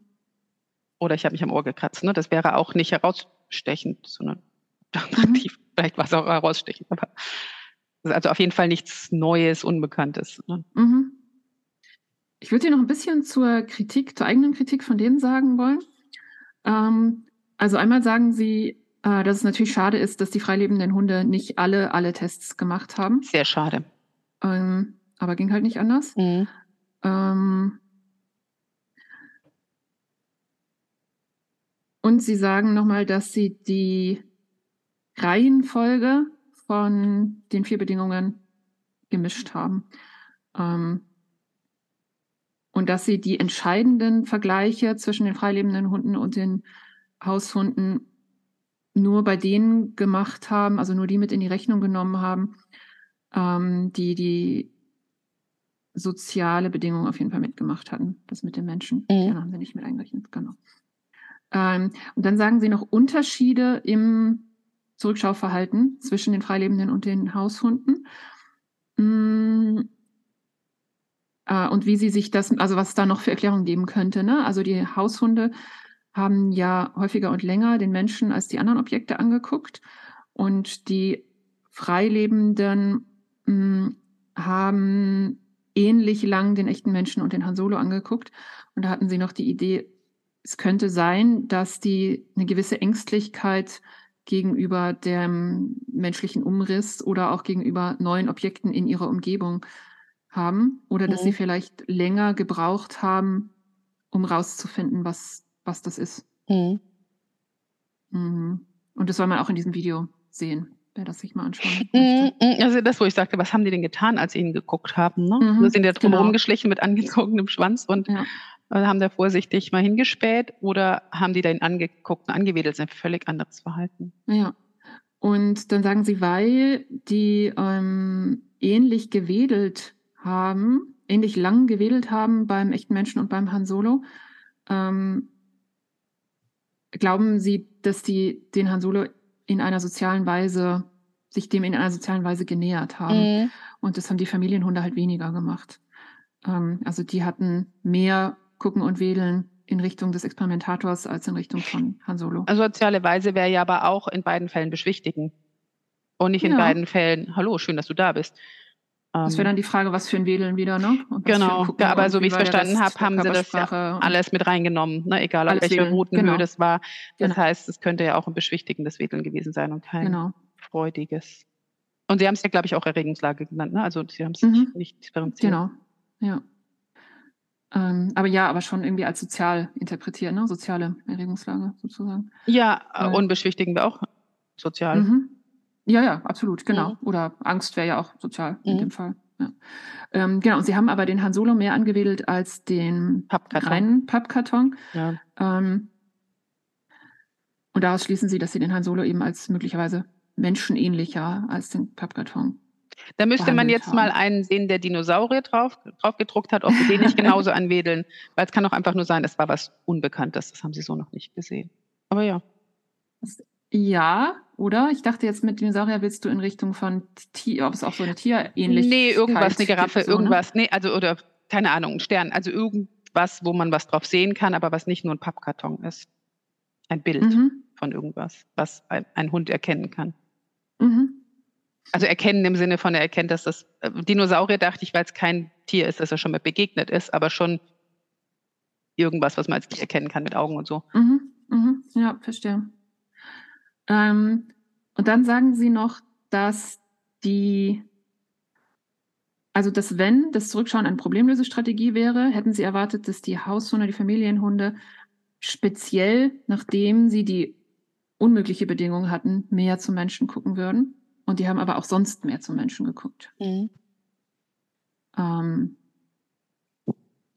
Oder ich habe mich am Ohr gekratzt. Ne? Das wäre auch nicht herausstechend, sondern [laughs] attraktiv. Mhm. Vielleicht war es auch herausstechend, aber also auf jeden Fall nichts Neues, Unbekanntes. Ne? Mhm. Ich würde dir noch ein bisschen zur Kritik, zur eigenen Kritik von denen sagen wollen. Ähm, also einmal sagen sie, äh, dass es natürlich schade ist, dass die freilebenden Hunde nicht alle alle Tests gemacht haben. Sehr schade. Ähm, aber ging halt nicht anders. Mhm. Ähm, und sie sagen nochmal, dass sie die Reihenfolge von den vier Bedingungen gemischt haben. Ähm, und dass sie die entscheidenden Vergleiche zwischen den freilebenden Hunden und den Haushunden nur bei denen gemacht haben, also nur die mit in die Rechnung genommen haben, ähm, die die soziale Bedingungen auf jeden Fall mitgemacht hatten. Das mit den Menschen, mhm. ja, haben sie nicht mit eingerechnet, genau. Ähm, und dann sagen sie noch Unterschiede im Zurückschauverhalten zwischen den Freilebenden und den Haushunden. Mhm äh, und wie sie sich das, also was es da noch für Erklärungen geben könnte. Ne? Also die Haushunde haben ja häufiger und länger den Menschen als die anderen Objekte angeguckt und die Freilebenden mh, hm, haben ähnlich lang den echten Menschen und den Han Solo angeguckt. Und da hatten sie noch die Idee, es könnte sein, dass die eine gewisse Ängstlichkeit gegenüber dem menschlichen Umriss oder auch gegenüber neuen Objekten in ihrer Umgebung haben oder dass sie mhm. vielleicht länger gebraucht haben, um rauszufinden, was, was das ist. Mhm. Mhm. Und das soll man auch in diesem Video sehen, wer das sich mal anschauen möchte. Mhm, also das, wo ich sagte, was haben die denn getan, als sie ihn geguckt haben? Ne? Mhm, sind ja drum genau. geschlichen mit angezogenem Schwanz und ja. haben da vorsichtig mal hingespäht oder haben die da ihn angeguckt und angewedelt? Das ist ein völlig anderes Verhalten. Ja. Und dann sagen sie, weil die ähm, ähnlich gewedelt haben, ähnlich lang gewedelt haben beim echten Menschen und beim Han Solo, ähm, glauben Sie, dass die den Han Solo in einer sozialen Weise, sich dem in einer sozialen Weise genähert haben? Mhm. Und das haben die Familienhunde halt weniger gemacht. Ähm, also die hatten mehr Gucken und Wedeln in Richtung des Experimentators als in Richtung von Han Solo. Also soziale Weise wäre ja aber auch in beiden Fällen beschwichtigen. Und nicht in ja. beiden Fällen, hallo, schön, dass du da bist. Das wäre ähm, dann die Frage, was für ein Wedeln wieder, ne? Genau, ja, aber so wie ich es verstanden habe, haben sie das ja alles mit reingenommen, ne? egal auf welche Routenhöhe genau. das war. Das genau. heißt, es könnte ja auch ein beschwichtigendes Wedeln gewesen sein und kein genau. freudiges. Und sie haben es ja, glaube ich, auch Erregungslage genannt, ne? also sie haben es mhm. nicht differenziert. Genau, ja. Ähm, aber ja, aber schon irgendwie als sozial interpretiert, ne? soziale Erregungslage sozusagen. Ja, Weil, und beschwichtigen wir auch sozial. Mhm. Ja, ja, absolut, genau. Mhm. Oder Angst wäre ja auch sozial mhm. in dem Fall. Ja. Ähm, genau, und sie haben aber den Han Solo mehr angewedelt als den Pappkarton. reinen Pappkarton. Ja. Ähm, und daraus schließen sie, dass sie den Han Solo eben als möglicherweise menschenähnlicher als den Pappkarton. Da müsste man jetzt haben. mal einen sehen, der Dinosaurier drauf, drauf gedruckt hat, ob sie den nicht [laughs] genauso anwedeln. Weil es kann auch einfach nur sein, es war was Unbekanntes. Das haben sie so noch nicht gesehen. Aber ja. Das ja, oder? Ich dachte jetzt mit Dinosaurier willst du in Richtung von Tier, ob es auch so eine Tierähnlichkeit Nee, irgendwas, eine Giraffe, so, ne? irgendwas. Ne? Nee, also, oder, keine Ahnung, ein Stern. Also irgendwas, wo man was drauf sehen kann, aber was nicht nur ein Pappkarton ist. Ein Bild mhm. von irgendwas, was ein, ein Hund erkennen kann. Mhm. Also erkennen im Sinne von, er erkennt, dass das äh, Dinosaurier, dachte ich, weil es kein Tier ist, dass er schon mal begegnet ist, aber schon irgendwas, was man als Tier erkennen kann mit Augen und so. Mhm. Mhm. Ja, verstehe. Ähm, und dann sagen sie noch, dass die, also dass wenn das Zurückschauen eine Problemlösestrategie wäre, hätten sie erwartet, dass die Haushunde, die Familienhunde speziell, nachdem sie die unmögliche Bedingung hatten, mehr zu Menschen gucken würden. Und die haben aber auch sonst mehr zu Menschen geguckt. Mhm. Ähm,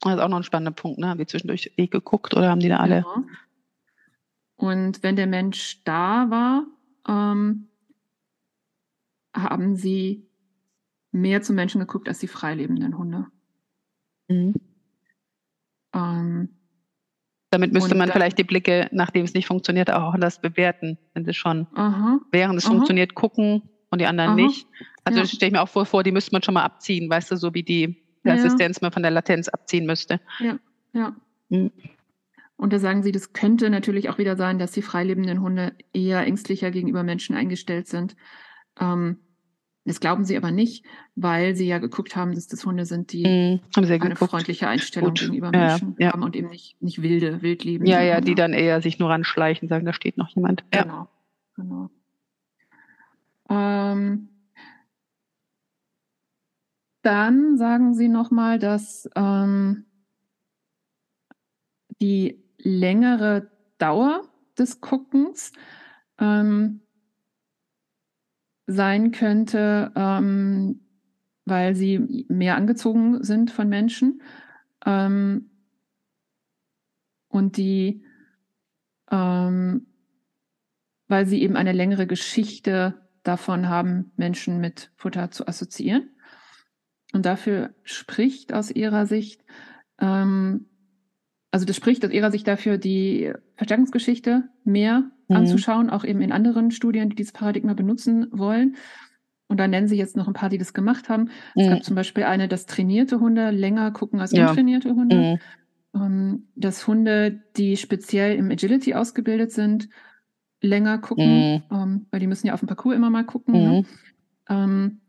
das ist auch noch ein spannender Punkt, ne? Haben die zwischendurch eh geguckt oder haben die da alle? Genau. Und wenn der Mensch da war, ähm, haben sie mehr zu Menschen geguckt als die freilebenden Hunde. Mhm. Ähm, Damit müsste man dann, vielleicht die Blicke, nachdem es nicht funktioniert, auch anders bewerten, wenn sie schon aha, während es aha. funktioniert gucken und die anderen aha, nicht. Also ja. stelle ich mir auch vor, vor, die müsste man schon mal abziehen, weißt du, so wie die Assistenz ja. man von der Latenz abziehen müsste. Ja, ja. Mhm. Und da sagen sie, das könnte natürlich auch wieder sein, dass die freilebenden Hunde eher ängstlicher gegenüber Menschen eingestellt sind. Ähm, das glauben sie aber nicht, weil sie ja geguckt haben, dass das Hunde sind, die mm, eine geguckt. freundliche Einstellung Gut. gegenüber Menschen ja, haben und eben nicht, nicht wilde, wildlebende. Ja, ja, die dann eher sich nur ranschleichen, sagen, da steht noch jemand. Genau, genau. Ähm, dann sagen sie nochmal, dass ähm, die längere Dauer des Guckens ähm, sein könnte, ähm, weil sie mehr angezogen sind von Menschen ähm, und die, ähm, weil sie eben eine längere Geschichte davon haben, Menschen mit Futter zu assoziieren. Und dafür spricht aus ihrer Sicht, ähm, also das spricht aus ihrer Sicht dafür, die Verstärkungsgeschichte mehr mhm. anzuschauen, auch eben in anderen Studien, die dieses Paradigma benutzen wollen. Und da nennen sie jetzt noch ein paar, die das gemacht haben. Mhm. Es gab zum Beispiel eine, dass trainierte Hunde länger gucken als ja. untrainierte Hunde. Mhm. Ähm, dass Hunde, die speziell im Agility ausgebildet sind, länger gucken, mhm. ähm, weil die müssen ja auf dem Parcours immer mal gucken. Ne? Mhm. Ähm,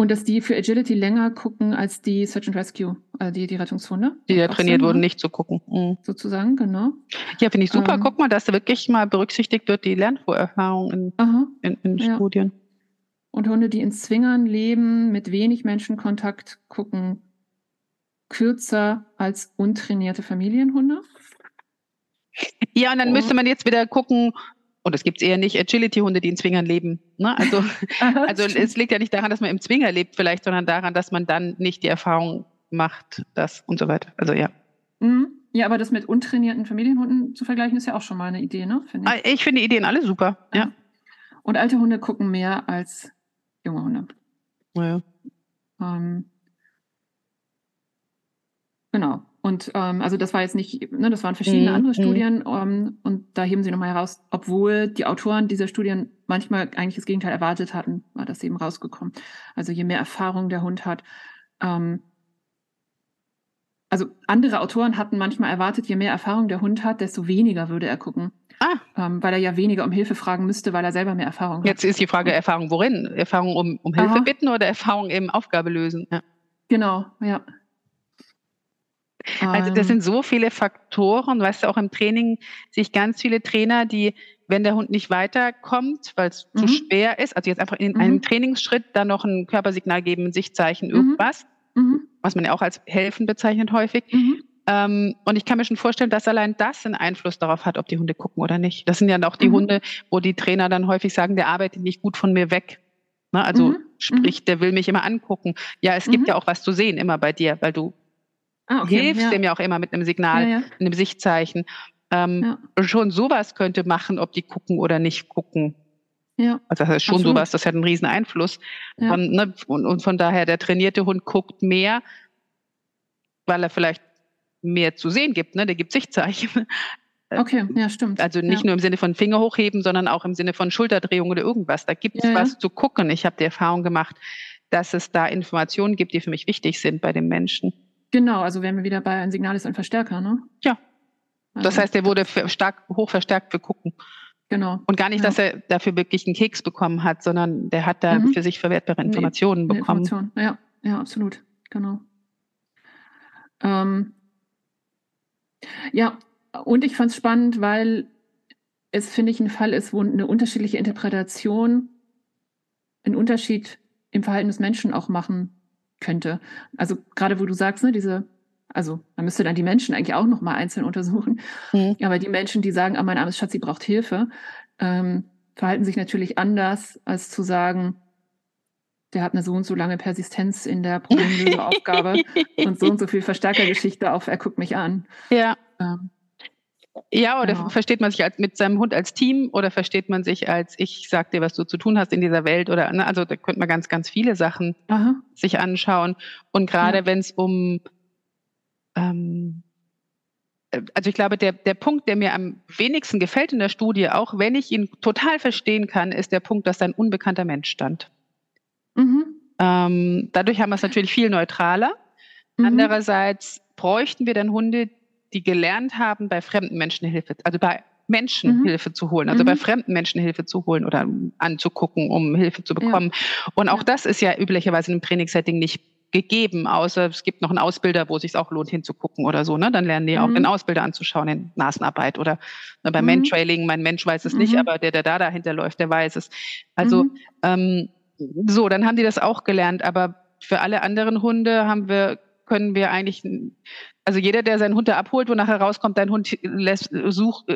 Und dass die für Agility länger gucken als die Search and Rescue, also die, die Rettungshunde. Die ja trainiert wurden, nicht zu gucken. Mhm. Sozusagen, genau. Ja, finde ich super. Ähm, Guck mal, dass wirklich mal berücksichtigt wird, die Lernvorerfahrung in, in, in ja. Studien. Und Hunde, die in Zwingern leben, mit wenig Menschenkontakt, gucken kürzer als untrainierte Familienhunde. Ja, und dann und, müsste man jetzt wieder gucken, und es gibt eher nicht Agility-Hunde, die in Zwingern leben. Ne? Also, [laughs] also es liegt ja nicht daran, dass man im Zwinger lebt vielleicht, sondern daran, dass man dann nicht die Erfahrung macht, das und so weiter. Also ja. Mhm. Ja, aber das mit untrainierten Familienhunden zu vergleichen, ist ja auch schon mal eine Idee, ne? Find ich. Ah, ich finde die Ideen alle super, ja. Und alte Hunde gucken mehr als junge Hunde. Ja. Ähm, genau. Und ähm, also das war jetzt nicht, ne, das waren verschiedene mhm. andere mhm. Studien ähm, und da heben sie nochmal heraus, obwohl die Autoren dieser Studien manchmal eigentlich das Gegenteil erwartet hatten, war das eben rausgekommen. Also je mehr Erfahrung der Hund hat. Ähm, also andere Autoren hatten manchmal erwartet, je mehr Erfahrung der Hund hat, desto weniger würde er gucken. Ah. Ähm, weil er ja weniger um Hilfe fragen müsste, weil er selber mehr Erfahrung hat. Jetzt ist die Frage Erfahrung worin? Erfahrung um, um Hilfe Aha. bitten oder Erfahrung im Aufgabe lösen? Ja. Genau, ja. Also das ähm. sind so viele Faktoren, weißt du, auch im Training sehe ich ganz viele Trainer, die, wenn der Hund nicht weiterkommt, weil es mhm. zu schwer ist, also jetzt einfach in mhm. einem Trainingsschritt dann noch ein Körpersignal geben, ein Sichtzeichen, mhm. irgendwas, mhm. was man ja auch als helfen bezeichnet häufig. Mhm. Ähm, und ich kann mir schon vorstellen, dass allein das einen Einfluss darauf hat, ob die Hunde gucken oder nicht. Das sind ja auch die mhm. Hunde, wo die Trainer dann häufig sagen, der arbeitet nicht gut von mir weg. Ne? Also sprich, der will mich immer angucken. Ja, es gibt ja auch was zu sehen immer bei dir, weil du ah, okay. hilfst ja. dem ja auch immer mit einem Signal, ja, ja. einem Sichtzeichen. Ähm, schon sowas könnte machen, ob die gucken oder nicht gucken. Ja. Also das heißt schon Absolut. sowas, das hat einen riesen Einfluss. Von, ne, und, und von daher, der trainierte Hund guckt mehr, weil er vielleicht mehr zu sehen gibt, ne? Der gibt Sichtzeichen. [laughs] Okay, ja, stimmt. Also nicht ja. nur im Sinne von Finger hochheben, sondern auch im Sinne von Schulterdrehung oder irgendwas. Da gibt es ja, was ja. zu gucken. Ich habe die Erfahrung gemacht, dass es da Informationen gibt, die für mich wichtig sind bei dem Menschen. Genau, also wären wir wieder bei ein Signal ist ein Verstärker, ne? Ja. Also, das heißt, der wurde stark hoch verstärkt für gucken. Genau. Und gar nicht, ja. dass er dafür wirklich einen Keks bekommen hat, sondern der hat da mhm. für sich verwertbare Informationen nee, bekommen. Information. Ja, ja, absolut. Genau. Ähm, ja, und ich fand es spannend, weil es, finde ich, ein Fall ist, wo eine unterschiedliche Interpretation einen Unterschied im Verhalten des Menschen auch machen könnte. Also gerade wo du sagst, ne, diese, also man müsste dann die Menschen eigentlich auch nochmal einzeln untersuchen. Mhm. Aber die Menschen, die sagen, ah, mein armes Schatz, sie braucht Hilfe, ähm, verhalten sich natürlich anders, als zu sagen, der hat eine so und so lange Persistenz in der Problemlöseaufgabe [laughs] und so und so viel Verstärkergeschichte auf, er guckt mich an. Ja. Ähm, ja, oder genau. versteht man sich als, mit seinem Hund als Team oder versteht man sich als ich sag dir, was du zu tun hast in dieser Welt oder ne, also da könnte man ganz, ganz viele Sachen Aha. sich anschauen. Und gerade ja. wenn es um ähm, also ich glaube, der, der Punkt, der mir am wenigsten gefällt in der Studie, auch wenn ich ihn total verstehen kann, ist der Punkt, dass ein unbekannter Mensch stand. Mhm. Ähm, dadurch haben wir es natürlich viel neutraler. Mhm. Andererseits bräuchten wir dann Hunde, die gelernt haben, bei fremden Menschen Hilfe, also bei Menschen mhm. Hilfe zu holen, also mhm. bei fremden Menschen Hilfe zu holen oder anzugucken, um Hilfe zu bekommen. Ja. Und auch ja. das ist ja üblicherweise im Trainingssetting nicht gegeben, außer es gibt noch einen Ausbilder, wo es sich auch lohnt hinzugucken oder so. Ne? Dann lernen die mhm. auch den Ausbilder anzuschauen in Nasenarbeit oder ne, beim mhm. Mantrailing. Mein Mensch weiß es nicht, mhm. aber der, der da dahinter läuft, der weiß es. Also mhm. ähm, so, dann haben die das auch gelernt, aber für alle anderen Hunde haben wir können wir eigentlich, also jeder, der seinen Hund da abholt, wo nachher rauskommt, dein Hund lässt, sucht,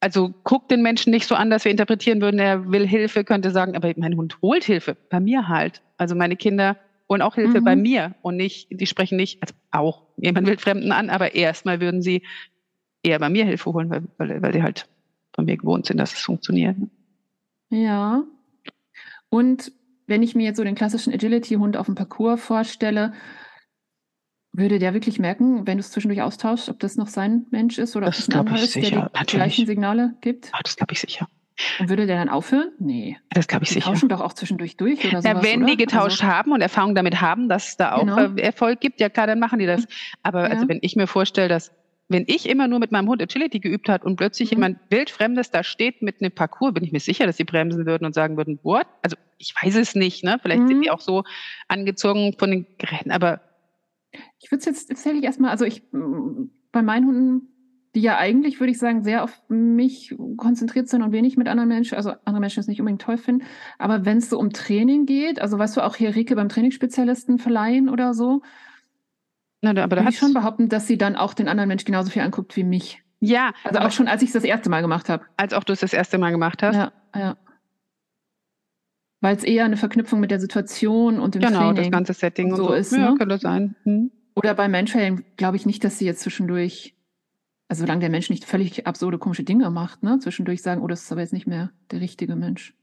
also guckt den Menschen nicht so an, dass wir interpretieren würden, er will Hilfe, könnte sagen, aber mein Hund holt Hilfe, bei mir halt. Also meine Kinder holen auch Hilfe mhm. bei mir und nicht, die sprechen nicht, also auch, jemand will Fremden an, aber erstmal würden sie eher bei mir Hilfe holen, weil, weil, weil die halt von mir gewohnt sind, dass es funktioniert. Ja. Und wenn ich mir jetzt so den klassischen Agility-Hund auf dem Parcours vorstelle, würde der wirklich merken, wenn du es zwischendurch austauschst, ob das noch sein Mensch ist oder das ob es ein anderer ist, sicher. der die Natürlich. gleichen Signale gibt? Ja, das glaube ich sicher. Und würde der dann aufhören? Nee. Das glaube ich die sicher. Tauschen doch auch zwischendurch durch oder so. Ja, wenn oder? die getauscht also, haben und Erfahrung damit haben, dass es da auch genau. Äh, Erfolg gibt, ja klar, dann machen die das. Aber also, ja. also wenn ich mir vorstelle, dass wenn ich immer nur mit meinem Hund Agility geübt hat und plötzlich mhm. jemand wildfremdes da steht mit einem Parcours, bin ich mir sicher, dass sie bremsen würden und sagen würden, what? Also ich weiß es nicht, ne? Vielleicht mhm. sind die auch so angezogen von den Geräten, aber ich würde es jetzt tatsächlich erstmal, also ich bei meinen Hunden, die ja eigentlich, würde ich sagen, sehr auf mich konzentriert sind und wenig mit anderen Menschen, also andere Menschen es nicht unbedingt toll finden, aber wenn es so um Training geht, also weißt du, auch hier Rike beim Trainingsspezialisten verleihen oder so, na, aber da ich schon behaupten, dass sie dann auch den anderen Mensch genauso viel anguckt wie mich. Ja. Also auch schon, als ich es das erste Mal gemacht habe. Als auch du es das erste Mal gemacht hast. Ja, ja. Weil es eher eine Verknüpfung mit der Situation und dem genau, Training das ganze Setting und so, so. ist. Ja, ne? könnte sein. Hm. Oder bei Menschellen glaube ich nicht, dass sie jetzt zwischendurch, also solange der Mensch nicht völlig absurde, komische Dinge macht, ne, zwischendurch sagen, oh, das ist aber jetzt nicht mehr der richtige Mensch.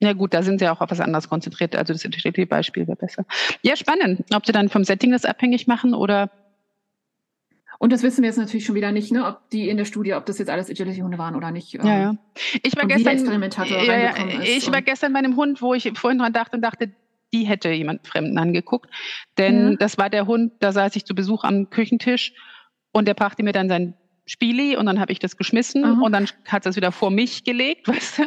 Ja gut, da sind sie auch auf was anderes konzentriert. Also das Integrität-Beispiel wäre besser. Ja, spannend. Ob sie dann vom Setting das abhängig machen oder und das wissen wir jetzt natürlich schon wieder nicht, ne, ob die in der Studie, ob das jetzt alles Agility-Hunde waren oder nicht. Ja, ja. Ich war gestern, Experimentator ja, ja, ich war gestern bei einem Hund, wo ich vorhin dran dachte und dachte, die hätte jemand Fremden angeguckt. Denn ja. das war der Hund, da saß ich zu Besuch am Küchentisch und der brachte mir dann sein Spieli und dann habe ich das geschmissen Aha. und dann hat es wieder vor mich gelegt [laughs] weißt du?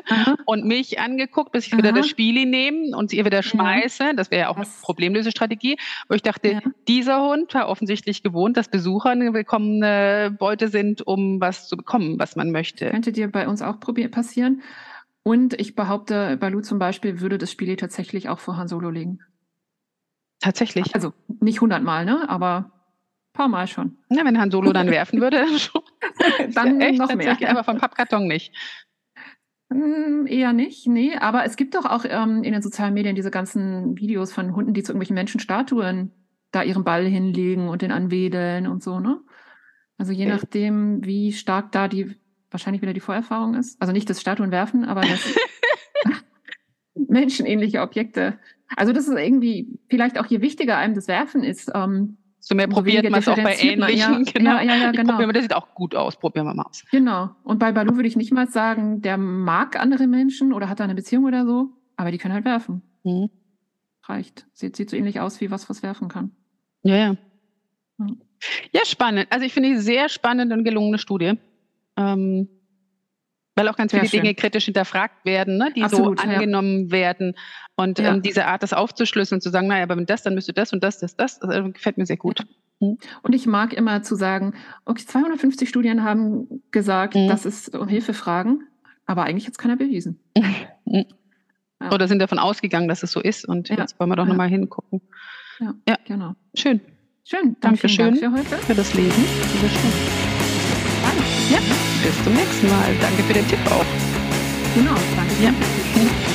und mich angeguckt, bis ich Aha. wieder das Spieli nehme und ihr wieder schmeiße. Ja. Das wäre ja auch Was? eine Problemlösestrategie. Wo ich dachte, ja. dieser Hund war offensichtlich gewohnt, dass Besucher eine willkommene Beute sind, um was zu bekommen, was man möchte. Könnte dir bei uns auch passieren. Und ich behaupte, bei Lu zum Beispiel würde das Spiel tatsächlich auch vor Han Solo liegen. Tatsächlich. Also nicht hundertmal, ne? Aber paar Mal schon. Ja, wenn Han Solo dann werfen würde, dann schon. [laughs] dann ja, echt, noch mehr. Aber vom Pappkarton nicht. Hm, eher nicht, nee. Aber es gibt doch auch ähm, in den sozialen Medien diese ganzen Videos von Hunden, die zu irgendwelchen Menschenstatuen da ihren Ball hinlegen und den anwedeln und so, ne? Also je nachdem, wie stark da die wahrscheinlich wieder die Vorerfahrung ist. Also nicht das Statuen werfen, aber das [laughs] menschenähnliche Objekte. Also das ist irgendwie vielleicht auch je wichtiger einem das Werfen ist. Ähm, so mehr probiert man es auch bei ähnlichen. Ja, genau. ja, ja, ja genau. Probieren, das sieht auch gut aus, probieren wir mal aus. Genau. Und bei Balu würde ich nicht mal sagen, der mag andere Menschen oder hat da eine Beziehung oder so, aber die können halt werfen. Mhm. Reicht. Sieht, sieht so ähnlich aus wie was, was werfen kann. Ja, ja. Ja, spannend. Also ich finde die sehr spannend und gelungene Studie. Ähm, weil auch ganz viele Dinge kritisch hinterfragt werden, ne, die Absolut, so angenommen ja. werden. Und ja. ähm, diese Art, das aufzuschlüsseln und zu sagen, naja, aber wenn das, dann müsste das und das, das, das, das äh, gefällt mir sehr gut. Und ich mag immer zu sagen, okay, 250 Studien haben gesagt, mhm. das ist um Hilfe fragen, aber eigentlich hat es keiner bewiesen. Mhm. Ja. Oder sind davon ausgegangen, dass es so ist und jetzt wollen wir doch ja. nochmal hingucken. Ja, ja, genau. Schön. Schön. Dankeschön Dank für heute. Für das Lesen. Ja, bis zum nächsten Mal. Danke für den Tipp auch. Genau, danke. Ja.